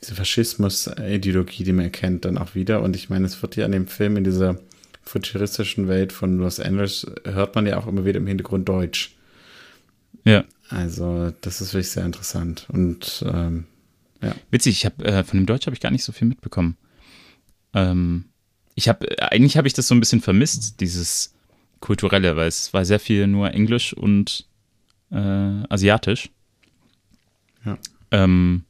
A: diese Faschismus-Ideologie, die man erkennt, dann auch wieder. Und ich meine, es wird ja an dem Film in dieser futuristischen Welt von Los Angeles, hört man ja auch immer wieder im Hintergrund Deutsch.
B: Ja.
A: Also, das ist wirklich sehr interessant. Und ähm,
B: Witzig, ich habe äh, von dem Deutsch habe ich gar nicht so viel mitbekommen. Ähm, ich habe eigentlich habe ich das so ein bisschen vermisst, dieses kulturelle, weil es war sehr viel nur Englisch und äh, asiatisch.
A: Ja.
B: Ähm,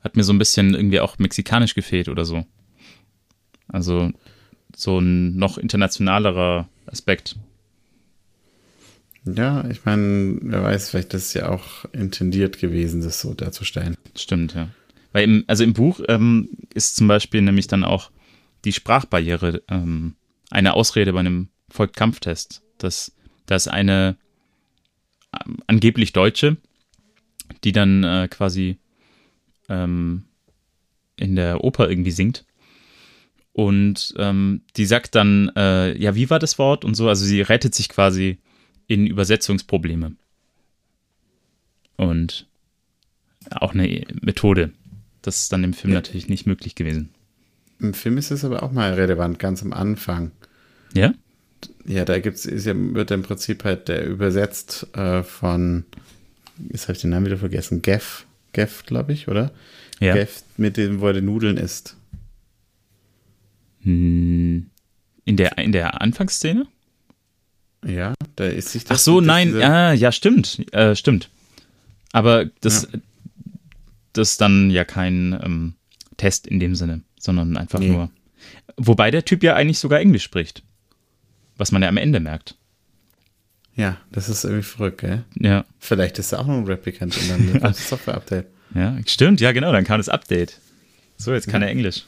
B: hat mir so ein bisschen irgendwie auch mexikanisch gefehlt oder so. Also so ein noch internationalerer Aspekt.
A: Ja, ich meine, wer weiß, vielleicht ist es ja auch intendiert gewesen, das so darzustellen.
B: Stimmt, ja. Weil im, also im Buch ähm, ist zum Beispiel nämlich dann auch die Sprachbarriere ähm, eine Ausrede bei einem Volkkampftest. Das, da ist eine ähm, angeblich Deutsche, die dann äh, quasi ähm, in der Oper irgendwie singt. Und ähm, die sagt dann, äh, ja, wie war das Wort und so. Also sie rettet sich quasi in Übersetzungsprobleme. Und auch eine Methode. Das ist dann im Film
A: Ja.
B: natürlich nicht möglich gewesen.
A: Im Film ist es aber auch mal relevant, ganz am Anfang.
B: Ja?
A: Ja, da gibt's, ist ja, wird im Prinzip halt der übersetzt äh, von, jetzt habe ich den Namen wieder vergessen, Geff, Geff, glaube ich, oder?
B: Ja.
A: Geff, mit dem, wo er die Nudeln isst.
B: Hm, In der, in der Anfangsszene?
A: Ja, da ist sich das.
B: Ach so, nein, ah, ja, stimmt, äh, stimmt. Aber das, das ist dann ja kein ähm, Test in dem Sinne, sondern einfach
A: Nee.
B: nur. Wobei der Typ ja eigentlich sogar Englisch spricht. Was man ja am Ende merkt.
A: Ja, das ist irgendwie verrückt, gell?
B: Ja,
A: Vielleicht ist er auch noch ein Replicant und dann [laughs] das Software-Update.
B: ja, stimmt, ja, genau, dann kam das Update. So, jetzt kann er Englisch.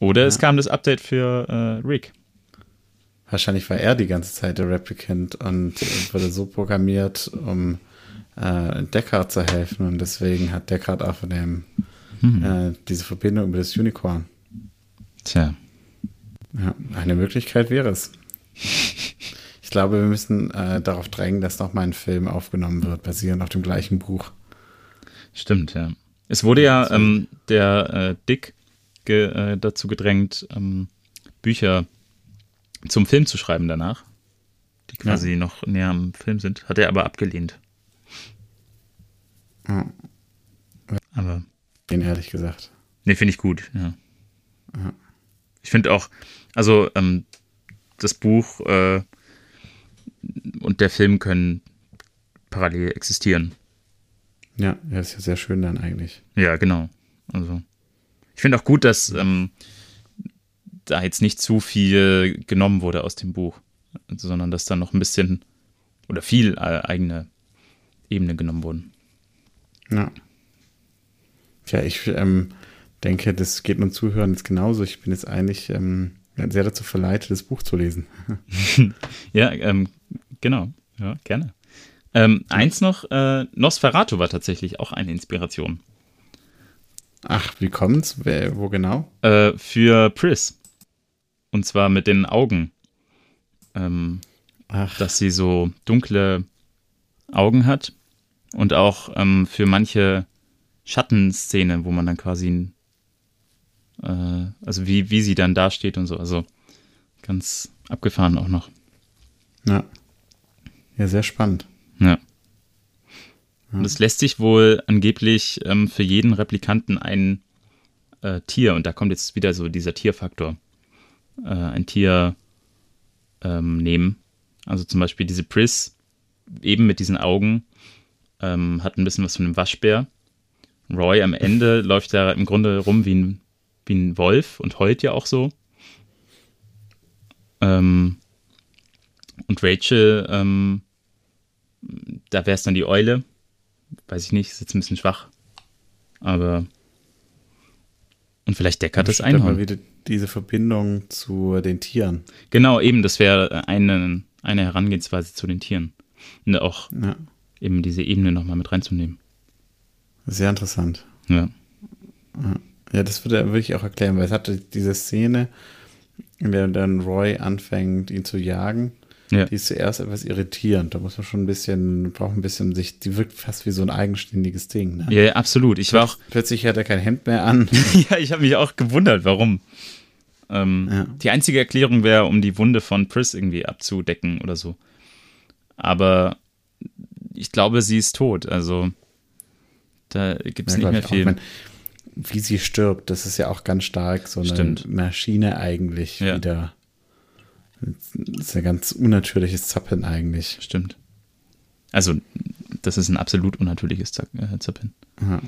B: Oder es kam das Update für äh, Rick.
A: Wahrscheinlich war er die ganze Zeit der Replicant und wurde so programmiert, um äh, Deckard zu helfen. Und deswegen hat Deckard auch von dem äh, diese Verbindung über das Unicorn.
B: Tja,
A: Ja, eine Möglichkeit wäre es. Ich glaube, wir müssen äh, darauf drängen, dass nochmal ein Film aufgenommen wird, basierend auf dem gleichen Buch.
B: stimmt, ja. Es wurde ja ähm, der äh, Dick ge, äh, dazu gedrängt, ähm, Bücher zum Film zu schreiben danach, die quasi noch näher am Film sind. Hat er aber abgelehnt.
A: Ja.
B: Aber,
A: Den ehrlich gesagt.
B: nee, finde ich gut, ja. Ich finde auch, also ähm, das Buch äh, und der Film können parallel existieren.
A: Ja, das ist ja sehr schön dann eigentlich.
B: Ja, genau. Also ich finde auch gut, dass ähm, da jetzt nicht zu viel genommen wurde aus dem Buch, sondern dass da noch ein bisschen oder viel äh, eigene Ebene genommen wurden.
A: Ja. Tja, ich ähm, denke, das geht uns Zuhörern jetzt genauso. Ich bin jetzt eigentlich ähm, sehr dazu verleitet, das Buch zu lesen. [laughs]
B: Ja, ähm, genau. Ja, gerne. Ähm, eins noch, äh, Nosferatu war tatsächlich auch eine Inspiration
A: Ach, wie kommt's? Wer, wo genau?
B: äh, für Pris. Und zwar mit den Augen. Ähm,
A: Ach,
B: dass sie so dunkle Augen hat und auch ähm, für manche Schattenszene, wo man dann quasi, äh, also wie, wie sie dann dasteht und so, also ganz abgefahren auch noch.
A: ja. Ja, sehr spannend.
B: Ja. Und es lässt sich wohl angeblich ähm, für jeden Replikanten ein äh, Tier, und da kommt jetzt wieder so dieser Tierfaktor, äh, ein Tier ähm, nehmen. Also zum Beispiel diese Pris, eben mit diesen Augen, ähm, hat ein bisschen was von einem Waschbär. Roy am Ende läuft da im Grunde rum wie ein, wie ein Wolf und heult ja auch so. Ähm, und Rachel, ähm, da wäre es dann die Eule. Weiß ich nicht, ist jetzt ein bisschen schwach. Aber. Und vielleicht Deckard das Einhorn.
A: wieder diese Verbindung zu den Tieren.
B: Genau, eben, das wäre eine, eine Herangehensweise zu den Tieren. Und auch
A: Ja,
B: eben diese Ebene nochmal mit reinzunehmen.
A: Sehr interessant.
B: Ja.
A: Ja, das würde er wirklich auch erklären, weil es hatte diese Szene, in der dann Roy anfängt, ihn zu jagen.
B: Ja.
A: Die ist zuerst etwas irritierend. Da muss man schon ein bisschen, braucht ein bisschen sich, die wirkt fast wie so ein eigenständiges Ding. Ne?
B: ja, absolut. Ich war auch,
A: Plötzlich hat er kein Hemd mehr an. [laughs]
B: ja, ich habe mich auch gewundert, warum. Ähm,
A: Ja.
B: Die einzige Erklärung wäre, um die Wunde von Pris irgendwie abzudecken oder so. Aber ich glaube, sie ist tot. Also da gibt es
A: Ja,
B: nicht mehr
A: auch.
B: viel.
A: Mein, wie sie stirbt, das ist ja auch ganz stark so eine
B: Stimmt.
A: Maschine eigentlich
B: Ja.
A: wieder. Das ist ein ganz unnatürliches Zappeln eigentlich.
B: Stimmt. Also, das ist ein absolut unnatürliches äh, Zappeln.
A: Ja.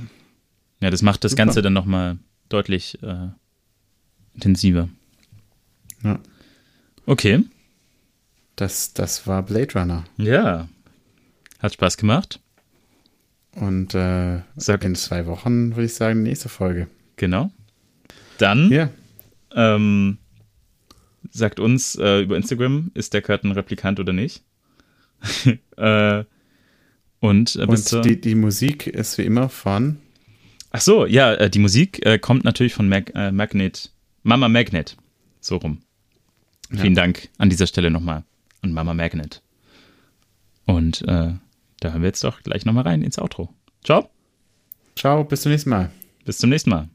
B: Ja, das macht das
A: Super.
B: Ganze dann nochmal deutlich äh, intensiver.
A: Ja.
B: Okay.
A: Das, das war Blade Runner.
B: Ja. Hat Spaß gemacht.
A: Und äh,
B: Sagt-
A: in zwei Wochen würde ich sagen, nächste Folge.
B: Genau. Dann
A: Ja,
B: ähm, sagt uns äh, über Instagram, ist der Kurt ein Replikant oder nicht? [laughs] äh, und äh,
A: und die, die Musik ist wie immer von
B: Ach so, ja, äh, die Musik äh, kommt natürlich von Mag äh, Magnet, Mama Magnet, so rum. Vielen Dank an dieser Stelle nochmal an Mama Magnet. Und da hören wir jetzt doch gleich nochmal rein ins Outro. Ciao.
A: Ciao, bis zum nächsten Mal.
B: Bis zum nächsten Mal.